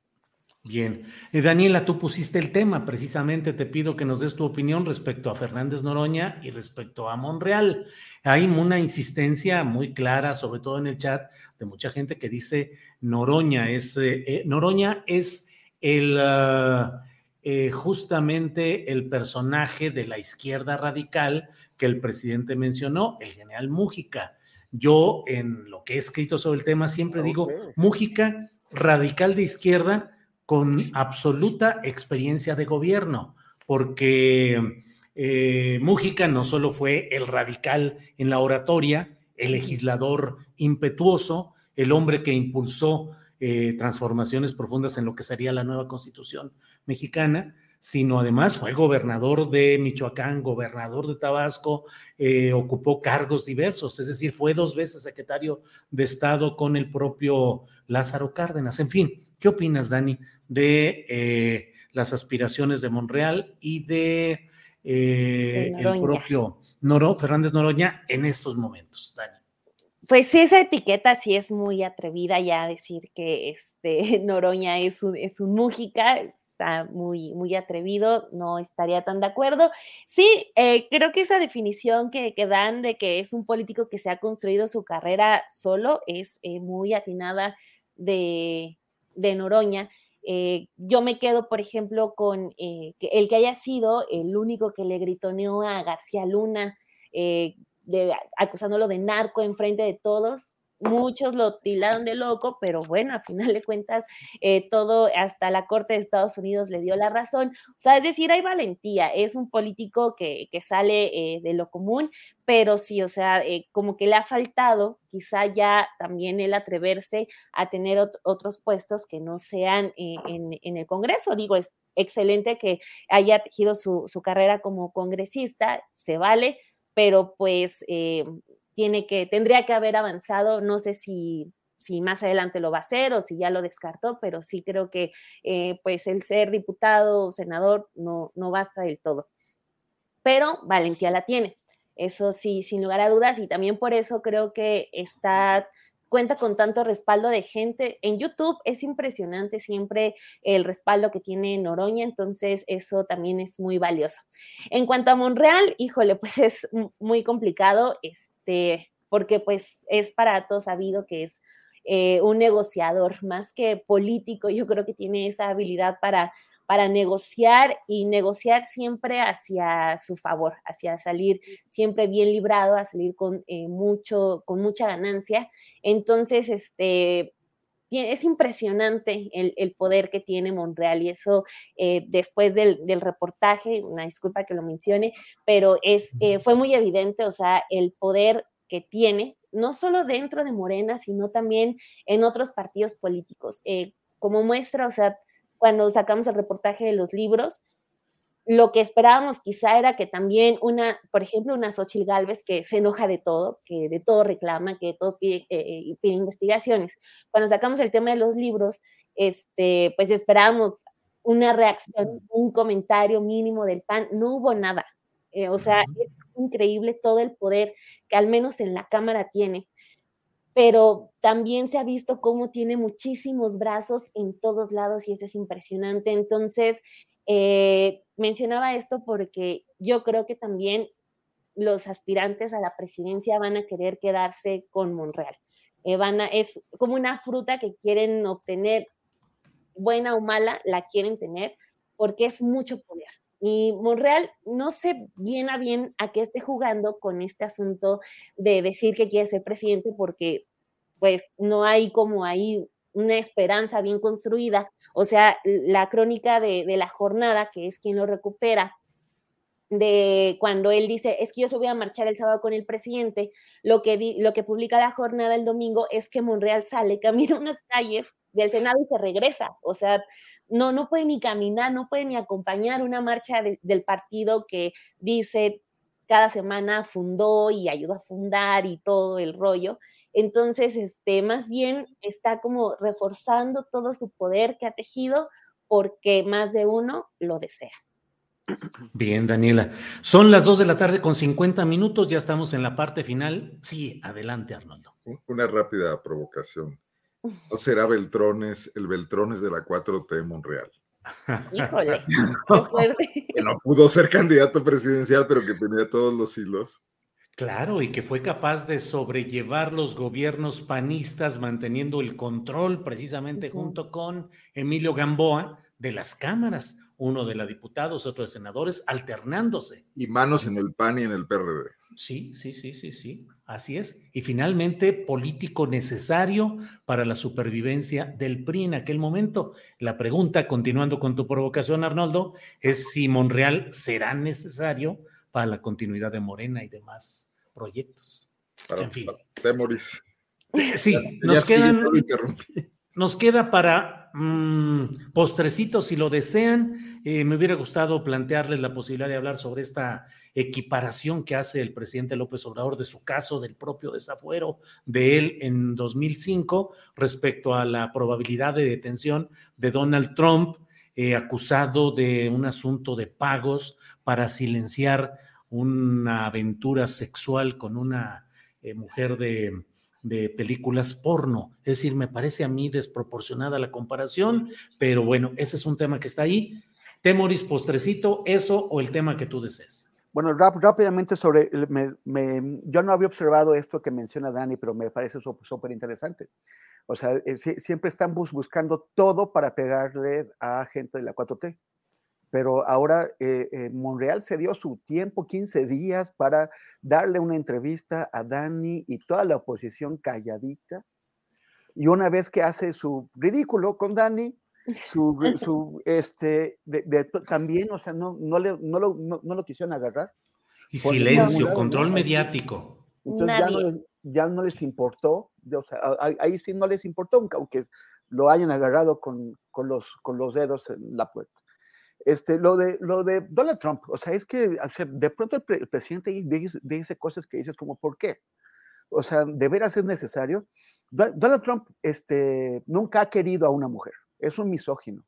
Bien. Eh, Daniela, tú pusiste el tema, precisamente te pido que nos des tu opinión respecto a Fernández Noroña y respecto a Monreal. Hay una insistencia muy clara, sobre todo en el chat, de mucha gente que dice Noroña es, eh, eh, Noroña es el, ah, eh, justamente el personaje de la izquierda radical que el presidente mencionó, el general Mújica. Yo en lo que he escrito sobre el tema siempre digo, Mújica, radical de izquierda con absoluta experiencia de gobierno, porque eh, Mújica no solo fue el radical en la oratoria, el legislador impetuoso, el hombre que impulsó eh, transformaciones profundas en lo que sería la nueva constitución mexicana, sino además fue gobernador de Michoacán, gobernador de Tabasco, eh, ocupó cargos diversos, es decir, fue dos veces secretario de Estado con el propio Lázaro Cárdenas. En fin, ¿qué opinas, Dani, de eh, las aspiraciones de Monreal y de eh, el propio Noro, Fernández Noroña en estos momentos, Dani? Pues esa etiqueta sí es muy atrevida ya decir que este *laughs* Noroña es un, es un Mújica, está muy, muy atrevido, no estaría tan de acuerdo. Sí, eh, creo que esa definición que, que, dan de que es un político que se ha construido su carrera solo es eh, muy atinada de, de Noroña. Eh, yo me quedo, por ejemplo, con el que haya sido el único que le gritoneó a García Luna, de, acusándolo de narco en frente de todos, muchos lo tildaron de loco, pero bueno, a final de cuentas, eh, todo, hasta la Corte de Estados Unidos le dio la razón. O sea, es decir, hay valentía, es un político que, sale eh, de lo común, pero sí, o sea, eh, como que le ha faltado quizá ya también el atreverse a tener otros puestos que no sean en, el Congreso. Digo, es excelente que haya tejido su, su carrera como congresista, se vale, pero pues tiene que, tendría que haber avanzado, no sé si, si más adelante lo va a hacer o si ya lo descartó, pero sí creo que eh, pues el ser diputado o senador no, no basta del todo. Pero valentía la tiene, eso sí, sin lugar a dudas, y también por eso creo que está cuenta con tanto respaldo de gente. En YouTube es impresionante siempre el respaldo que tiene Noroña, entonces eso también es muy valioso. En cuanto a Monreal, híjole, *laughs* pues es muy complicado, este, porque pues es para todos sabido que es eh, un negociador, más que político, yo creo que tiene esa habilidad para para negociar y negociar siempre hacia su favor, hacia salir siempre bien librado, a salir con, eh, mucho, con mucha ganancia. Entonces, este, es impresionante el, poder que tiene Monreal y eso eh, después del, reportaje, una disculpa que lo mencione, pero es, eh, fue muy evidente, o sea, el poder que tiene, no solo dentro de Morena, sino también en otros partidos políticos. como muestra, o sea, cuando sacamos el reportaje de los libros, lo que esperábamos quizá era que también una, por ejemplo, una Xochitl Galvez que se enoja de todo, que de todo reclama, que de todo pide, eh, pide, investigaciones. Cuando sacamos el tema de los libros, este, pues esperábamos una reacción, un comentario mínimo del PAN, no hubo nada. Eh, o sea, es increíble todo el poder que al menos en la Cámara tiene pero también se ha visto cómo tiene muchísimos brazos en todos lados y eso es impresionante. Entonces, eh, mencionaba esto porque yo creo que también los aspirantes a la presidencia van a querer quedarse con Monreal. Eh, es como una fruta que quieren obtener, buena o mala, la quieren tener porque es mucho poder. Y Monreal no sé bien a bien a qué esté jugando con este asunto de decir que quiere ser presidente porque pues no hay como ahí una esperanza bien construida. O sea, la crónica de, de la jornada, que es quien lo recupera, de cuando él dice, es que yo se voy a marchar el sábado con el presidente, lo que, lo que publica la jornada el domingo es que Monreal sale, *laughs* camina unas calles del Senado y se regresa. O sea, no, no puede ni caminar, no puede ni acompañar una marcha del partido que dice cada semana fundó y ayudó a fundar y todo el rollo. Entonces, este, más bien está como reforzando todo su poder que ha tejido porque más de uno lo desea. Bien, Daniela. Son las 2 de la tarde con 50 minutos, ya estamos en la parte final. Sí, adelante, Arnoldo. Una rápida provocación. ¿No será Beltrones, el Beltrones de la 4T Monreal? Híjole, *laughs* que no pudo ser candidato presidencial, pero que tenía todos los hilos. Claro, y que fue capaz de sobrellevar los gobiernos panistas manteniendo el control precisamente junto con Emilio Gamboa de las cámaras, uno de la diputados, otro de senadores, alternándose. Y manos en el PAN y en el PRD. Sí, sí, sí, sí, sí, así es. Y finalmente, político necesario para la supervivencia del PRI en aquel momento. La pregunta, continuando con tu provocación, Arnoldo, es si Monreal será necesario para la continuidad de Morena y demás proyectos. en fin. Temoris. Sí, nos quedan nos queda para mm, postrecitos, si lo desean. Eh, me hubiera gustado plantearles la posibilidad de hablar sobre esta equiparación que hace el presidente López Obrador de su caso, del propio desafuero de él en 2005 respecto a la probabilidad de detención de Donald Trump, eh, acusado de un asunto de pagos para silenciar una aventura sexual con una eh, mujer de de películas porno. Es decir, me parece a mí desproporcionada la comparación, pero bueno, ese es un tema que está ahí. Temoris, postrecito, eso o el tema que tú desees. Bueno, rápidamente sobre, yo no había observado esto que menciona Dani, pero me parece súper interesante. O sea, eh, siempre están buscando todo para pegarle a gente de la 4T pero ahora eh, eh, Monreal se dio su tiempo, 15 días, para darle una entrevista a Dani y toda la oposición calladita. Y una vez que hace su ridículo con Dani, su, *laughs* su este, también, o sea, no, no, le, no, lo, no, lo quisieron agarrar. Y silencio, control mediático. Entonces ya no, les, ya no, les, importó, o sea, ahí sí no les importó, aunque lo hayan agarrado con, con, los, con los dedos en la puerta. Este, lo, de, lo de Donald Trump, o sea, es que de pronto el, presidente dice, cosas que dices como, ¿por qué? O sea, ¿de veras es necesario? Donald Trump este, nunca ha querido a una mujer, es un misógino,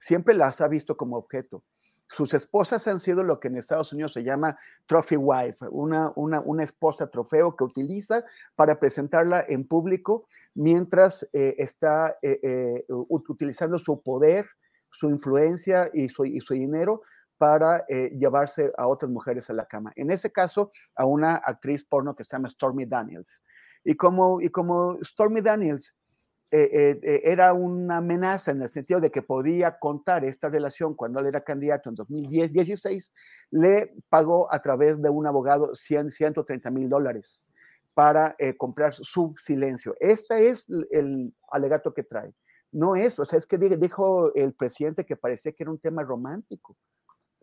siempre las ha visto como objeto. Sus esposas han sido lo que en Estados Unidos se llama trophy wife, una, una, una esposa trofeo que utiliza para presentarla en público mientras eh, está eh, eh, utilizando su poder, su influencia y su, y su dinero para eh, llevarse a otras mujeres a la cama. En ese caso, a una actriz porno que se llama Stormy Daniels. Y como, y como Stormy Daniels eh, eh, era una amenaza en el sentido de que podía contar esta relación cuando él era candidato en 2016, le pagó a través de un abogado 100, 130 mil dólares para comprar su silencio. Este es el alegato que trae no es, o sea, es que dijo el presidente que parecía que era un tema romántico.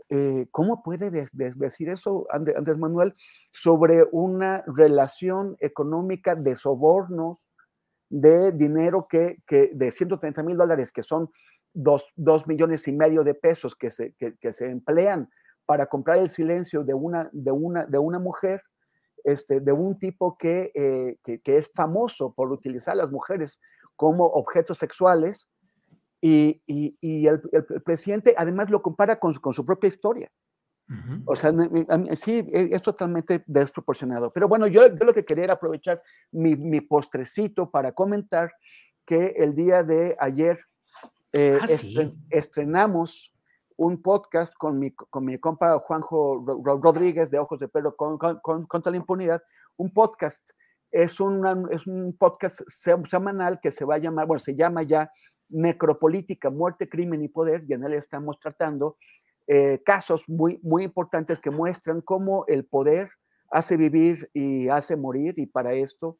Eh, ¿Cómo puede decir eso Andrés Manuel sobre una relación económica de sobornos, de dinero que, de 130 mil dólares, que son dos, millones y medio de pesos que se, se emplean para comprar el silencio de una, de una, de una mujer, este, de un tipo que, eh, que, es famoso por utilizar a las mujeres como objetos sexuales y, el, presidente además lo compara con, su propia historia. O sea, sí, e, es, totalmente desproporcionado. Pero bueno, yo, lo que quería era aprovechar mi, postrecito para comentar que el día de ayer eh, ah, estrenamos un podcast con mi, con mi compa Juanjo Rodríguez de Ojos de Perro con, contra la impunidad, un podcast es, es un podcast semanal que se va a llamar, bueno, se llama ya Necropolítica, Muerte, Crimen y Poder, y en él estamos tratando eh, casos muy, muy importantes que muestran cómo el poder hace vivir y hace morir, y para esto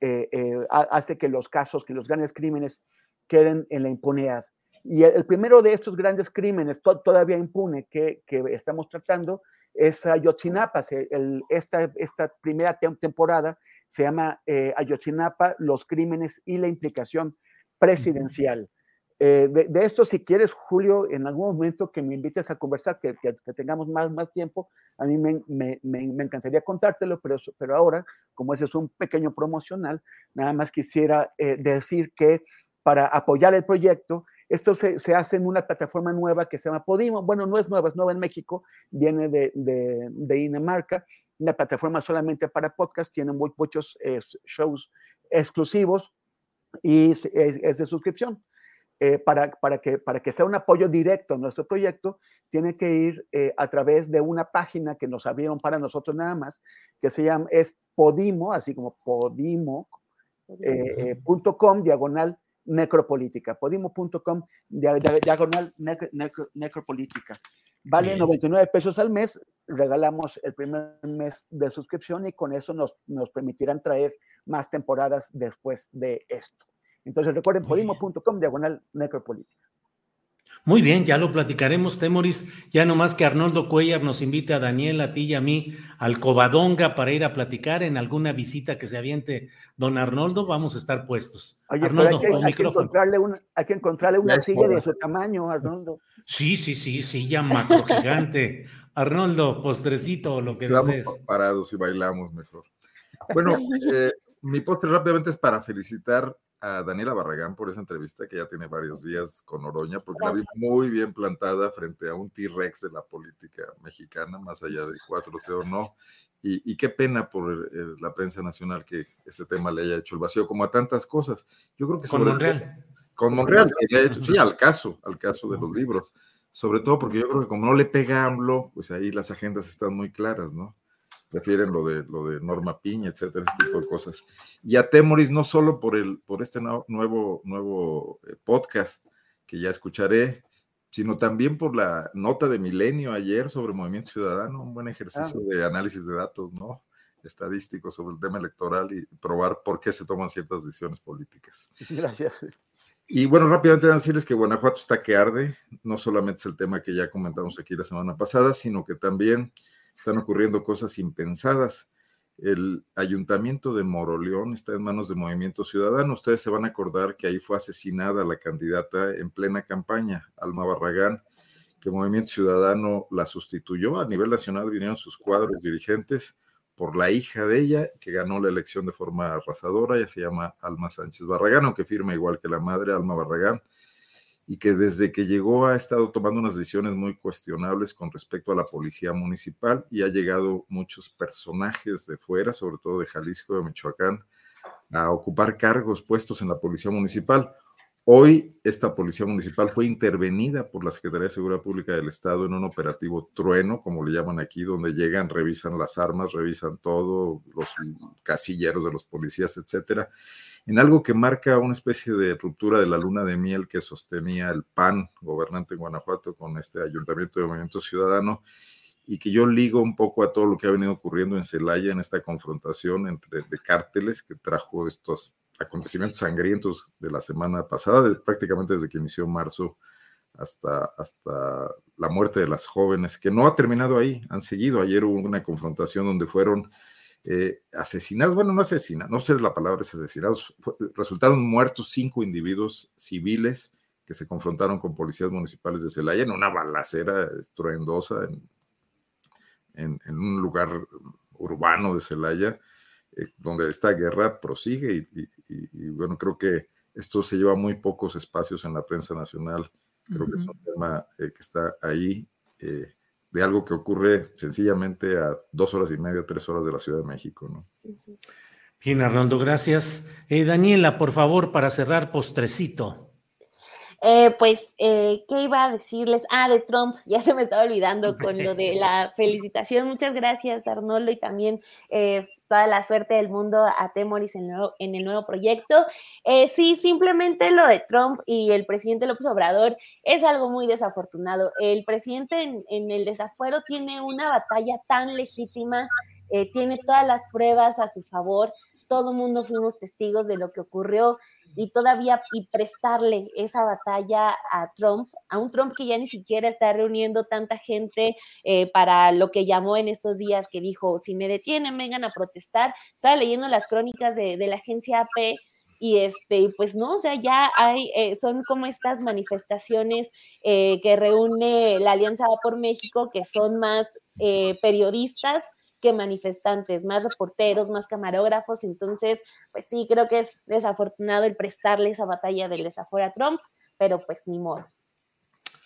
eh, eh, hace que los casos, que los grandes crímenes queden en la impunidad. Y el, primero de estos grandes crímenes todavía impune que, que, estamos tratando es Ayotzinapa. El, esta, esta primera temporada se llama eh, Ayotzinapa, los crímenes y la implicación presidencial. Eh, de, esto, si quieres, Julio, en algún momento que me invites a conversar, que, que, tengamos más, más tiempo, a mí me, me, me, encantaría contártelo, pero, pero ahora, como ese es un pequeño promocional, nada más quisiera eh, decir que para apoyar el proyecto, esto se, se, hace en una plataforma nueva que se llama Podimo. Bueno, no es nueva, es nueva en México, viene de, de, de Dinamarca una plataforma solamente para podcast, tiene muchos eh, shows exclusivos y es, de suscripción. Eh, para, para, que, para que sea un apoyo directo a nuestro proyecto, tiene que ir eh, a través de una página que nos abrieron para nosotros nada más, que se llama, es Podimo, así como podimo.com, diagonal necropolítica, podimo.com diagonal necropolítica. Vale 99 pesos al mes, regalamos el primer mes de suscripción y con eso nos, nos permitirán traer más temporadas después de esto. Entonces recuerden podimo.com diagonal necropolítica. Muy bien, ya lo platicaremos, Temoris. Ya nomás que Arnoldo Cuellar nos invite a Daniel, a ti y a mí al Covadonga para ir a platicar en alguna visita que se aviente don Arnoldo, vamos a estar puestos. Arnoldo, hay, que, encontrarle una, hay que encontrarle una silla de su tamaño, Arnoldo. Sí, sí, sí, silla macro gigante. Arnoldo, postrecito, lo que Estamos parados y bailamos mejor. Bueno, eh, mi postre rápidamente es para felicitar a Daniela Barragán por esa entrevista que ya tiene varios días con Oroña, porque la vi muy bien plantada frente a un T-Rex de la política mexicana, más allá de cuatro t o no. Y, qué pena por la prensa nacional que este tema le haya hecho el vacío, como a tantas cosas. Yo creo que con Monreal. con Monreal, que le ha hecho, sí, al caso, al caso de los libros. Sobre todo porque yo creo que como no le pega AMLO, pues ahí las agendas están muy claras, ¿no? Prefieren lo de, lo de Norma Piña, etcétera, ese tipo de cosas. Y a Temoris no solo por, el, por este nuevo, nuevo eh, podcast que ya escucharé, sino también por la nota de Milenio ayer sobre Movimiento Ciudadano, un buen ejercicio de análisis de datos, ¿no? Estadístico sobre el tema electoral y probar por qué se toman ciertas decisiones políticas. *laughs* Gracias. Y bueno, rápidamente decirles que Guanajuato está que arde, no solamente es el tema que ya comentamos aquí la semana pasada, sino que también están ocurriendo cosas impensadas. El ayuntamiento de Moroleón está en manos de Movimiento Ciudadano. Ustedes se van a acordar que ahí fue asesinada la candidata en plena campaña, Alma Barragán, que Movimiento Ciudadano la sustituyó. A nivel nacional vinieron sus cuadros dirigentes por la hija de ella, que ganó la elección de forma arrasadora. Ella se llama Alma Sánchez Barragán, aunque firma igual que la madre, Alma Barragán y que desde que llegó ha estado tomando unas decisiones muy cuestionables con respecto a la policía municipal y ha llegado muchos personajes de fuera, sobre todo de Jalisco, de Michoacán, a ocupar cargos puestos en la policía municipal. Hoy esta policía municipal fue intervenida por la Secretaría de Seguridad Pública del Estado en un operativo trueno, como le llaman aquí, donde llegan, revisan las armas, revisan todo, los casilleros de los policías, etcétera. En algo que marca una especie de ruptura de la luna de miel que sostenía el PAN, gobernante en Guanajuato, con este ayuntamiento de Movimiento Ciudadano, y que yo ligo un poco a todo lo que ha venido ocurriendo en Celaya, en esta confrontación entre de cárteles que trajo estos acontecimientos sangrientos de la semana pasada, prácticamente desde que inició marzo hasta, hasta la muerte de las jóvenes, que no ha terminado ahí, han seguido. Ayer hubo una confrontación donde fueron eh, asesinados, bueno, no asesinados, no sé la palabra es asesinados, resultaron muertos cinco individuos civiles que se confrontaron con policías municipales de Celaya en una balacera estruendosa en, un lugar urbano de Celaya, eh, donde esta guerra prosigue y, bueno, creo que esto se lleva muy pocos espacios en la prensa nacional, creo que es un tema eh, que está ahí de algo que ocurre sencillamente a dos horas y media, tres horas de la Ciudad de México, ¿no? Bien, Arnoldo, gracias. Eh, Daniela, por favor, para cerrar, postrecito. Eh, pues, eh, ¿qué iba a decirles? Ah, de Trump, *laughs* ya se me estaba olvidando con lo de la *laughs* felicitación. Muchas gracias, Arnoldo, y también eh, toda la suerte del mundo a Temoris en, en el nuevo proyecto. sí, simplemente lo de Trump y el presidente López Obrador es algo muy desafortunado. El presidente en, en el desafuero tiene una batalla tan legítima, tiene todas las pruebas a su favor todo el mundo fuimos testigos de lo que ocurrió y todavía y prestarle esa batalla a Trump, a un Trump que ya ni siquiera está reuniendo tanta gente eh, para lo que llamó en estos días, que dijo, si me detienen, vengan a protestar. Estaba leyendo las crónicas de, la agencia AP y este, pues no, o sea, ya hay, eh, son como estas manifestaciones eh, que reúne la Alianza por México, que son más periodistas que manifestantes, más reporteros, más camarógrafos. Entonces, pues sí, creo que es desafortunado el prestarle esa batalla del desafuero a Trump, pero pues ni modo.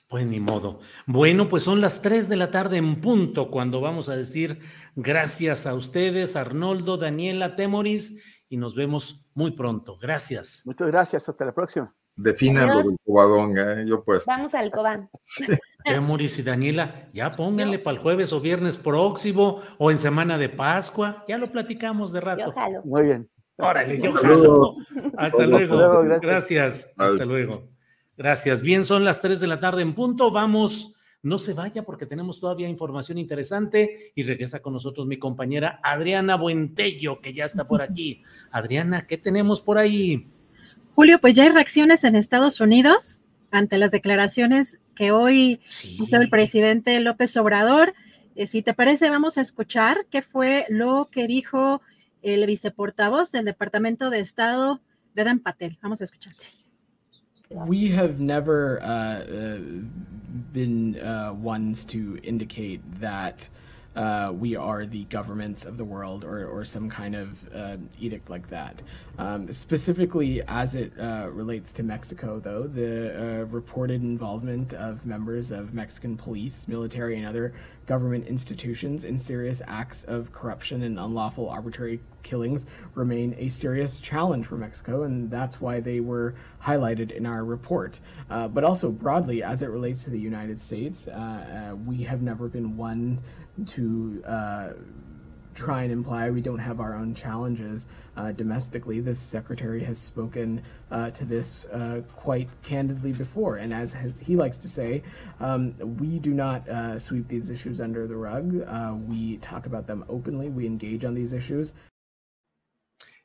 Pues ni modo. Bueno, pues son las 3 de la tarde en punto cuando vamos a decir gracias a ustedes, Arnoldo, Daniela, Temoris, y nos vemos muy pronto. Gracias. Muchas gracias. Hasta la próxima. Defina lo del cobadonga, ¿eh? yo pues. Vamos al cobán. *laughs* Temoris y Daniela, ya pónganle para el jueves o viernes próximo o en semana de Pascua. Ya lo platicamos de rato. Muy bien. Órale, yo jalo. Hasta luego. Gracias. Hasta luego. Gracias. Bien, son las 3 de la tarde en punto. Vamos. No se vaya porque tenemos todavía información interesante y regresa con nosotros mi compañera Adriana Buentello, que ya está por aquí. Adriana, ¿qué tenemos por ahí? Julio, pues ya hay reacciones en Estados Unidos ante las declaraciones que hoy hizo el presidente López Obrador. Eh, si te parece, vamos a escuchar qué fue lo que dijo el viceportavoz del Departamento de Estado, Vedan Patel. Vamos a escuchar. We have never uh, uh, been uh, ones to indicate that uh, we are the governments of the world or, or some kind of uh, edict like that. Um, specifically, as it uh, relates to Mexico, though, the uh, reported involvement of members of Mexican police, military, and other government institutions in serious acts of corruption and unlawful arbitrary killings remain a serious challenge for Mexico, and that's why they were highlighted in our report. Uh, but also broadly, as it relates to the United States, uh, we have never been one to uh, try and imply we don't have our own challenges uh, domestically. The secretary has spoken uh, to this uh, quite candidly before, and as he likes to say, um, we do not uh, sweep these issues under the rug. Uh, we talk about them openly. We engage on these issues.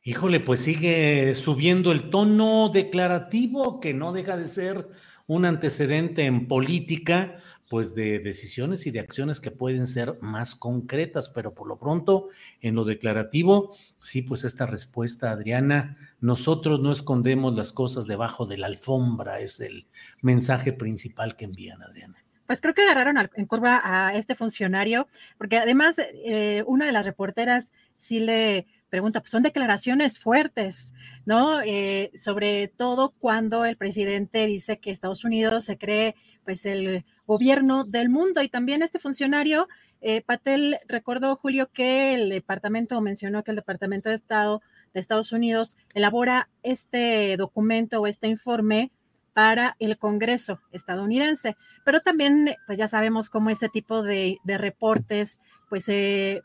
Híjole, pues sigue subiendo el tono declarativo que no deja de ser un antecedente en política pues de decisiones y de acciones que pueden ser más concretas, pero por lo pronto en lo declarativo, sí, pues esta respuesta, Adriana, nosotros no escondemos las cosas debajo de la alfombra, es el mensaje principal que envían, Adriana. Pues creo que agarraron en curva a este funcionario, porque además eh, una de las reporteras sí le pregunta, pues son declaraciones fuertes, ¿no? Eh, sobre todo cuando el presidente dice que Estados Unidos se cree pues el gobierno del mundo. Y también este funcionario, eh, Patel, recordó, Julio, que el departamento, mencionó que el Departamento de Estado de Estados Unidos elabora este documento o este informe para el Congreso estadounidense. Pero también, pues ya sabemos cómo ese tipo de, reportes, pues,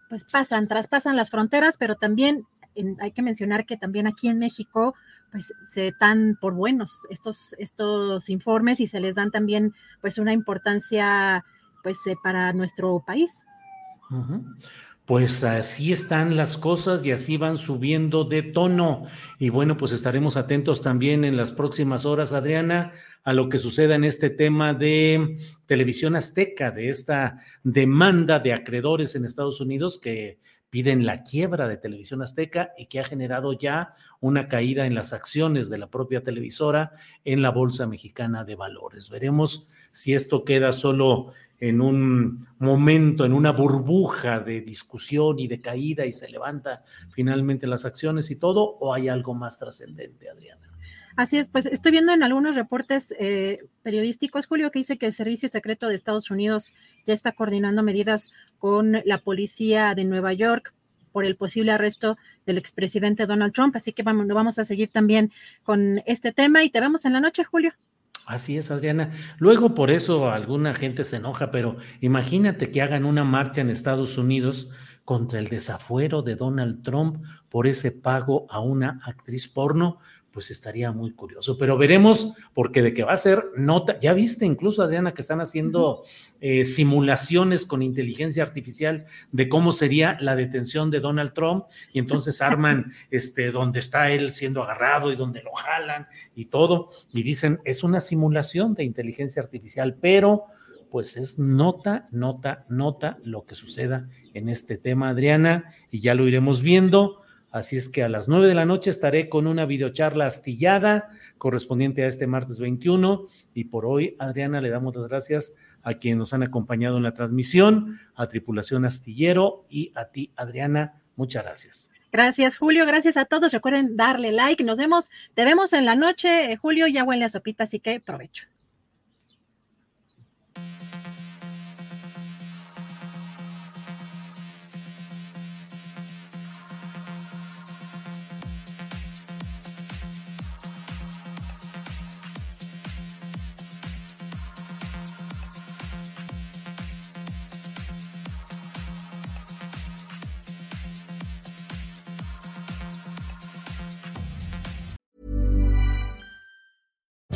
pues pasan, traspasan las fronteras, pero también hay que mencionar que también aquí en México, pues se dan por buenos estos, estos informes y se les dan también, pues, una importancia, pues, eh, para nuestro país. Pues así están las cosas y así van subiendo de tono. Y bueno, pues estaremos atentos también en las próximas horas, Adriana, a lo que suceda en este tema de televisión azteca, de esta demanda de acreedores en Estados Unidos que piden la quiebra de Televisión Azteca y que ha generado ya una caída en las acciones de la propia televisora en la Bolsa Mexicana de Valores. Veremos si esto queda solo en un momento, en una burbuja de discusión y de caída y se levanta finalmente las acciones y todo, o hay algo más trascendente, Adriana. Así es, pues estoy viendo en algunos reportes eh, periodísticos, Julio, que dice que el Servicio Secreto de Estados Unidos ya está coordinando medidas con la policía de Nueva York por el posible arresto del expresidente Donald Trump. Así que vamos, vamos a seguir también con este tema y te vemos en la noche, Julio. Así es, Adriana. Luego por eso alguna gente se enoja, pero imagínate que hagan una marcha en Estados Unidos contra el desafuero de Donald Trump por ese pago a una actriz porno pues estaría muy curioso. Pero veremos, porque de que va a ser nota, ya viste incluso, Adriana, que están haciendo eh, simulaciones con inteligencia artificial de cómo sería la detención de Donald Trump, y entonces *laughs* arman este, donde está él siendo agarrado y donde lo jalan y todo, y dicen, es una simulación de inteligencia artificial, pero pues es nota, nota, nota lo que suceda en este tema, Adriana, y ya lo iremos viendo Así es que a las nueve de la noche estaré con una videocharla astillada correspondiente a este martes 21. Y por hoy, Adriana, le damos las gracias a quienes nos han acompañado en la transmisión, a Tripulación Astillero y a ti, Adriana. Muchas gracias. Gracias, Julio. Gracias a todos. Recuerden darle like. Nos vemos, te vemos en la noche. Julio ya huele a sopita, así que provecho.